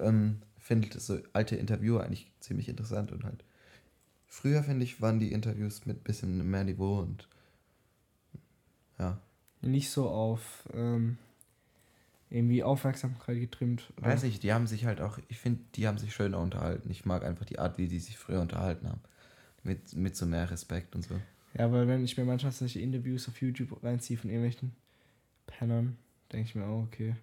ähm, finde so alte Interviewer eigentlich ziemlich interessant und halt. Früher, finde ich, waren die Interviews mit bisschen mehr Niveau und ja. Nicht so auf ähm, irgendwie Aufmerksamkeit getrimmt. Weiß nicht, die haben sich halt auch, ich finde, die haben sich schöner unterhalten. Ich mag einfach die Art, wie die sich früher unterhalten haben. Mit, mit so mehr Respekt und so. Ja, weil wenn ich mir manchmal solche Interviews auf YouTube reinziehe von irgendwelchen Pennern, denke ich mir auch, okay.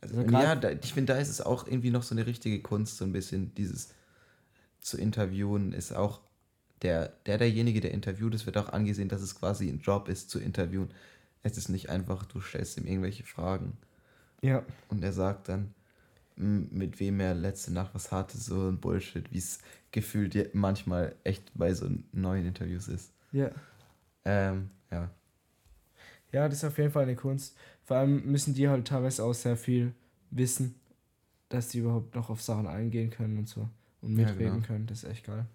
Also, Also ja, da, ich finde, da ist es auch irgendwie noch so eine richtige Kunst, so ein bisschen dieses zu interviewen ist auch der, der derjenige, der interviewt, es wird auch angesehen, dass es quasi ein Job ist, zu interviewen. Es ist nicht einfach, du stellst ihm irgendwelche Fragen Ja, und er sagt dann, mit wem er letzte Nacht was hatte, so ein Bullshit, wie es gefühlt manchmal echt bei so neuen Interviews ist. ja. Ähm, ja. Ja, das ist auf jeden Fall eine Kunst. Vor allem müssen die halt teilweise auch sehr viel wissen, dass die überhaupt noch auf Sachen eingehen können und so. Und Ja, mitreden genau. können. Das ist echt geil.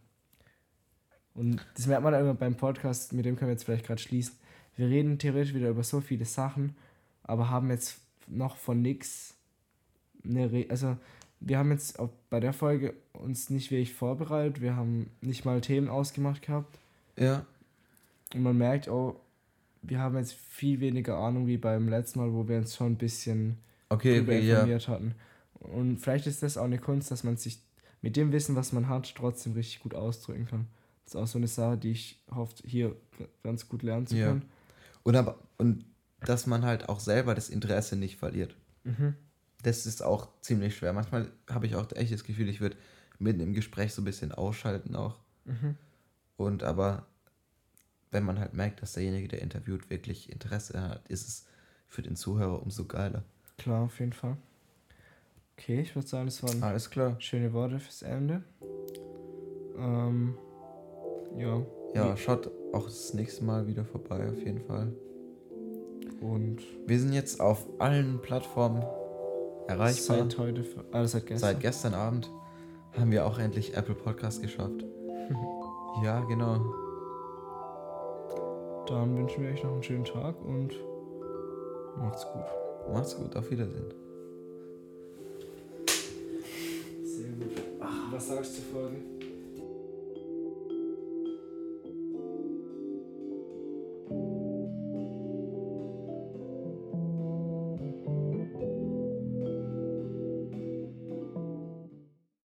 Und das merkt man immer beim Podcast, mit dem können wir jetzt vielleicht gerade schließen. Wir reden theoretisch wieder über so viele Sachen, aber haben jetzt noch von nix eine Re Also, wir haben jetzt auch bei der Folge uns nicht wirklich vorbereitet. Wir haben nicht mal Themen ausgemacht gehabt. Ja, Und man merkt auch, wir haben jetzt viel weniger Ahnung wie beim letzten Mal, wo wir uns schon ein bisschen okay, okay, ja. informiert hatten. Und vielleicht ist das auch eine Kunst, dass man sich mit dem Wissen, was man hat, trotzdem richtig gut ausdrücken kann. Das ist auch so eine Sache, die ich hoffe, hier ganz gut lernen zu Ja. können. Und, aber, und dass man halt auch selber das Interesse nicht verliert. Mhm. Das ist auch ziemlich schwer. Manchmal habe ich auch echt das Gefühl, ich würde mitten im Gespräch so ein bisschen ausschalten auch. Mhm. Und aber wenn man halt merkt, dass derjenige, der interviewt, wirklich Interesse hat, ist es für den Zuhörer umso geiler. Klar, auf jeden Fall. Okay, ich würde sagen, das waren Alles klar. schöne Worte fürs Ende. Ähm, ja. Ja, schaut auch das nächste Mal wieder vorbei, auf jeden Fall. Und Wir sind jetzt auf allen Plattformen erreichbar. seit heute, also seit gestern. Seit gestern Abend haben wir auch endlich Apple Podcast geschafft. ja, genau. Dann wünschen wir euch noch einen schönen Tag und macht's gut. Macht's gut, auf Wiedersehen. Sehr gut. was sagst du zur Folge?